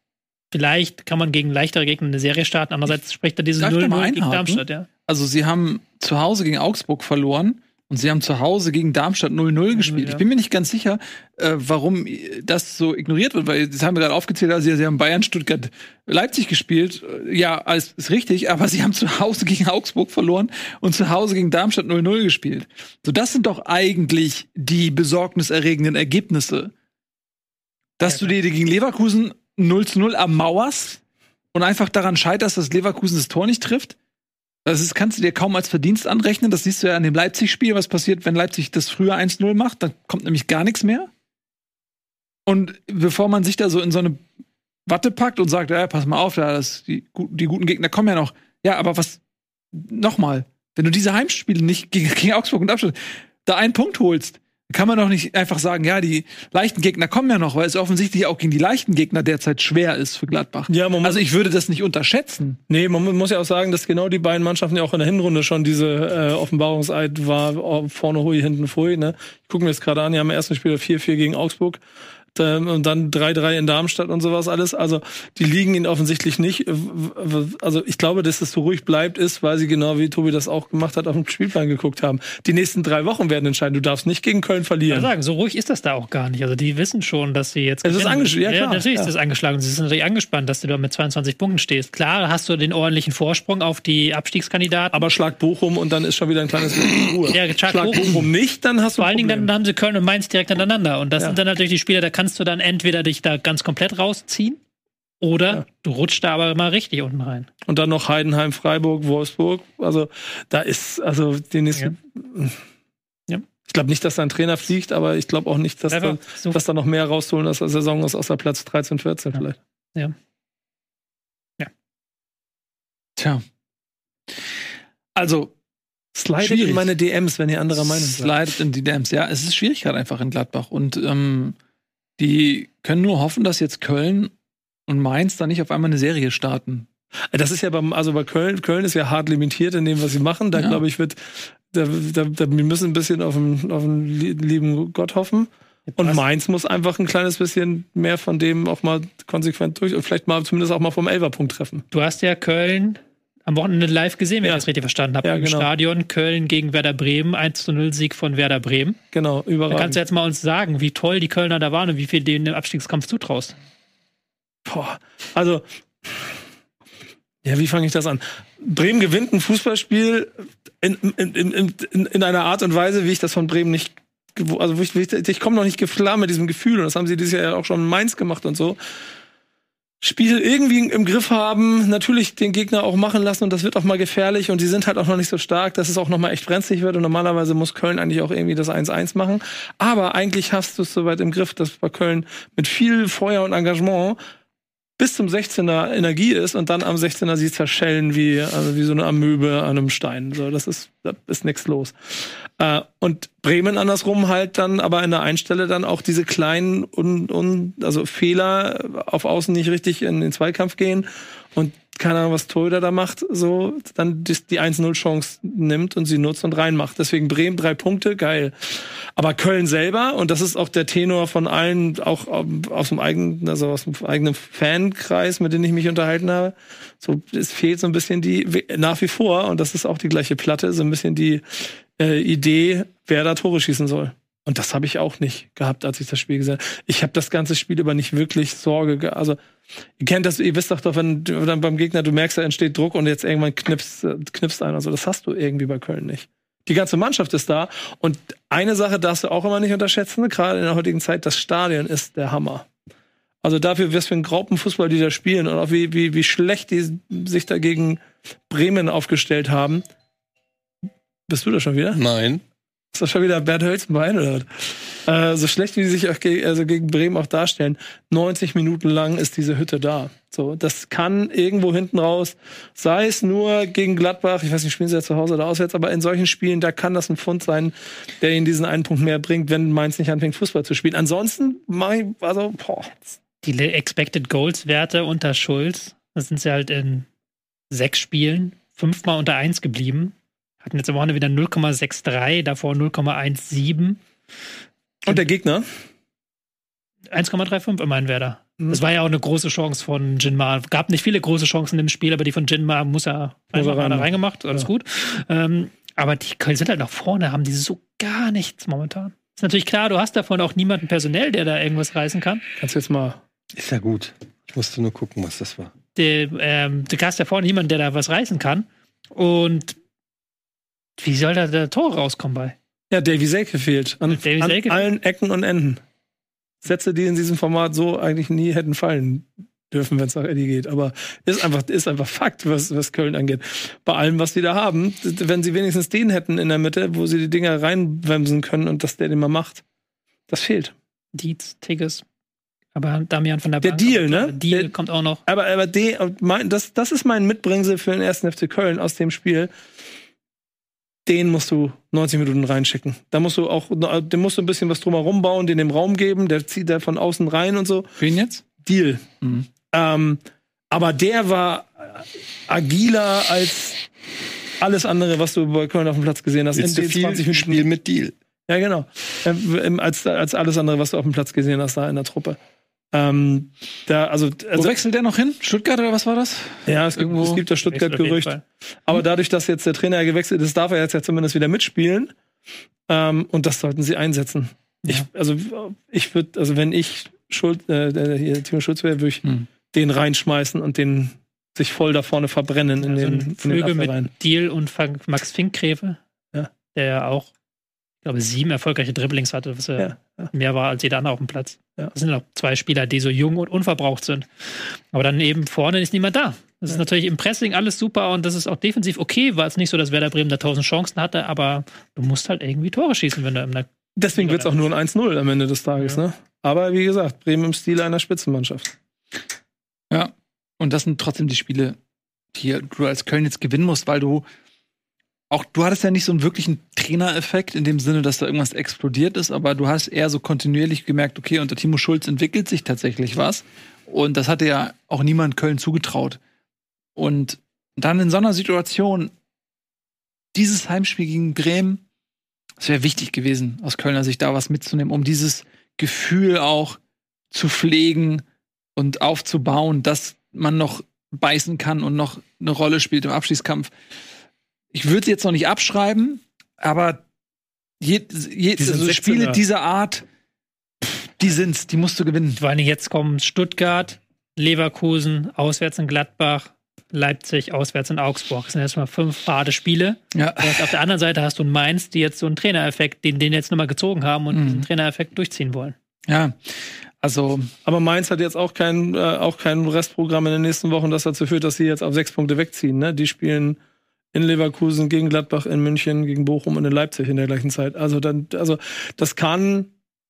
vielleicht kann man gegen leichtere Gegner eine Serie starten. Andererseits spricht da mal 0-0 gegen? Darmstadt, ja. Also sie haben zu Hause gegen Augsburg verloren und sie haben zu Hause gegen Darmstadt 0-0 gespielt. ja. Ich bin mir nicht ganz sicher, äh, warum das so ignoriert wird, weil das haben wir gerade aufgezählt, also sie, haben Bayern, Stuttgart, Leipzig gespielt. Äh, Ja, alles ist richtig, aber sie haben zu Hause gegen Augsburg verloren und zu Hause gegen Darmstadt 0-0 gespielt. So, das sind doch eigentlich die besorgniserregenden Ergebnisse. Dass du dir gegen Leverkusen 0 zu 0 ermauerst und einfach daran scheiterst, dass Leverkusen das Tor nicht trifft. Das ist, kannst du dir kaum als Verdienst anrechnen. Das siehst du ja an dem Leipzig-Spiel, was passiert, wenn Leipzig das früher 1-0 macht. Dann kommt nämlich gar nichts mehr. Und bevor man sich da so in so eine Watte packt und sagt, ja, pass mal auf, da, das, die, die guten Gegner kommen ja noch. Ja, aber was, nochmal, wenn du diese Heimspiele nicht gegen, gegen Augsburg und Darmstadt da einen Punkt holst, kann man doch nicht einfach sagen, ja, die leichten Gegner kommen ja noch, weil es offensichtlich auch gegen die leichten Gegner derzeit schwer ist für Gladbach. Ja, man also ich würde das nicht unterschätzen. Nee, man mu- muss ja auch sagen, dass genau die beiden Mannschaften ja auch in der Hinrunde schon diese äh, Offenbarungseid war, oh, vorne hui, hinten fui. Ne? Ich gucke mir jetzt gerade an, die haben im ersten Spiel 4-4 gegen Augsburg und dann 3-3 in Darmstadt und sowas alles. Also die liegen ihnen offensichtlich nicht. Also ich glaube, dass es so ruhig bleibt, ist, weil sie genau wie Tobi das auch gemacht hat, auf den Spielplan geguckt haben. Die nächsten drei Wochen werden entscheiden. Du darfst nicht gegen Köln Ich verlieren. sagen, so ruhig ist das da auch gar nicht. Also die wissen schon, dass sie jetzt. Es ist gewinnen. angesch- ja, klar, natürlich ja. ist das angeschlagen. Sie sind natürlich angespannt, dass du da mit 22 Punkten stehst. Klar hast du den ordentlichen Vorsprung auf die Abstiegskandidaten. Aber schlag Bochum und dann ist schon wieder ein kleines bisschen Ruhe. Ja, schlag schlag Bochum. Bochum nicht, dann hast du Vor allen Dingen dann haben sie Köln und Mainz direkt aneinander. Und das Ja. sind dann natürlich die Spiele, da kannst du dann entweder dich da ganz komplett rausziehen oder Ja. du rutschst da aber mal richtig unten rein. Und dann noch Heidenheim, Freiburg, Wolfsburg. Also da ist, also die nächsten. Ja. Ich glaube nicht, dass da ein Trainer fliegt, aber ich glaube auch nicht, dass, Einfach da, so- dass da noch mehr rausholen aus der Saison ist, außer Platz 13, 14 vielleicht. Tja. Also, Slidet Schwierig. in meine DMs, wenn ihr anderer Meinung seid. Slidet in die Dams. Ja, es ist schwierig gerade einfach in Gladbach. Und ähm, die können nur hoffen, dass jetzt Köln und Mainz da nicht auf einmal eine Serie starten. Das ist ja beim, also bei Köln, Köln ist ja hart limitiert in dem, was sie machen. Da Ja. glaube ich, wird, da, da, da, wir müssen ein bisschen auf den, auf den lie- lieben Gott hoffen. Und Mainz muss einfach ein kleines bisschen mehr von dem auch mal konsequent durch und vielleicht mal zumindest auch mal vom Elferpunkt treffen. Du hast ja Köln am Wochenende live gesehen, wenn Ja. ich das richtig verstanden habe. Ja, Im genau. Stadion Köln gegen Werder Bremen, 1 zu 0 Sieg von Werder Bremen. Genau, Da kannst du jetzt mal uns sagen, wie toll die Kölner da waren und wie viel denen im Abstiegskampf zutraust. Boah, also, ja, wie fange ich das an? Bremen gewinnt ein Fußballspiel in, in, in, in, in einer Art und Weise, wie ich das von Bremen nicht, also ich, ich, ich komme noch nicht klar mit diesem Gefühl und das haben sie dieses Jahr ja auch schon in Mainz gemacht und so. Spiel irgendwie im Griff haben, natürlich den Gegner auch machen lassen und das wird auch mal gefährlich und sie sind halt auch noch nicht so stark, dass es auch noch mal echt brenzlig wird und normalerweise muss Köln eigentlich auch irgendwie das 1-1 machen. Aber eigentlich hast du es soweit im Griff, dass bei Köln mit viel Feuer und Engagement bis zum 16er Energie ist und dann am 16er sie zerschellen wie, also wie so eine Amöbe an einem Stein. So, das ist, da ist nichts los. Äh, und Bremen andersrum halt dann aber in der Einstelle dann auch diese kleinen und, und also Fehler auf Außen nicht richtig in den Zweikampf gehen und keine Ahnung, was Torhüter da macht, so dann die, die 1-0-Chance nimmt und sie nutzt und reinmacht. Deswegen Bremen drei Punkte, geil. Aber Köln selber, und das ist auch der Tenor von allen, auch ähm, aus dem eigenen, also aus dem eigenen Fankreis, mit dem ich mich unterhalten habe, so, es fehlt so ein bisschen die, nach wie vor, und das ist auch die gleiche Platte, so ein bisschen die äh, Idee, wer da Tore schießen soll. Und das habe ich auch nicht gehabt, als ich das Spiel gesehen habe. Ich habe das ganze Spiel über nicht wirklich Sorge, ge also Ihr kennt das, ihr wisst doch, doch wenn dann beim Gegner, du merkst, da entsteht Druck und jetzt irgendwann knippst, äh, knippst einer. Also das hast du irgendwie bei Köln nicht. Die ganze Mannschaft ist da. Und eine Sache darfst du auch immer nicht unterschätzen, gerade in der heutigen Zeit, das Stadion ist der Hammer. Also dafür, was für ein Graupenfußball die da spielen und auch wie, wie, wie schlecht die sich dagegen Bremen aufgestellt haben. Bist du da schon wieder? Nein. Ist das schon wieder Bert Hölzenbein oder was? Äh, so schlecht wie die sich auch ge also gegen Bremen auch darstellen. 90 Minuten lang ist diese Hütte da. So, das kann irgendwo hinten raus, sei es nur gegen Gladbach, ich weiß nicht, spielen sie ja zu Hause oder auswärts, aber in solchen Spielen, da kann das ein Pfund sein, der ihnen diesen einen Punkt mehr bringt, wenn Mainz nicht anfängt, Fußball zu spielen. Ansonsten, ich, also, boah. Die Expected Goals Werte unter Schulz, das sind sie halt in sechs Spielen fünfmal unter eins geblieben. Hatten jetzt am Wochenende wieder 0,63, davor 0,17. Und der Gegner? 1,35 immerhin Werder. Mhm. Das war ja auch eine große Chance von Jinma. Gab nicht viele große Chancen im Spiel, aber die von Jinma muss er Muss er einfach reinmachen. reingemacht. Alles Ja. gut. Ähm, aber die sind halt nach vorne, haben die so gar nichts momentan. Ist natürlich klar, du hast davon auch niemanden personell, der da irgendwas reißen kann. Kannst du jetzt mal. Ist ja gut. Ich musste nur gucken, was das war. Der, ähm, du hast da vorne niemanden, der da was reißen kann. Und wie soll da der Tor rauskommen bei? Ja, Davy Selke fehlt. An, Davy an Selke? allen Ecken und Enden. Sätze, die in diesem Format so eigentlich nie hätten fallen dürfen, wenn es nach Eddie geht. Aber ist einfach, ist einfach Fakt, was, was Köln angeht. Bei allem, was die da haben, wenn sie wenigstens den hätten in der Mitte, wo sie die Dinger reinbremsen können und dass der den mal macht, das fehlt. Dietz, Tigges. Aber Damian von der Der Bank Deal, kommt- ne? Der Deal Der- kommt auch noch. Aber, aber de, mein, das, das ist mein Mitbringsel für den ersten FC Köln aus dem Spiel. Den musst du 90 Minuten reinschicken. Da musst du auch, dem musst du ein bisschen was drumherum bauen, den dem Raum geben, der zieht da von außen rein und so. Ihn jetzt? Deal. Mhm. Ähm, aber der war agiler als alles andere, was du bei Köln auf dem Platz gesehen hast. Willst du den viel Spiel mit Deal? ja, genau. Ähm, als, als alles andere, was du auf dem Platz gesehen hast, da in der Truppe. Ähm, da, also, Wo also wechselt der noch hin? Stuttgart oder was war das? ja, es gibt, irgendwo- es gibt das Stuttgart-Gerücht. Aber dadurch, dass jetzt der Trainer ja gewechselt ist, darf er jetzt ja zumindest wieder mitspielen. Ähm, und das sollten sie einsetzen. Ich, also, ich würde, also wenn ich Schuld, äh, hier Timo Schulz wäre, würde ich Hm. den reinschmeißen und den sich voll da vorne verbrennen in Also den, Flügel mit. Deal und Max Finkgräfe, Ja. der ja auch, glaube, sieben erfolgreiche Dribblings hatte, was ja, Ja, mehr war als jeder andere auf dem Platz. Ja. Das sind auch zwei Spieler, die so jung und unverbraucht sind. Aber dann eben vorne ist niemand da. Das ist Ja. natürlich im Pressing alles super und das ist auch defensiv okay. War es nicht so, dass Werder Bremen da tausend Chancen hatte, aber du musst halt irgendwie Tore schießen, wenn du in der Deswegen wird es auch nur ein 1-0 am Ende des Tages. Ja. Ne? Aber wie gesagt, Bremen im Stil einer Spitzenmannschaft. Ja. Und das sind trotzdem die Spiele, die du als Köln jetzt gewinnen musst, weil du auch du hattest ja nicht so einen wirklichen Trainereffekt in dem Sinne, dass da irgendwas explodiert ist, aber du hast eher so kontinuierlich gemerkt, okay, unter Timo Schulz entwickelt sich tatsächlich was. Und das hatte ja auch niemand Köln zugetraut. Und dann in so einer Situation, dieses Heimspiel gegen Bremen, es wäre wichtig gewesen, aus Kölner Sicht da was mitzunehmen, um dieses Gefühl auch zu pflegen und aufzubauen, dass man noch beißen kann und noch eine Rolle spielt im Abschließkampf ich würde sie jetzt noch nicht abschreiben, aber je, je, Die also 16er. Spiele dieser Art, pff, die sind's, die musst du gewinnen. Vor allem jetzt kommen Stuttgart, Leverkusen, auswärts in Gladbach, Leipzig, auswärts in Augsburg. Das sind jetzt mal fünf harte Spiele. Ja. Und auf der anderen Seite hast du einen Mainz, die jetzt so einen Trainereffekt, den, den jetzt nochmal gezogen haben und Mhm. diesen Trainereffekt durchziehen wollen. Ja. Also, Aber Mainz hat jetzt auch kein, äh, auch kein Restprogramm in den nächsten Wochen, das dazu führt, dass sie jetzt auf sechs Punkte wegziehen. Ne? Die spielen in Leverkusen, gegen Gladbach, in München, gegen Bochum und in Leipzig in der gleichen Zeit. Also dann, also das kann,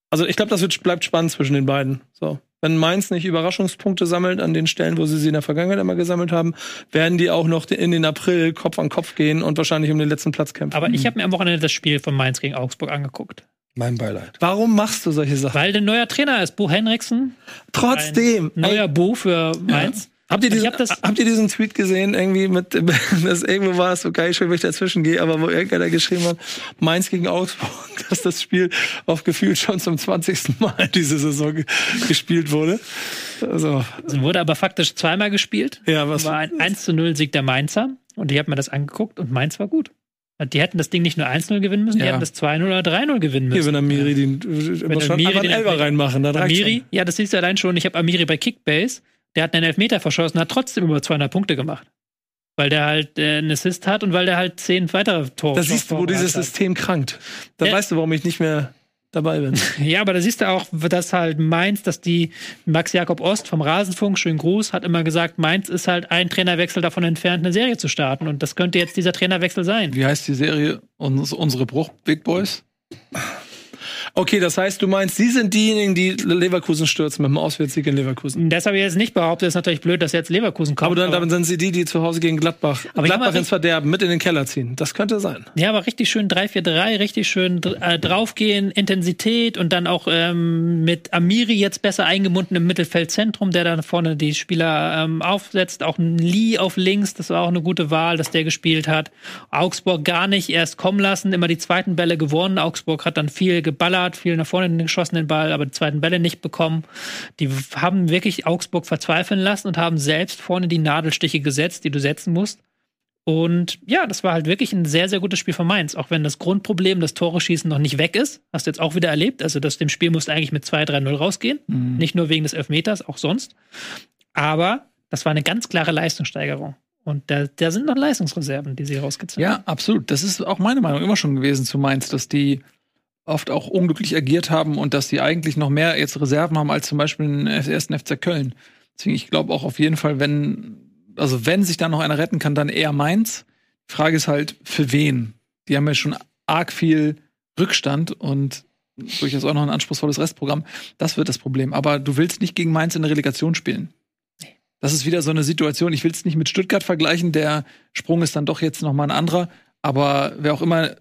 also ich glaube, das wird, bleibt spannend zwischen den beiden. So. Wenn Mainz nicht Überraschungspunkte sammelt an den Stellen, wo sie sie in der Vergangenheit immer gesammelt haben, werden die auch noch in den April Kopf an Kopf gehen und wahrscheinlich um den letzten Platz kämpfen. Aber ich habe mir am Wochenende das Spiel von Mainz gegen Augsburg angeguckt. Mein Beileid. Warum machst du solche Sachen? Weil der neuer Trainer ist, Bo Henriksen. Trotzdem. Ein neuer Bo für Mainz. Habt ihr, Ich diesen, hab habt ihr diesen Tweet gesehen, irgendwie mit, das irgendwo war es so geil, schön, wenn ich dazwischen gehe, aber wo irgendeiner geschrieben hat, Mainz gegen Augsburg, dass das Spiel auf gefühlt schon zum 20. Mal diese Saison ge gespielt wurde. Also, Es wurde aber faktisch zweimal gespielt. ja, was, war ein 1 zu 0 Sieg der Mainzer. Und ich habe mir das angeguckt und Mainz war gut. Die hätten das Ding nicht nur 1-0 gewinnen müssen, die Ja. hätten das 2-0 oder 3-0 gewinnen hier, müssen. wenn Amiri den, wenn muss schon Amiri einen den Elfmeter- reinmachen, dann Amiri, schon. ja, das siehst du allein schon. Ich habe Amiri bei Kickbase, der hat einen Elfmeter verschossen, hat trotzdem über 200 Punkte gemacht. Weil der halt äh, einen Assist hat und weil der halt zehn weitere Tore Da siehst du, wo dieses hat. System krankt. Da Ja. weißt du, warum ich nicht mehr dabei bin. Ja, aber da siehst du auch, dass halt Mainz, dass die Max Jakob Ost vom Rasenfunk, schönen Gruß, hat immer gesagt, Mainz ist halt ein Trainerwechsel davon entfernt, eine Serie zu starten. Und das könnte jetzt dieser Trainerwechsel sein. wie heißt die Serie? Uns, unsere Bruch Big Boys? Okay, das heißt, du meinst, sie sind diejenigen, die Leverkusen stürzen mit dem Auswärtssieg in Leverkusen. Das habe ich jetzt nicht behauptet. Das ist natürlich blöd, dass jetzt Leverkusen kommt. Aber dann, dann sind sie die, die zu Hause gegen Gladbach, Aber Gladbach ins Verderben, mit in den Keller ziehen. Das könnte sein. Ja, aber richtig schön 3-4-3, richtig schön äh, draufgehen, Intensität und dann auch ähm, mit Amiri jetzt besser eingebunden im Mittelfeldzentrum, der dann vorne die Spieler ähm, aufsetzt. Auch Lee auf links, das war auch eine gute Wahl, dass der gespielt hat. Augsburg gar nicht erst kommen lassen, immer die zweiten Bälle gewonnen. Augsburg hat dann viel geballert, viel nach vorne geschossen den Ball, aber die zweiten Bälle nicht bekommen. Die haben wirklich Augsburg verzweifeln lassen und haben selbst vorne die Nadelstiche gesetzt, die du setzen musst. Und ja, das war halt wirklich ein sehr, sehr gutes Spiel von Mainz. Auch wenn das Grundproblem, das Tore schießen, noch nicht weg ist. Hast du jetzt auch wieder erlebt. Also, das dem Spiel musste eigentlich mit 2-3-0 rausgehen. Nicht nur wegen des Elfmeters, auch sonst. Aber das war eine ganz klare Leistungssteigerung. Und da, da sind noch Leistungsreserven, die sie rausgezogen haben. Ja, absolut. Das ist auch meine Meinung immer schon gewesen zu Mainz, dass die oft auch unglücklich agiert haben und dass die eigentlich noch mehr jetzt Reserven haben als zum Beispiel den ersten FC Köln. Deswegen, ich glaube auch auf jeden Fall, wenn, also wenn sich da noch einer retten kann, dann eher Mainz. Die Frage ist halt, für wen? Die haben ja schon arg viel Rückstand und durchaus auch noch ein anspruchsvolles Restprogramm. Das wird das Problem. Aber du willst nicht gegen Mainz in der Relegation spielen. Das ist wieder so eine Situation. Ich will es nicht mit Stuttgart vergleichen. Der Sprung ist dann doch jetzt noch mal ein anderer. Aber wer auch immer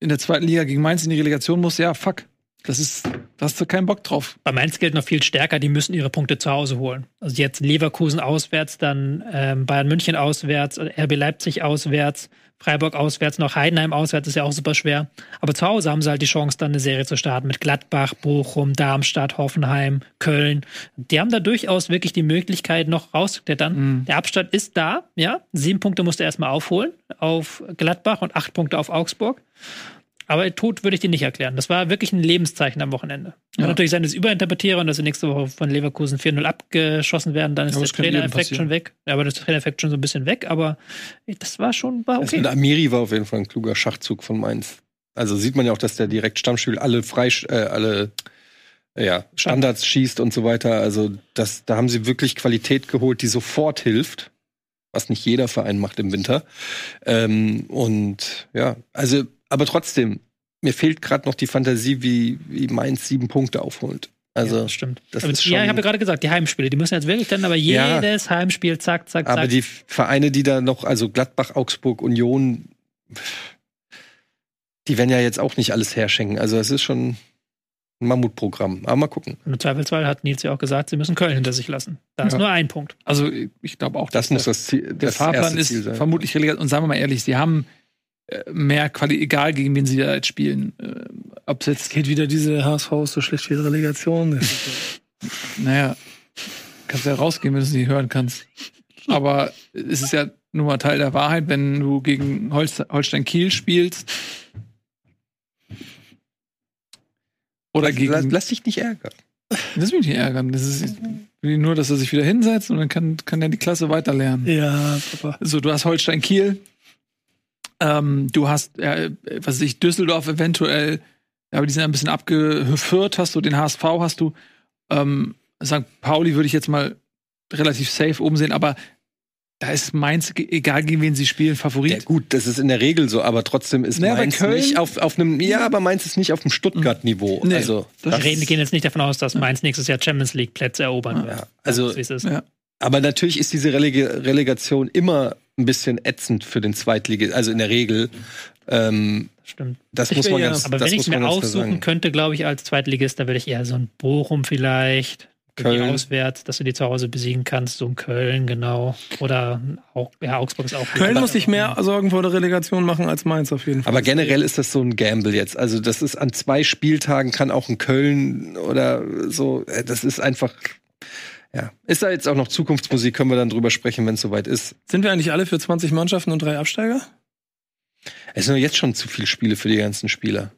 in der zweiten Liga gegen Mainz in die Relegation muss, ja, fuck. Das ist, da hast du keinen Bock drauf. Bei Mainz gilt noch viel stärker, die müssen ihre Punkte zu Hause holen. Also jetzt Leverkusen auswärts, dann ähm, Bayern München auswärts, RB Leipzig auswärts, Freiburg auswärts, noch Heidenheim auswärts, ist ja auch super schwer. Aber zu Hause haben sie halt die Chance, dann eine Serie zu starten mit Gladbach, Bochum, Darmstadt, Hoffenheim, Köln. Die haben da durchaus wirklich die Möglichkeit, noch rauszuklettern. Der Abstand ist da, ja. Sieben Punkte musst du erstmal aufholen auf Gladbach und acht Punkte auf Augsburg. Aber tot würde ich dir nicht erklären. Das war wirklich ein Lebenszeichen am Wochenende. Kann Ja. natürlich sein, dass ich überinterpretiere und dass wir nächste Woche von Leverkusen 4-0 abgeschossen werden, dann ist Aber der das Trainereffekt schon weg. Ja, aber das Trainereffekt schon so ein bisschen weg, aber das war schon, war Das okay. mit Amiri war auf jeden Fall ein kluger Schachzug von Mainz. Also sieht man ja auch, dass der direkt Stammspiel alle frei, äh, alle äh, ja, Standards schießt und so weiter. Also das, da haben sie wirklich Qualität geholt, die sofort hilft, was nicht jeder Verein macht im Winter. Ähm, und ja, also, aber trotzdem, mir fehlt gerade noch die Fantasie, wie, wie Mainz sieben Punkte aufholt. Also, ja, das stimmt. das aber ist ja, schon- ich habe ja gerade gesagt, die Heimspiele, die müssen jetzt wirklich dann aber Ja. jedes Heimspiel zack, zack, aber zack. die Vereine, die da noch, also Gladbach, Augsburg, Union, die werden ja jetzt auch nicht alles herschenken. Also es ist schon ein Mammutprogramm. Aber mal gucken. Und im Zweifelsfall hat Nils ja auch gesagt, sie müssen Köln hinter sich lassen. Da ist Ja. nur ein Punkt. Also ich glaube auch, Das dass muss der, das Ziel, der das Fahrplan erste ist Ziel sein. vermutlich relegiert. Und sagen wir mal ehrlich, sie haben mehr Qualität, egal gegen wen sie da jetzt spielen. Äh, Ob jetzt, Geht wieder diese HSV so schlecht wie die Relegation. Naja, kannst ja rausgehen, wenn du es nicht hören kannst. Aber es ist ja nun mal Teil der Wahrheit, wenn du gegen Holst Holstein Kiel spielst. Oder lass, gegen. lass, lass dich nicht ärgern. Will mich nicht ärgern. Das ist nur, dass er sich wieder hinsetzt und dann kann, kann er die Klasse weiter lernen. Ja, Papa. So, du hast Holstein Kiel. Ähm, du hast, äh, was weiß ich, Düsseldorf eventuell. Aber die sind ein bisschen abgeführt. Hast du den HSV, hast du. Ähm, St. Pauli würde ich jetzt mal relativ safe oben sehen, aber da ist Mainz, egal gegen wen sie spielen, Favorit. Ja, gut, das ist in der Regel so, aber trotzdem ist Naja, Mainz Köln- nicht auf, auf einem, ja, aber Mainz ist nicht auf dem Stuttgart-Niveau. Nee, also, das Wir reden, gehen jetzt nicht davon aus, dass Mainz nächstes Jahr Champions League Plätze erobern wird. ja, also, wie es ist. Ja. aber natürlich ist diese Releg Relegation immer ein bisschen ätzend für den Zweitliga, also in der Regel. Ähm, Stimmt. das Ich muss man ja- ganz, Aber das wenn ich es mir aussuchen könnte, glaube ich, als Zweitligist, da würde ich eher so ein Bochum vielleicht. Köln. Auswärts, dass du die zu Hause besiegen kannst, so ein Köln, genau. Oder auch, ja, Augsburg ist auch. Köln muss sich mehr Sorgen vor der Relegation machen als Mainz auf jeden Fall. Aber generell ist das so ein Gamble jetzt. Also das ist an zwei Spieltagen kann auch ein Köln oder so. äh, Das ist einfach. Ja, ist da jetzt auch noch Zukunftsmusik? Können wir dann drüber sprechen, wenn es soweit ist. Sind wir eigentlich alle für 20 Mannschaften und drei Absteiger? Es sind jetzt schon zu viele Spiele für die ganzen Spieler.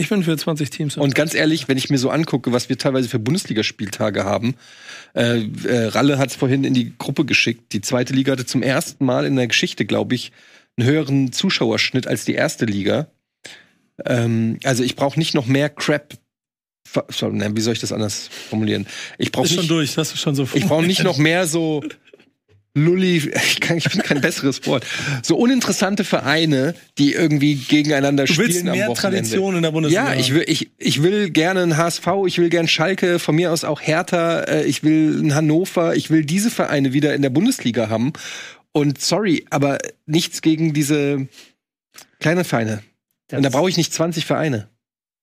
Ich bin für 20 Teams. Und ganz ehrlich, wenn ich mir so angucke, was wir teilweise für Bundesligaspieltage haben, äh, äh, Ralle hat es vorhin in die Gruppe geschickt. Die zweite Liga hatte zum ersten Mal in der Geschichte, glaube ich, einen höheren Zuschauerschnitt als die erste Liga. Ähm, also ich brauche nicht noch mehr Crap. Nein, wie soll ich das anders formulieren? Ich brauche schon nicht, durch, das ist schon so. ich brauche nicht noch mehr so Lulli, ich, kann, ich finde kein besseres Wort. So uninteressante Vereine, die irgendwie gegeneinander Du spielen willst mehr am Wochenende. Tradition in der Bundesliga. Ja, ich will, ich, ich will gerne einen HSV, ich will gerne Schalke, von mir aus auch Hertha, äh, ich will einen Hannover, ich will diese Vereine wieder in der Bundesliga haben. Und sorry, aber nichts gegen diese kleinen Vereine. Und da brauche ich nicht 20 Vereine.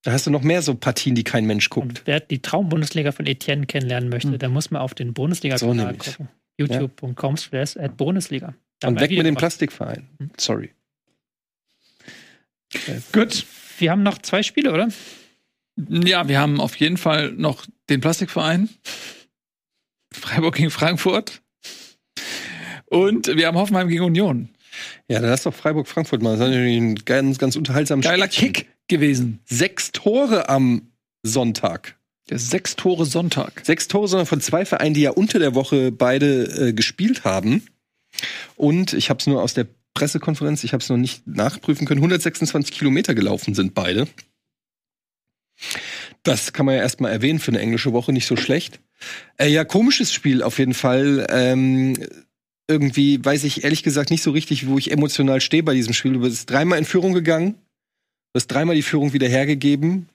Da hast du noch mehr so Partien, die kein Mensch guckt. Und wer die Traumbundesliga von Etienne kennenlernen möchte, Hm. der muss mal auf den So Bundesliga-Kanal nämlich. gucken. youtube.com slash at Bundesliga. Da Und weg mit dem gemacht. Plastikverein. Sorry. Gut. Wir haben noch zwei Spiele, oder? Ja, wir haben auf jeden Fall noch den Plastikverein. Freiburg gegen Frankfurt. Und wir haben Hoffenheim gegen Union. Ja, dann lass doch Freiburg-Frankfurt mal. Das ist natürlich ein ganz, ganz unterhaltsames Geiler Spielchen. Kick gewesen. Sechs Tore am Sonntag. Der sechs Tore Sonntag. Sechs Tore, sondern von zwei Vereinen, die ja unter der Woche beide äh, gespielt haben. Und ich habe es nur aus der Pressekonferenz, ich habe es noch nicht nachprüfen können, 126 Kilometer gelaufen sind beide. Das kann man ja erstmal erwähnen für eine englische Woche, nicht so schlecht. Äh, ja, komisches Spiel auf jeden Fall. Ähm, irgendwie weiß ich ehrlich gesagt nicht so richtig, wo ich emotional stehe bei diesem Spiel. Du bist dreimal in Führung gegangen, du hast dreimal die Führung wieder hergegeben.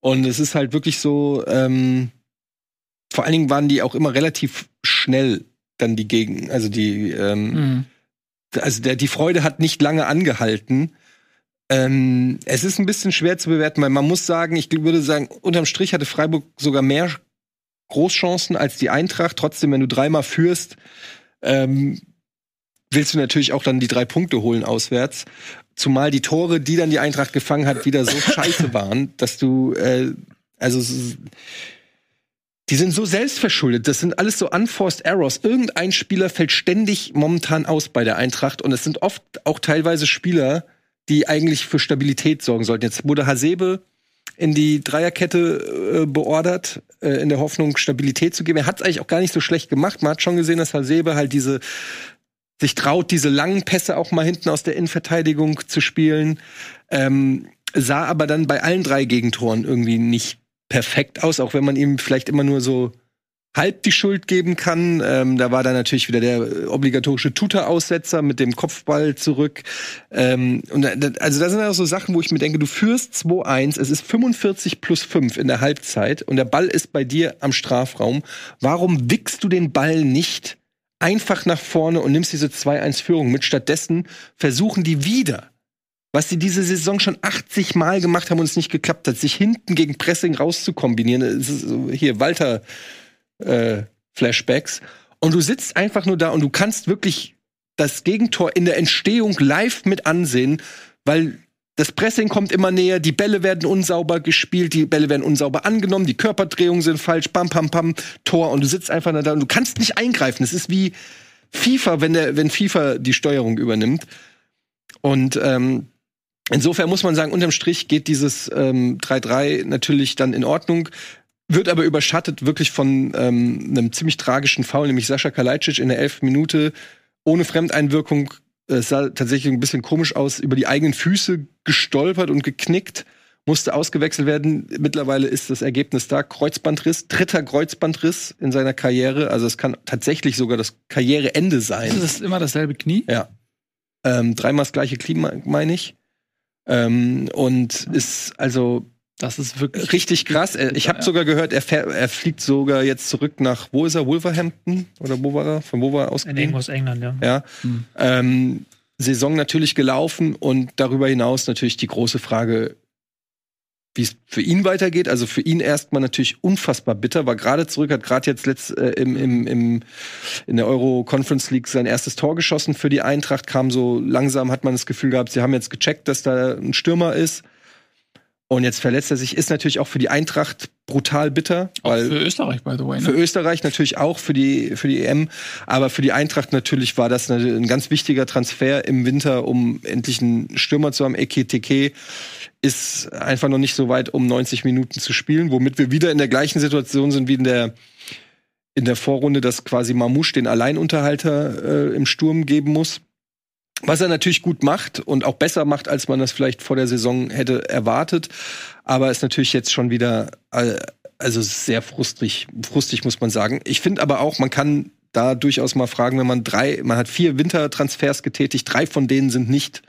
Und es ist halt wirklich so, ähm, vor allen Dingen waren die auch immer relativ schnell dann die Gegen, also die, ähm, Mhm. also der, die Freude hat nicht lange angehalten. Ähm, es ist ein bisschen schwer zu bewerten, weil man muss sagen, ich würde sagen, unterm Strich hatte Freiburg sogar mehr Großchancen als die Eintracht. Trotzdem, wenn du dreimal führst, ähm, willst du natürlich auch dann die drei Punkte holen auswärts. Zumal die Tore, die dann die Eintracht gefangen hat, wieder so scheiße waren, dass du, äh, also die sind so selbstverschuldet. Das sind alles so unforced errors. Irgendein Spieler fällt ständig momentan aus bei der Eintracht und es sind oft auch teilweise Spieler, die eigentlich für Stabilität sorgen sollten. Jetzt wurde Hasebe in die Dreierkette äh, beordert, äh, in der Hoffnung, Stabilität zu geben. Er hat es eigentlich auch gar nicht so schlecht gemacht. Man hat schon gesehen, dass Hasebe halt diese sich traut, diese langen Pässe auch mal hinten aus der Innenverteidigung zu spielen. Ähm, sah aber dann bei allen drei Gegentoren irgendwie nicht perfekt aus, auch wenn man ihm vielleicht immer nur so halb die Schuld geben kann. Ähm, da war dann natürlich wieder der obligatorische Tuta-Aussetzer mit dem Kopfball zurück. Ähm, und also da sind auch so Sachen, wo ich mir denke, du führst 2-1, es ist 45 plus 5 in der Halbzeit und der Ball ist bei dir am Strafraum. Warum wickst du den Ball nicht einfach nach vorne und nimmst diese 2-1-Führung mit? Stattdessen versuchen die wieder was sie diese Saison schon 80 Mal gemacht haben und es nicht geklappt hat, sich hinten gegen Pressing rauszukombinieren. Hier Walter äh, Flashbacks. Und du sitzt einfach nur da und du kannst wirklich das Gegentor in der Entstehung live mit ansehen, weil das Pressing kommt immer näher, die Bälle werden unsauber gespielt, die Bälle werden unsauber angenommen, die Körperdrehungen sind falsch, pam, pam, pam, Tor und du sitzt einfach nur da und du kannst nicht eingreifen. Es ist wie FIFA, wenn der, wenn FIFA die Steuerung übernimmt. Und ähm, insofern muss man sagen, unterm Strich geht dieses ähm, 3-3 natürlich dann in Ordnung. Wird aber überschattet wirklich von ähm, einem ziemlich tragischen Foul, nämlich Sascha Kalajdzic in der elften Minute ohne Fremdeinwirkung es sah tatsächlich ein bisschen komisch aus, über die eigenen Füße gestolpert und geknickt, musste ausgewechselt werden. Mittlerweile ist das Ergebnis da. Kreuzbandriss, dritter Kreuzbandriss in seiner Karriere. Also es kann tatsächlich sogar das Karriereende sein. Ist das immer dasselbe Knie? Ja. Ähm, dreimal das gleiche Klima, meine ich. Ähm, und ist also Das ist wirklich. richtig krass. Äh, Ich habe sogar gehört, er, er fliegt sogar jetzt zurück nach, wo ist er? Wolverhampton? Oder wo war er? Von wo war er In ausgeliehen? irgendwo aus England, ja. Ja. Hm. Ähm, Saison natürlich gelaufen und darüber hinaus natürlich die große Frage, wie es für ihn weitergeht. Also für ihn erstmal natürlich unfassbar bitter, war gerade zurück, hat gerade jetzt letzt, äh, im, im, im, in der Euro Conference League sein erstes Tor geschossen für die Eintracht, kam so langsam, hat man das Gefühl gehabt, sie haben jetzt gecheckt, dass da ein Stürmer ist. Und jetzt verletzt er sich, ist natürlich auch für die Eintracht brutal bitter, Auch für Österreich, by the way. für Ne? Österreich natürlich auch, für die, für die EM. Aber für die Eintracht natürlich war das eine, ein ganz wichtiger Transfer im Winter, um endlich einen Stürmer zu haben. Ekiteke ist einfach noch nicht so weit, um 90 Minuten zu spielen, womit wir wieder in der gleichen Situation sind wie in der, in der Vorrunde, dass quasi Mamouche den Alleinunterhalter äh, im Sturm geben muss. Was er natürlich gut macht und auch besser macht, als man das vielleicht vor der Saison hätte erwartet. Aber ist natürlich jetzt schon wieder, äh, also sehr frustig, frustig muss man sagen. Ich finde aber auch, man kann da durchaus mal fragen, wenn man drei, man hat vier Wintertransfers getätigt, drei von denen sind nicht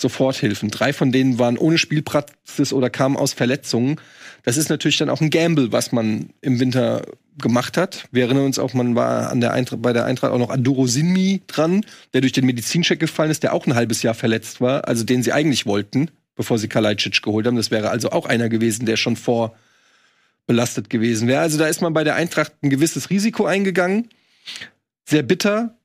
Soforthilfen. Drei von denen waren ohne Spielpraxis oder kamen aus Verletzungen. Das ist natürlich dann auch ein Gamble, was man im Winter gemacht hat. Wir erinnern uns auch, man war an der Eintracht, bei der Eintracht auch noch an Duro Sinmi dran, der durch den Medizincheck gefallen ist, der auch ein halbes Jahr verletzt war, also den sie eigentlich wollten, bevor sie Kalajdzic geholt haben. Das wäre also auch einer gewesen, der schon vor belastet gewesen wäre. Also da ist man bei der Eintracht ein gewisses Risiko eingegangen. Sehr bitter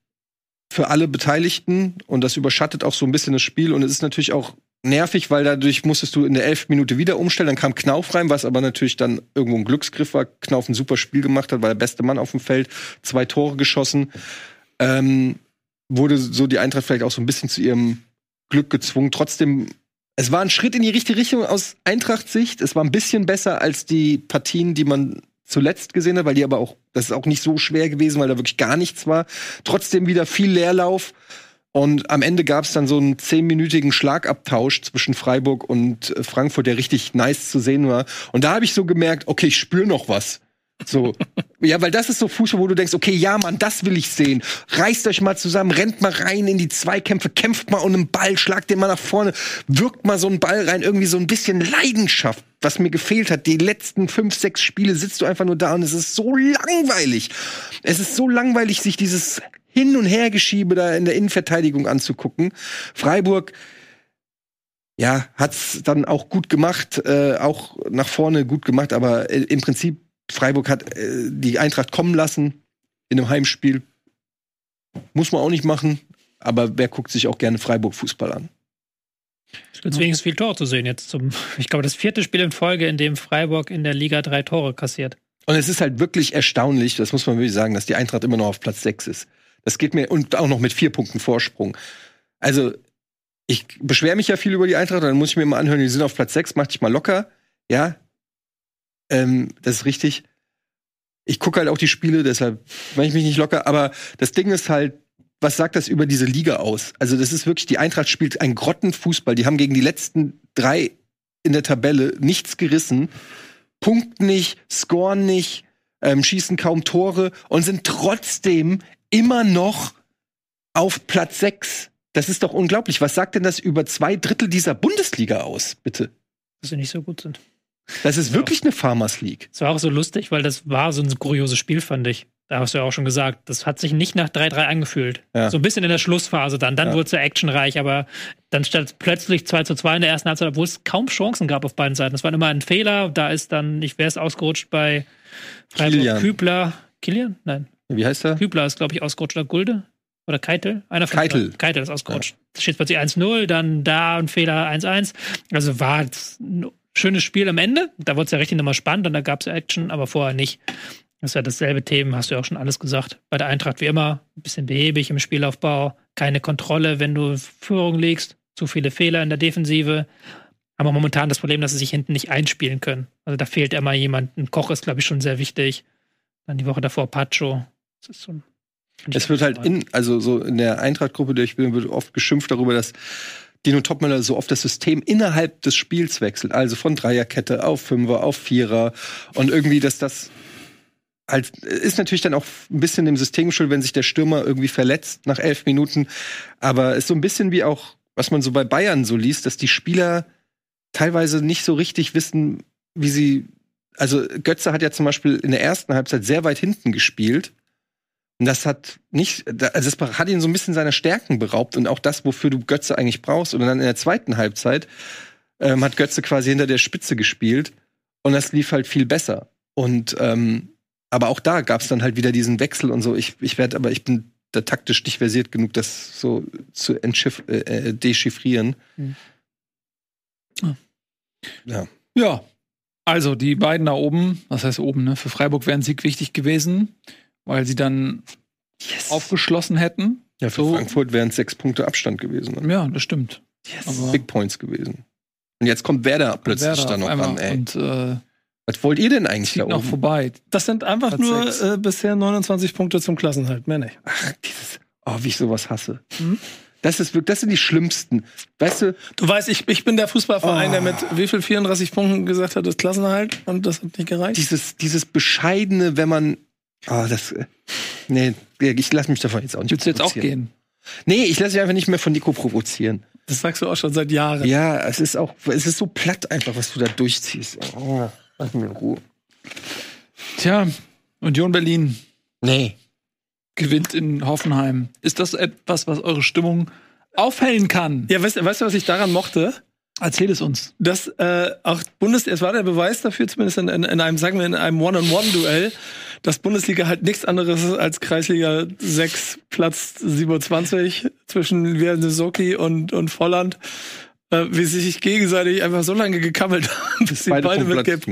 für alle Beteiligten und das überschattet auch so ein bisschen das Spiel und es ist natürlich auch nervig, weil dadurch musstest du in der elften Minute wieder umstellen. Dann kam Knauf rein, was aber natürlich dann irgendwo ein Glücksgriff war. Knauf ein super Spiel gemacht hat, war der beste Mann auf dem Feld, zwei Tore geschossen. Ähm, wurde so die Eintracht vielleicht auch so ein bisschen zu ihrem Glück gezwungen. Trotzdem, es war ein Schritt in die richtige Richtung aus Eintracht-Sicht. Es war ein bisschen besser als die Partien, die man zuletzt gesehen hat, weil die aber auch, das ist auch nicht so schwer gewesen, weil da wirklich gar nichts war. Trotzdem wieder viel Leerlauf. Und am Ende gab es dann so einen zehnminütigen Schlagabtausch zwischen Freiburg und äh, Frankfurt, der richtig nice zu sehen war. Und da habe ich so gemerkt, okay, ich spüre noch was. So. ja, weil das ist so Fußball, wo du denkst, okay, ja, Mann, das will ich sehen. Reißt euch mal zusammen, rennt mal rein in die Zweikämpfe, kämpft mal um einen Ball, schlagt den mal nach vorne, wirkt mal so einen Ball rein, irgendwie so ein bisschen Leidenschaft, was mir gefehlt hat. Die letzten fünf, sechs Spiele sitzt du einfach nur da und es ist so langweilig. Es ist so langweilig, sich dieses Hin- und Hergeschiebe da in der Innenverteidigung anzugucken. Freiburg ja, hat's dann auch gut gemacht, äh, auch nach vorne gut gemacht, aber äh, im Prinzip Freiburg hat äh, die Eintracht kommen lassen in einem Heimspiel. Muss man auch nicht machen, aber wer guckt sich auch gerne Freiburg Fußball an? Es gibt wenigstens viel Tor zu sehen jetzt zum, ich glaube, das vierte Spiel in Folge, in dem Freiburg in der Liga drei Tore kassiert. Und es ist halt wirklich erstaunlich, das muss man wirklich sagen, dass die Eintracht immer noch auf Platz 6 ist. Das geht mir, und auch noch mit vier Punkten Vorsprung. Also, ich beschwere mich ja viel über die Eintracht, dann muss ich mir immer anhören, die sind auf Platz 6, mach dich mal locker. Ja, ähm, das ist richtig. Ich gucke halt auch die Spiele, deshalb mache ich mich nicht locker. Aber das Ding ist halt, was sagt das über diese Liga aus? Also, das ist wirklich, die Eintracht spielt einen Grottenfußball. Die haben gegen die letzten drei in der Tabelle nichts gerissen, punkten nicht, scoren nicht, ähm, schießen kaum Tore und sind trotzdem immer noch auf Platz 6. Das ist doch unglaublich. Was sagt denn das über zwei Drittel dieser Bundesliga aus, bitte? Dass sie nicht so gut sind. Das ist wirklich eine Farmers League. Es war auch so lustig, weil das war so ein kurioses Spiel, fand ich. Da hast du ja auch schon gesagt, das hat sich nicht nach 3-3 angefühlt. Ja. So ein bisschen in der Schlussphase dann. Dann Ja. wurde es ja actionreich, aber dann stand plötzlich 2 zu 2 in der ersten Halbzeit, obwohl es kaum Chancen gab auf beiden Seiten. Das war immer ein Fehler. Da ist dann, ich wäre es ausgerutscht bei Freiburg Kilian. Kübler. Kilian? Nein. Wie heißt er? Kübler ist, glaube ich, ausgerutscht. Oder Gulde? Oder Keitel? Einer von Keitel. Keitel ist ausgerutscht. Da steht plötzlich 1-0, dann da ein Fehler 1-1. Also war es ein schönes Spiel am Ende. Da wurde es ja richtig nochmal spannend und da gab es Action, aber vorher nicht. Das ist ja dasselbe Thema, hast du ja auch schon alles gesagt. Bei der Eintracht wie immer, ein bisschen behäbig im Spielaufbau, keine Kontrolle, wenn du Führung liegst, zu viele Fehler in der Defensive. Aber momentan das Problem, dass sie sich hinten nicht einspielen können. Also da fehlt immer jemand. Ein Koch ist, glaube ich, schon sehr wichtig. Dann die Woche davor Pacho. Das ist find ich Es wird halt in, also so in der Eintracht-Gruppe, der ich bin, wird oft geschimpft darüber, dass Dino Topmüller so oft das System innerhalb des Spiels wechselt. Also von Dreierkette auf Fünfer, auf Vierer. Und irgendwie, dass das halt, ist natürlich dann auch ein bisschen dem System schuld, wenn sich der Stürmer irgendwie verletzt nach elf Minuten. Aber ist so ein bisschen wie auch, was man so bei Bayern so liest, dass die Spieler teilweise nicht so richtig wissen, wie sie, also Götze hat ja zum Beispiel in der ersten Halbzeit sehr weit hinten gespielt. Und das hat nicht, also das hat ihn so ein bisschen seiner Stärken beraubt und auch das, wofür du Götze eigentlich brauchst. Und dann in der zweiten Halbzeit ähm, hat Götze quasi hinter der Spitze gespielt und das lief halt viel besser. Und ähm, aber auch da gab es dann halt wieder diesen Wechsel und so. Ich, ich werde, aber ich bin da taktisch nicht versiert genug, das so zu äh, äh, dechiffrieren. Hm. Ah. Ja. Ja. Also, die beiden da oben, was heißt oben, ne? Für Freiburg wäre ein Sieg wichtig gewesen, weil sie dann aufgeschlossen hätten. Ja, für So. Frankfurt wären es sechs Punkte Abstand gewesen. Ne? Ja, das stimmt. Aber Big Points gewesen. Und jetzt kommt Werder plötzlich Werder da noch ran, ey. Und äh, Was wollt ihr denn eigentlich da zieht noch oben? vorbei. Das sind einfach Platz nur äh, bisher 29 Punkte zum Klassenhalt, mehr nicht. Ach, dieses, oh, wie ich sowas hasse. Hm? Das ist wirklich, das sind die schlimmsten. Weißt du, Du weißt, ich, ich bin der Fußballverein, Oh. der mit wie viel 34 Punkten gesagt hat, das Klassenhalt und das hat nicht gereicht. dieses, dieses bescheidene, wenn man, ah, das, äh, nee, ich lasse mich davon jetzt auch nicht Willst du jetzt auch provozieren. gehen? Nee, ich lasse mich einfach nicht mehr von Nico provozieren. Das sagst du auch schon seit Jahren. Ja, es ist auch, es ist so platt einfach, was du da durchziehst. Oh, lass mich in Ruhe. Tja, Union Berlin Nee. gewinnt in Hoffenheim. Ist das etwas, was eure Stimmung aufhellen kann? Ja, weißt, weißt du, was ich daran mochte? Erzähl es uns. dass äh, auch Bundes, es war der Beweis dafür, zumindest in, in, in einem, sagen wir, in einem One-on-One-Duell, dass Bundesliga halt nichts anderes ist als Kreisliga 6, Platz 27 zwischen Wiernesoki und, und Volland, wie sie sich gegenseitig einfach so lange gekammelt haben, bis sie beide, Beide mit gelb.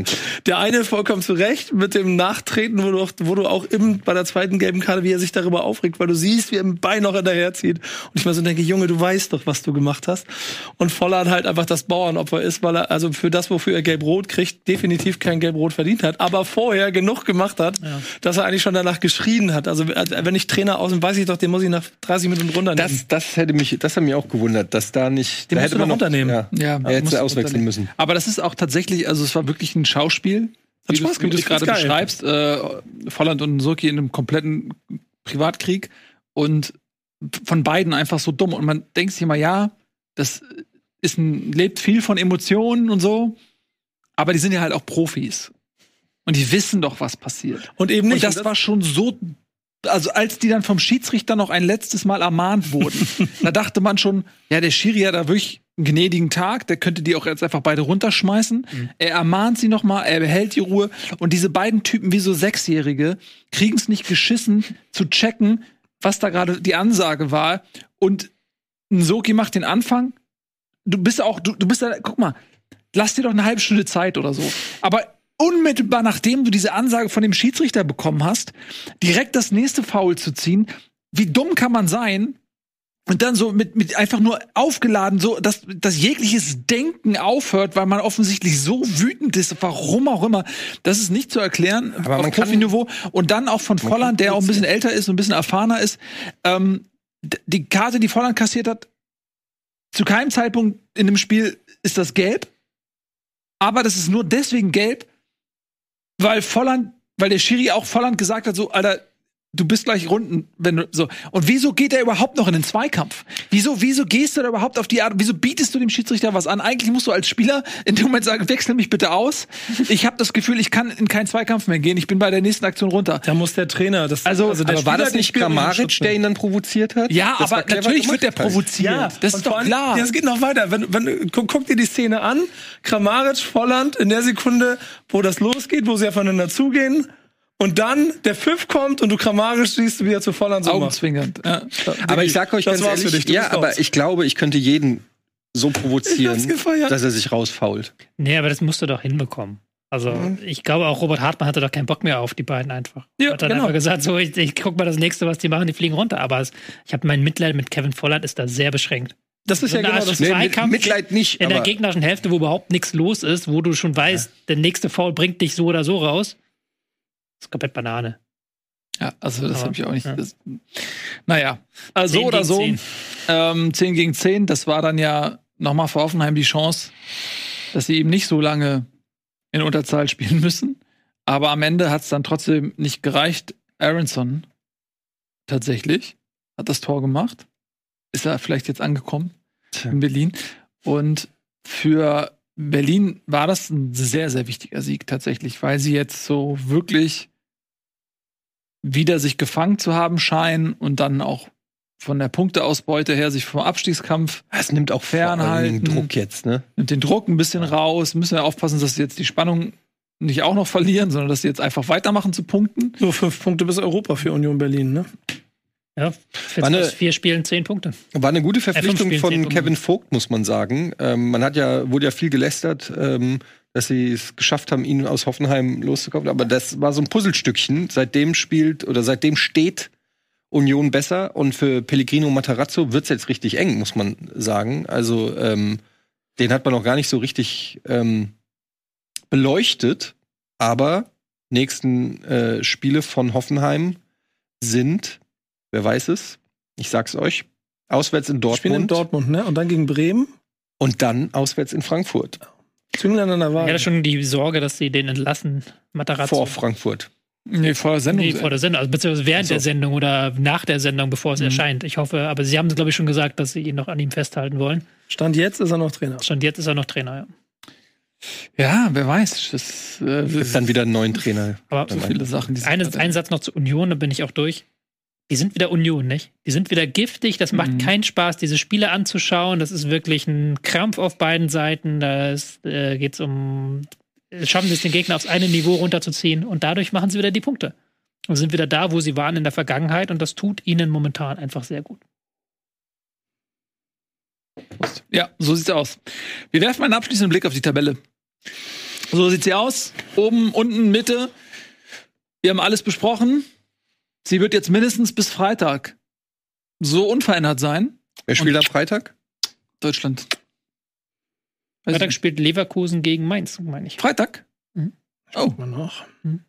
Der eine vollkommen zu Recht mit dem Nachtreten, wo du, auch, wo du auch im, bei der zweiten gelben Karte, wie er sich darüber aufregt, weil du siehst, wie er im Bein noch hinterherzieht. Und ich mal so denke, Junge, du weißt doch, was du gemacht hast. Und Volland halt einfach das Bauernopfer ist, weil er also für das, wofür er gelb-rot kriegt, definitiv kein gelb-rot verdient hat, aber vorher genug gemacht hat, Ja. dass er eigentlich schon danach geschrien hat. Also äh, wenn ich Trainer aus dem weiß ich doch, den muss ich nach 30 Minuten runternehmen. Das, das hätte mich, das hat mich auch gewundert, dass da nicht, Den da musst du noch runternehmen. Ja, Ja, er hätte du auswechseln müssen. Aber das ist auch tatsächlich, also es war wirklich ein Schauspiel. Hat wie du Spaß es- wie gemacht, du gerade beschreibst. Äh, Volland und Surki in einem kompletten Privatkrieg und von beiden einfach so dumm. Und man denkt sich immer, ja, das ist ein, lebt viel von Emotionen und so, aber die sind ja halt auch Profis. Und die wissen doch, was passiert. und eben nicht. Und das war schon so, also als die dann vom Schiedsrichter noch ein letztes Mal ermahnt wurden, da dachte man schon, ja, der Schiri hat da wirklich einen gnädigen Tag, der könnte die auch jetzt einfach beide runterschmeißen. Er ermahnt sie noch mal, er behält die Ruhe und diese beiden Typen wie so Sechsjährige kriegen es nicht geschissen zu checken, was da gerade die Ansage war und ein Soki macht den Anfang. Du bist auch, du, du bist da, guck mal, lass dir doch eine halbe Stunde Zeit oder so. Aber unmittelbar nachdem du diese Ansage von dem Schiedsrichter bekommen hast, direkt das nächste Foul zu ziehen, wie dumm kann man sein? Und dann so mit, mit einfach nur aufgeladen, so dass, dass jegliches Denken aufhört, weil man offensichtlich so wütend ist, warum auch immer. Das ist nicht zu erklären Aber auf Profiniveau. Und dann auch von Volland, der auch ein bisschen älter ist und ein bisschen erfahrener ist. Ähm, die Karte, die Volland kassiert hat, zu keinem Zeitpunkt in dem Spiel ist das gelb. Aber das ist nur deswegen gelb, weil Volland, weil der Schiri auch Volland gesagt hat, so, Alter, du bist gleich runden, wenn du so. Und wieso geht er überhaupt noch in den Zweikampf? Wieso, wieso gehst du da überhaupt auf die Art? Wieso bietest du dem Schiedsrichter was an? Eigentlich musst du als Spieler in dem Moment sagen, wechsel mich bitte aus. Ich habe das Gefühl, ich kann in keinen Zweikampf mehr gehen. Ich bin bei der nächsten Aktion runter. Da muss der Trainer, das, Also, der Aber war Spieler, das nicht Spieler Grammaric, der ihn dann provoziert hat? Ja, Das aber natürlich wird der provoziert. Ja, das ist doch klar. Ja, es geht noch weiter. Wenn, wenn, guck, guck dir die Szene an. Kramaric, Volland, in der Sekunde, wo das losgeht, wo sie aufeinander zugehen. Und dann der Pfiff kommt und du Kramaric siehst, wie er zu Volland so macht. Augenzwinkernd. Ja. Aber ich sag euch Das ganz war's ehrlich, für dich, du ja, aber raus. ich glaube, ich könnte jeden so provozieren, dass er sich rausfault. Nee, aber das musst du doch hinbekommen. Also, ich glaube auch Robert Hartmann hatte doch keinen Bock mehr auf die beiden einfach. Ja, hat dann genau. einfach gesagt, so, ich, ich guck mal das nächste, was die machen, die fliegen runter. Aber es, ich habe mein Mitleid mit Kevin Volland ist da sehr beschränkt. Das ist So ja eine genau das. Nee, Zweikampf Mitleid nicht, In der gegnerischen Hälfte, wo überhaupt nichts los ist, wo du schon weißt, der nächste Foul bringt dich so oder so raus. Das ist komplett Banane. Ja, also das habe ich auch nicht. ja. Das, naja, also so 10 oder so. 10. Ähm, 10 gegen 10, das war dann ja nochmal für Hoffenheim die Chance, dass sie eben nicht so lange in Unterzahl spielen müssen. Aber am Ende hat es dann trotzdem nicht gereicht. Aronson tatsächlich hat das Tor gemacht. Ist er vielleicht jetzt angekommen Tja. in Berlin. Und für Berlin war das ein sehr, sehr wichtiger Sieg tatsächlich, weil sie jetzt so wirklich wieder sich gefangen zu haben scheinen und dann auch von der Punkteausbeute her sich vom Abstiegskampf es nimmt auch Fernhalten. Dingen Druck jetzt, ne? nimmt den Druck ein bisschen raus. Müssen wir aufpassen, dass sie jetzt die Spannung nicht auch noch verlieren, sondern dass sie jetzt einfach weitermachen zu punkten. Nur fünf Punkte bis Europa für Union Berlin, ne? Ja, Wanne- aus vier Spielen zehn Punkte. War eine gute Verpflichtung Spielen, zehn von. Kevin Vogt, muss man sagen. Ähm, man hat ja, wurde ja viel gelästert, ähm, dass sie es geschafft haben, ihn aus Hoffenheim loszukaufen. Aber das war so ein Puzzlestückchen. Seitdem spielt oder seitdem steht Union besser und für Pellegrino Matarazzo wird's jetzt richtig eng, muss man sagen. Also ähm, den hat man noch gar nicht so richtig ähm, beleuchtet. Aber nächsten äh, Spiele von Hoffenheim sind, wer weiß es, ich sag's euch, auswärts in Spielen in Dortmund Dortmund, ne? Und dann gegen Bremen. und dann auswärts in Frankfurt. Zünglein an der Ich Waage. hatte schon die Sorge, dass sie den entlassen, Matarazzo. Vor Frankfurt. Nee, vor der Sendung. Nee, vor der Sendung, also beziehungsweise während so. der Sendung oder nach der Sendung, bevor es Mhm. erscheint. Ich hoffe, aber sie haben, glaube ich, schon gesagt, dass sie ihn noch an ihm festhalten wollen. Stand jetzt ist er noch Trainer. Stand jetzt ist er noch Trainer, ja. ja, wer weiß. Das äh, Gibt dann wieder einen neuen Trainer. Aber so viele Sachen. Die Eine, ein Satz noch zur Union, da bin ich auch durch. Die sind wieder Union, nicht? Die sind wieder giftig. Das macht Mhm. keinen Spaß, diese Spiele anzuschauen. Das ist wirklich ein Krampf auf beiden Seiten. Da äh, geht es um, schaffen sie es, den Gegner aufs eine Niveau runterzuziehen und dadurch machen sie wieder die Punkte. Und sind wieder da, wo sie waren in der Vergangenheit und das tut ihnen momentan einfach sehr gut. Ja, so sieht's aus. Wir werfen einen abschließenden Blick auf die Tabelle. So sieht sie aus. Oben, unten, Mitte. Wir haben alles besprochen. Sie wird jetzt mindestens bis Freitag so unverändert sein. Wer spielt am Freitag? Deutschland. Weiß Freitag nicht. spielt Leverkusen gegen Mainz, meine ich. Freitag? Mhm. Oh, Mal noch. Hm.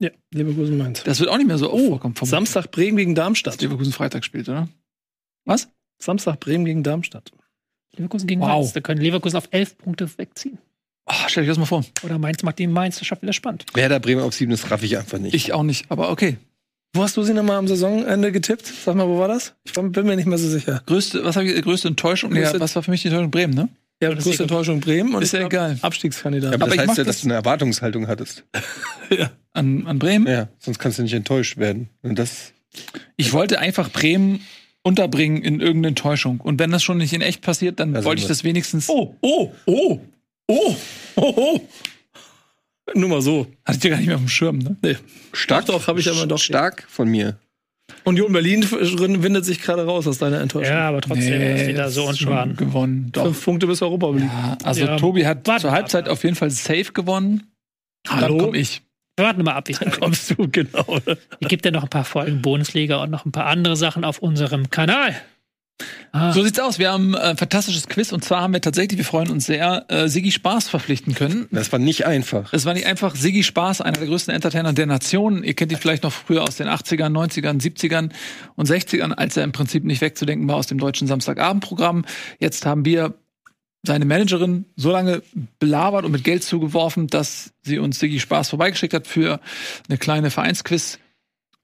Ja, Leverkusen Mainz. das wird auch nicht mehr so oft vorkommen. vom- Samstag Bremen gegen dass Darmstadt. Leverkusen Freitag spielt, oder? Was? Samstag Bremen gegen Darmstadt. Leverkusen gegen Wow. Mainz. Da können Leverkusen auf elf Punkte wegziehen. Oh, stell dich das mal vor. Oder Mainz macht die Mainz, das schafft wieder spannend. Werder Bremen auf sieben, das raff ich einfach nicht. Ich auch nicht, aber okay. Wo hast du sie nochmal am Saisonende getippt? Sag mal, wo war das? Ich bin mir nicht mehr so sicher. Größte, was habe ich, größte Enttäuschung? Größte- ja, was war für mich die Enttäuschung? Bremen, ne? Ja, größte ja. Enttäuschung Bremen und Ist ja egal. Abstiegskandidat. Ja, aber, Aber das ich heißt ja, das- dass du eine Erwartungshaltung hattest. An, an Bremen. Ja, sonst kannst du nicht enttäuscht werden. Und das, Ich wollte einfach Bremen unterbringen in irgendeine Enttäuschung. Und wenn das schon nicht in echt passiert, dann Also wollte ich das wenigstens. Oh, oh, oh, oh, oh, oh. Nur mal so. Hatte ich ja gar nicht mehr auf dem Schirm, ne? Nee. stark, Doch, doch, hab ich aber doch. stark von mir. Union Berlin windet sich gerade raus aus deiner Enttäuschung. Ja, aber trotzdem, dass die da so ist unten schon waren. gewonnen. Doch. Fünf Punkte bis Europa League. Ja, also Ja, Tobi hat warten zur Halbzeit ab. auf jeden Fall safe gewonnen. Hallo? Dann komm ich. Wir warten mal ab, wie es weitergeht. Kommst du, genau. Es gibt ja noch ein paar Folgen Bundesliga und noch ein paar andere Sachen auf unserem Kanal. Ah, So sieht's aus. Wir haben ein fantastisches Quiz und zwar haben wir tatsächlich, wir freuen uns sehr, äh, Siggi Spaß verpflichten können. Das war nicht einfach. Es war nicht einfach Siggi Spaß, einer der größten Entertainer der Nation. Ihr kennt ihn vielleicht noch früher aus den 80ern, 90ern, 70ern und 60ern, als er im Prinzip nicht wegzudenken war aus dem deutschen Samstagabendprogramm. Jetzt haben wir seine Managerin so lange belabert und mit Geld zugeworfen, dass sie uns Siggi Spaß vorbeigeschickt hat für eine kleine Vereinsquiz äh,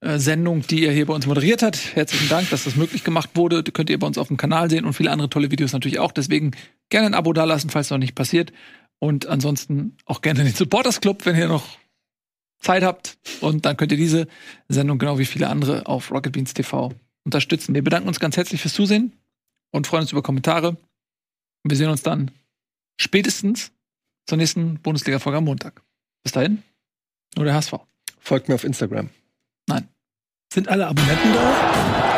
Sendung, die er hier bei uns moderiert hat. Herzlichen Dank, dass das möglich gemacht wurde. Die könnt ihr bei uns auf dem Kanal sehen und viele andere tolle Videos natürlich auch. Deswegen gerne ein Abo dalassen, falls noch nicht passiert. Und ansonsten auch gerne den Supporters Club, wenn ihr noch Zeit habt. Und dann könnt ihr diese Sendung genau wie viele andere auf Rocket Beans TV unterstützen. Wir bedanken uns ganz herzlich fürs Zusehen und freuen uns über Kommentare. Und wir sehen uns dann spätestens zur nächsten Bundesliga-Folge am Montag. Bis dahin, nur der HSV. Folgt mir auf Instagram. Sind alle Abonnenten da?